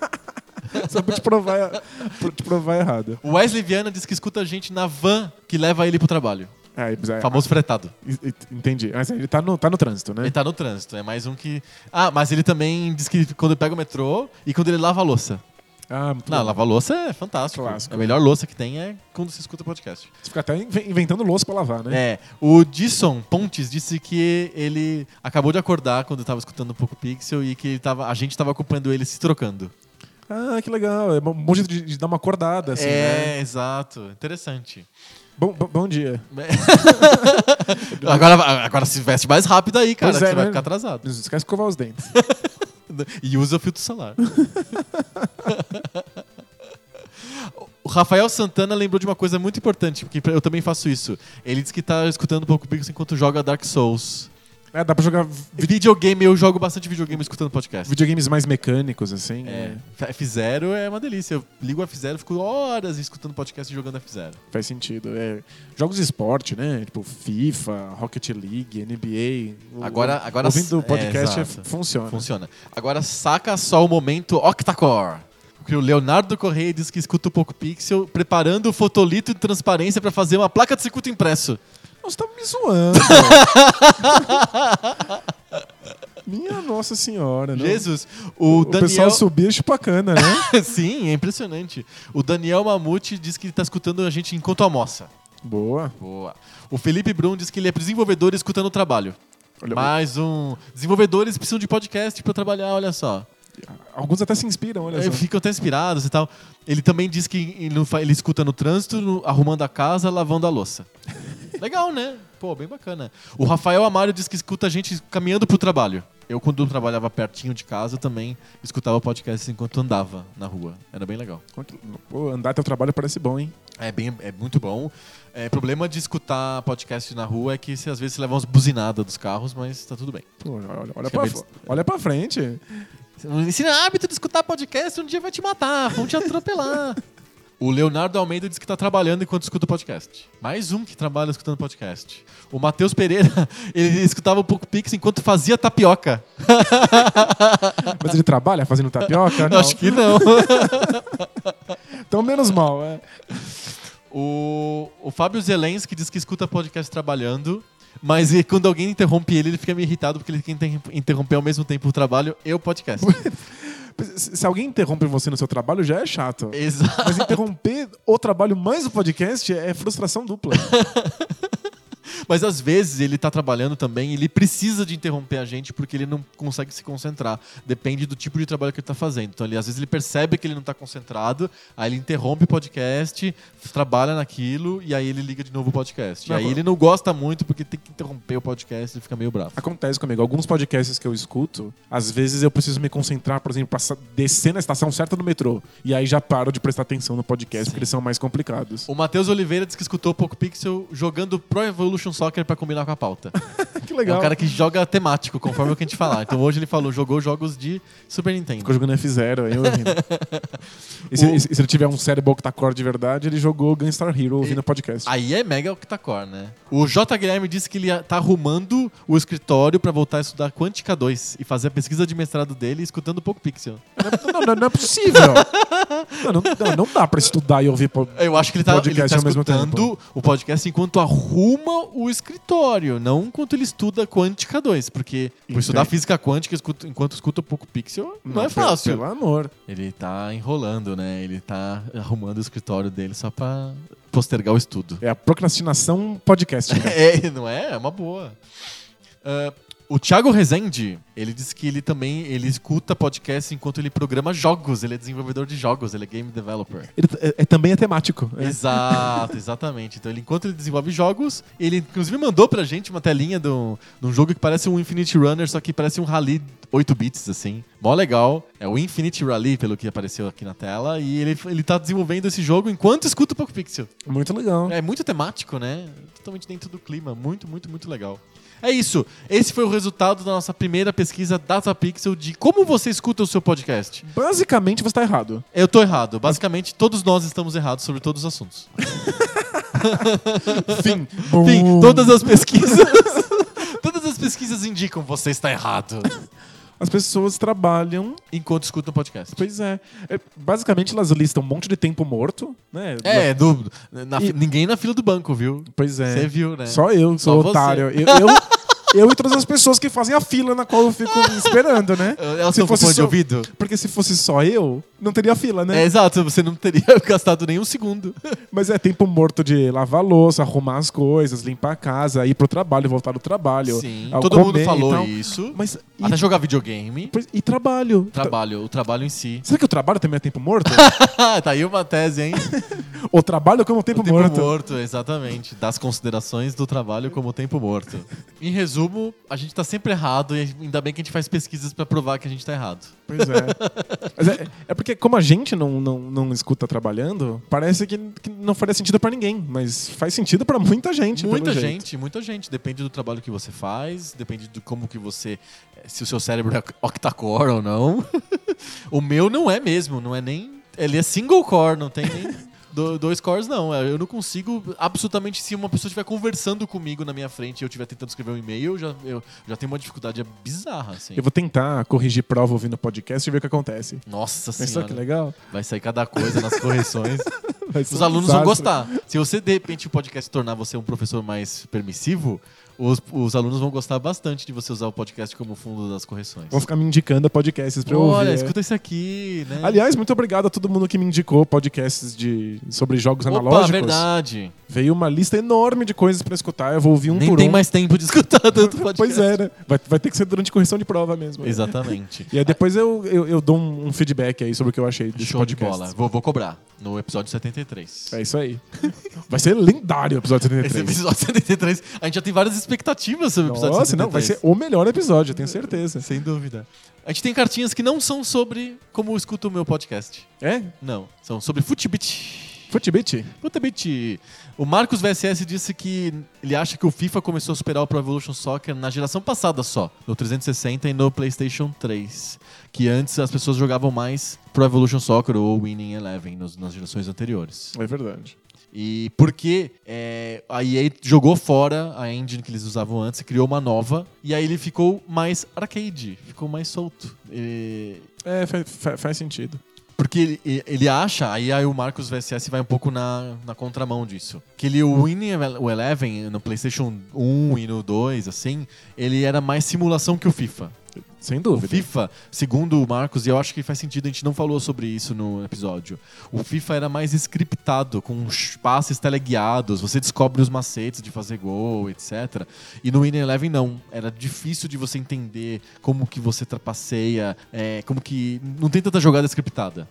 Só pra te provar, pra te provar errado. O Wesley Viana disse que escuta a gente na van que leva ele pro trabalho. É, é, Famoso fretado. e- e- Entendi. Mas ele tá no, tá no trânsito, né? Ele tá no trânsito, é mais um que. Ah, mas ele também diz que quando pega o metrô e quando ele lava a louça. Ah, muito Não, bom. lavar louça é fantástico. Clássico. A melhor louça que tem é quando se escuta podcast. Você fica até inve- inventando louça pra lavar, né? É, o Disson Pontes disse que ele acabou de acordar quando estava escutando um pouco Pixel e que tava, a gente estava acompanhando ele se trocando. Ah, que legal. É um bom jeito de, de dar uma acordada, assim, é, né? exato. Interessante. Bom, bom, bom dia. agora, agora se veste mais rápido aí, cara, Pois é, você vai né? ficar atrasado. Não esquece de escovar os dentes. E usa o filtro solar. O Rafael Santana lembrou de uma coisa muito importante, porque eu também faço isso. Ele disse que tá escutando um pouco Pixel enquanto joga Dark Souls. É, dá pra jogar vi- Videogame, eu jogo bastante videogame escutando podcast. videogames mais mecânicos, assim. É, F0 é uma delícia. Eu ligo o F0 fico horas escutando podcast e jogando F0. Faz sentido. É, jogos de esporte, né? Tipo FIFA, Rocket League, NBA. O- Agora- agora- Ouvindo o é, podcast exato. funciona. Funciona. Agora saca só o momento Octacore. Que o Leonardo Correia diz que escuta o Poco Pixel preparando o fotolito de transparência pra fazer uma placa de circuito impresso. Nossa, tá me zoando. Minha Nossa Senhora, né? Jesus, o, O Daniel... pessoal subia chupacana, né? Sim, é impressionante. O Daniel Mamute diz que ele tá escutando a gente enquanto almoça. Boa. Boa. O Felipe Brum diz que ele é desenvolvedor escutando o trabalho. Olha, Mais um. Desenvolvedores precisam de podcast pra trabalhar, olha só. Alguns até se inspiram, olha só. Ficam até inspirados e tal. Ele também diz que ele, escuta no trânsito, no- arrumando a casa, lavando a louça. Legal, né? Pô, bem bacana. O Rafael Amário diz que escuta a gente caminhando pro trabalho. Eu, quando trabalhava pertinho de casa, também escutava podcast enquanto andava na rua. Era bem legal. Pô, andar teu trabalho parece bom, hein? É, bem, é muito bom. É, problema de escutar podcast na rua é que você, às vezes você leva umas buzinadas dos carros, mas tá tudo bem. Pô, olha, olha, pra, fo- olha pra frente. Ensina hábito de escutar podcast, um dia vai te matar, vão te atropelar. O Leonardo Almeida diz que tá trabalhando enquanto escuta o podcast. Mais um que trabalha escutando podcast. O Matheus Pereira, ele escutava um pouco Pix enquanto fazia tapioca. Mas ele trabalha fazendo tapioca? Não. Acho que não. Então menos mal, é. O, o Fábio Zelensky diz que escuta podcast trabalhando, mas e quando alguém interrompe ele, ele fica meio irritado porque ele quer inter- interromper ao mesmo tempo o trabalho e o podcast. Se se alguém interrompe você no seu trabalho, já é chato. Exato. Mas interromper o trabalho mais o podcast é frustração dupla. Mas às vezes ele tá trabalhando também, ele precisa de interromper a gente porque ele não consegue se concentrar. Depende do tipo de trabalho que ele tá fazendo. Então, ele, às vezes ele percebe que ele não tá concentrado, aí ele interrompe o podcast, trabalha naquilo e aí ele liga de novo o podcast. Não, e aí ele não gosta muito porque tem que interromper o podcast e fica meio bravo. Acontece comigo. Alguns podcasts que eu escuto, às vezes eu preciso me concentrar, por exemplo, pra sa- descer na estação certa do metrô. E aí já paro de prestar atenção no podcast, Sim. porque eles são mais complicados. O Matheus Oliveira diz que escutou o Poco Pixel jogando Pro Evolution Soccer pra combinar com a pauta. que É legal. um cara que joga temático, conforme o que a gente falar. Então hoje ele falou, jogou jogos de Super Nintendo. Ficou jogando F0 aí, ouvindo. e, se, O- e se ele tiver um cérebro octacore de verdade, ele jogou Gunstar Hero ouvindo podcast. Aí é mega octacore, né? O J. Guilherme disse que ele tá arrumando o escritório pra voltar a estudar Quântica 2 e fazer a pesquisa de mestrado dele escutando o Poco Pixel. Não, não, não é possível. não, não, não, dá pra estudar e ouvir. po- Eu acho que ele tá, ele Podcast tá escutando o podcast enquanto arruma o escritório, não enquanto ele estuda Quântica 2, porque por Entendi. estudar física quântica enquanto escuta o Poco Pixel não, é pe- fácil. Pelo amor. Ele tá enrolando, né? Ele tá arrumando o escritório dele só pra postergar o estudo. É a procrastinação podcast. né? É, não é? É uma boa. Ah, o Thiago Rezende, ele disse que ele também ele escuta podcast enquanto ele programa jogos. Ele é desenvolvedor de jogos, ele é game developer. Ele é, é- também é temático. é. Exato, exatamente. Então, ele, enquanto ele desenvolve jogos, ele inclusive mandou pra gente uma telinha de um, de um jogo que parece um Infinite Runner, só que parece um Rally 8 bits, assim. Mó legal. É o Infinite Rally, pelo que apareceu aqui na tela. E ele, ele tá desenvolvendo esse jogo enquanto escuta o Poco Pixel. Muito legal. É muito temático, né? Totalmente dentro do clima. Muito, muito, muito legal. É isso. Esse foi o resultado da nossa primeira pesquisa DataPixel de como você escuta o seu podcast. Basicamente, você tá errado. Eu tô errado. Basicamente, todos nós estamos errados sobre todos os assuntos. Fim. Bum. todas as pesquisas. todas as pesquisas indicam você está errado. As pessoas trabalham. Enquanto escuta o podcast. Pois é. É, Basicamente, elas listam um monte de tempo morto, né? É, do, na E- ninguém na fila do banco, viu? Pois é. Você viu, né? Só eu, sou Só você. otário. Eu, eu, eu e todas as pessoas que fazem a fila na qual eu fico esperando, né? Elas Se fosse fone de só- ouvido? Porque se fosse só eu, não teria fila, né? É, exato, você não teria gastado nem um segundo. Mas é tempo morto de lavar a louça, arrumar as coisas, limpar a casa, ir pro trabalho, voltar do trabalho. Sim, todo mundo falou isso. Mas e, Até jogar videogame. pois- e trabalho? Trabalho, o trabalho em si. Será que o trabalho também é tempo morto? tá aí uma tese, hein? o trabalho como tempo, O tempo morto. morto, exatamente. Das considerações do trabalho como tempo morto. Em resumo, resumo, a gente tá sempre errado e ainda bem que a gente faz pesquisas pra provar que a gente tá errado. Pois é. É, é porque, como a gente não, não, não escuta trabalhando, parece que, que não faria sentido pra ninguém. Mas faz sentido pra muita gente. Muita jeito. gente, muita gente. Depende do trabalho que você faz, depende de como que você. Se o seu cérebro é octa-core ou não. o meu não é mesmo, não é nem. Ele é single core, não tem nem. Do- Dois cores não, eu não consigo absolutamente se uma pessoa estiver conversando comigo na minha frente e eu estiver tentando escrever um e-mail, eu já, eu já tenho uma dificuldade bizarra, assim. Eu vou tentar corrigir prova ouvindo o podcast e ver o que acontece. Nossa Pensou senhora, que legal? vai sair cada coisa nas correções. Os um alunos vão gostar. Se você, de repente, o podcast tornar você um professor mais permissivo, os, os alunos vão gostar bastante de você usar o podcast como fundo das correções. Vão ficar me indicando podcasts pra eu Olha, ouvir. escuta esse aqui, né? Aliás, muito obrigado a todo mundo que me indicou podcasts de, sobre jogos Opa, analógicos. verdade. Veio uma lista enorme de coisas pra escutar. Eu vou ouvir um Nem por tem um. mais tempo de escutar tanto podcast. Pois é, né? Vai, vai ter que ser durante correção de prova mesmo. Exatamente. E aí depois eu, eu, eu dou um, um feedback aí sobre o que eu achei desse Show de podcast. bola. Vou, vou cobrar no episódio 73. É isso aí. Vai ser lendário o episódio Esse 73. episódio 73, a gente já tem várias expectativas sobre o episódio Nossa, 73. não, vai ser o melhor episódio, eu tenho certeza. Sem dúvida. A gente tem cartinhas que não são sobre como eu escuto o meu podcast. É? Não, são sobre Futbit. Footbit? Futbit. O Marcos VSS disse que ele acha que o FIFA começou a superar o Pro Evolution Soccer na geração passada só, no 360 e no PlayStation 3. Que antes as pessoas jogavam mais Pro Evolution Soccer ou Winning Eleven nos- nas gerações anteriores. É verdade. E porque é, a EA jogou fora a engine que eles usavam antes e criou uma nova, e aí ele ficou mais arcade, ficou mais solto. E- É, fa- fa- faz sentido. Porque ele, ele acha, aí, aí o Marcos VSS vai um pouco na, na contramão disso. Que ele, o Winning o Eleven no PlayStation 1 e no 2, assim, ele era mais simulação que o FIFA. Sem O dúvida. FIFA, segundo o Marcos, e eu acho que faz sentido, a gente não falou sobre isso no episódio. O FIFA era mais scriptado, com passes teleguiados, você descobre os macetes de fazer gol, etc. E no Winning Eleven não. Era difícil de você entender como que você trapaceia, é, como que. Não tem tanta jogada scriptada.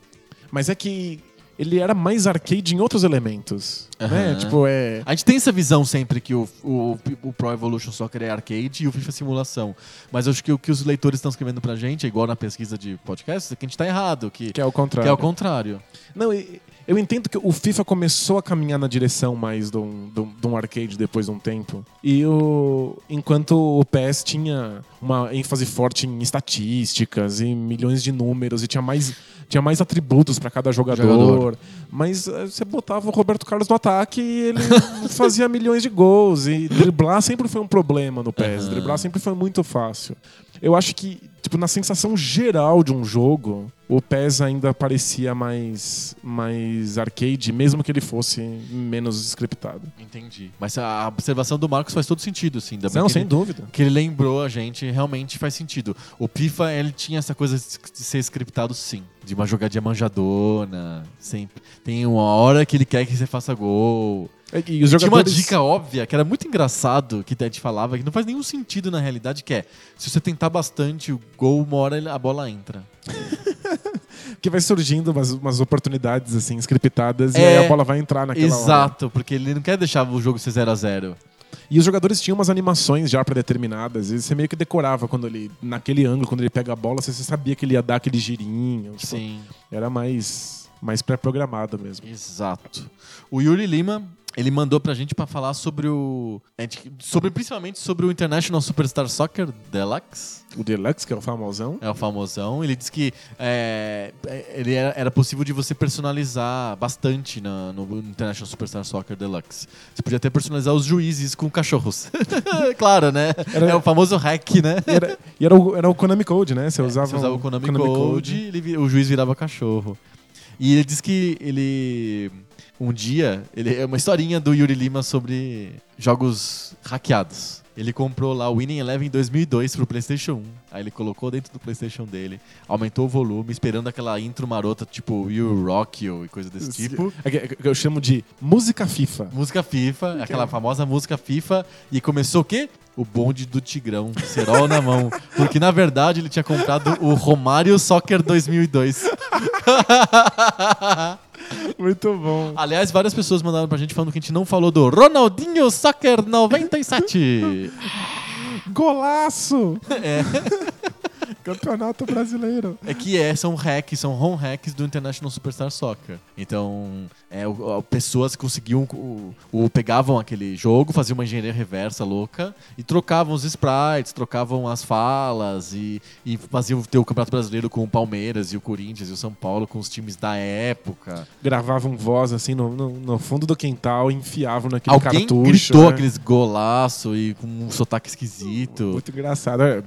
Mas é que ele era mais arcade em outros elementos. Né? Aham. Tipo, é. A gente tem essa visão sempre que o, o, o Pro Evolution Soccer é arcade e o FIFA é simulação. Mas acho que o que os leitores estão escrevendo pra gente, é igual na pesquisa de podcast, é que a gente tá errado, que, Que é o que contrário. é o contrário. Não, e- eu entendo que o FIFA começou a caminhar na direção mais de um, de um- de um arcade depois de um tempo. E o, enquanto o PES tinha uma ênfase forte em estatísticas e milhões de números e tinha mais, tinha mais atributos para cada jogador. Jogador. Mas eh, você botava o Roberto Carlos no ataque e ele fazia milhões de gols. E driblar sempre foi um problema no PES. Aham. Driblar sempre foi muito fácil. Eu acho que, tipo, na sensação geral de um jogo, o PES ainda parecia mais, mais arcade, mesmo que ele fosse menos scriptado. Entendi. Mas a observação do Marcos faz todo sentido, assim. Ainda Não, sem ele, dúvida. que ele lembrou a gente, realmente faz sentido. O FIFA, ele tinha essa coisa de ser scriptado, sim. De uma jogadinha manjadona, sempre. Tem uma hora que ele quer que você faça gol. E os Tinha uma jogadores... dica óbvia, que era muito engraçado, que a gente falava, que não faz nenhum sentido na realidade, que é, se você tentar bastante o gol, uma hora a bola entra. Que vai surgindo umas, umas oportunidades, assim, scriptadas, e É, aí a bola vai entrar naquela hora. Exato, porque ele não quer deixar o jogo ser 0 a 0 E os jogadores tinham umas animações já predeterminadas. E você meio que decorava quando ele, naquele ângulo, quando ele pega a bola, você, você sabia que ele ia dar aquele girinho. tipo, Sim. Era mais, mais pré-programado mesmo. Exato. O Yuri Lima, ele mandou pra gente pra falar sobre o. Sobre, principalmente sobre o International Superstar Soccer Deluxe. O Deluxe, que é o famosão. É o famosão. Ele disse que é, é, ele era, era possível de você personalizar bastante na- no International Superstar Soccer Deluxe. Você podia até personalizar os juízes com cachorros. claro, né? Era- É o famoso hack, né? E era, e era, o, era o Konami Code, né? Você usava, Você usava o Konami, Code, ele vi- o juiz virava cachorro. E ele diz que ele. Um dia, ele é uma historinha do Yuri Lima sobre jogos hackeados. Ele comprou lá o Winning Eleven em 2002 pro PlayStation 1. Aí ele colocou dentro do PlayStation dele, aumentou o volume, esperando aquela intro marota tipo You Rock You e coisa desse tipo. É é eu chamo de música FIFA. Música FIFA, aquela famosa música FIFA. E começou o quê? O bonde do Tigrão, cerol na mão. Porque na verdade ele tinha comprado o Romário Soccer 2002. Muito bom. Aliás, várias pessoas mandaram pra gente falando que a gente não falou do Ronaldinho Soccer 97. Golaço! É. Campeonato brasileiro. É que é, são hacks, são home hacks do International Superstar Soccer. Então, é, o- o- pessoas conseguiam. O, o- pegavam aquele jogo, faziam uma engenharia reversa louca e trocavam os sprites, trocavam as falas e, e faziam ter o Campeonato Brasileiro com o Palmeiras e o Corinthians e o São Paulo com os times da época. Gravavam voz assim no, no, no fundo do quintal e enfiavam naquele Alguém cartucho. gritou né? aqueles golaço e com um sotaque esquisito. Muito engraçado. É, é,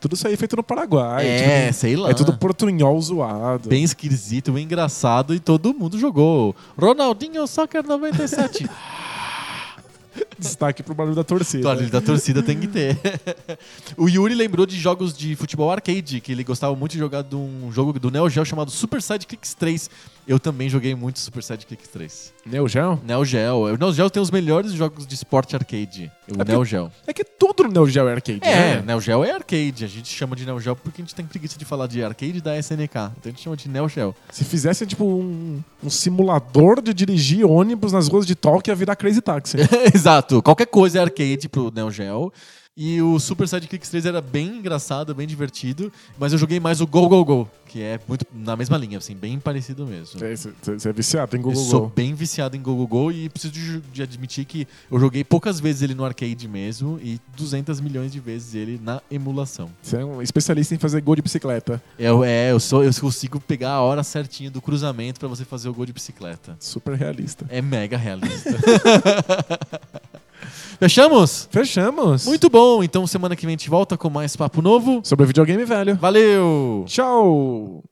tudo isso aí feito no Paraguai. É, tipo, sei lá. é tudo portunhol zoado. bem esquisito, bem engraçado e todo mundo jogou. Ronaldinho Soccer 97. Destaque pro barulho da torcida. Barulho da torcida tem que ter. o Yuri lembrou de jogos de futebol arcade, que ele gostava muito de jogar de um jogo do Neo Geo chamado Super Sidekicks 3. Eu também joguei muito Super Sidekicks 3. Neo Geo? Neo Geo. O Neo Geo tem os melhores jogos de esporte arcade. O porque- Neo Geo. É que tudo Neo Geo é arcade, É, né? Neo Geo é arcade. A gente chama de Neo Geo porque a gente tem preguiça de falar de arcade da SNK. Então a gente chama de Neo Geo. Se fizesse, tipo, um, um simulador de dirigir ônibus nas ruas de Tóquio, ia virar Crazy Taxi. Exato. Qualquer coisa é arcade pro Neo Geo. E o Super Sidekicks 3 era bem engraçado, bem divertido. Mas eu joguei mais o Go Go Go, que é muito na mesma linha, assim, bem parecido mesmo. Você é viciado em Eu Google sou Go. bem viciado em Go Go Go e preciso de, de admitir que eu joguei poucas vezes ele no arcade mesmo e 200 milhões de vezes ele na emulação. Você é um especialista em fazer gol de bicicleta. Eu, é, eu, sou, eu consigo pegar a hora certinha do cruzamento pra você fazer o gol de bicicleta. Super realista. É mega realista. Fechamos? Fechamos. Muito bom. Então semana que vem a gente volta com mais papo novo. Sobre videogame velho. Valeu! Tchau!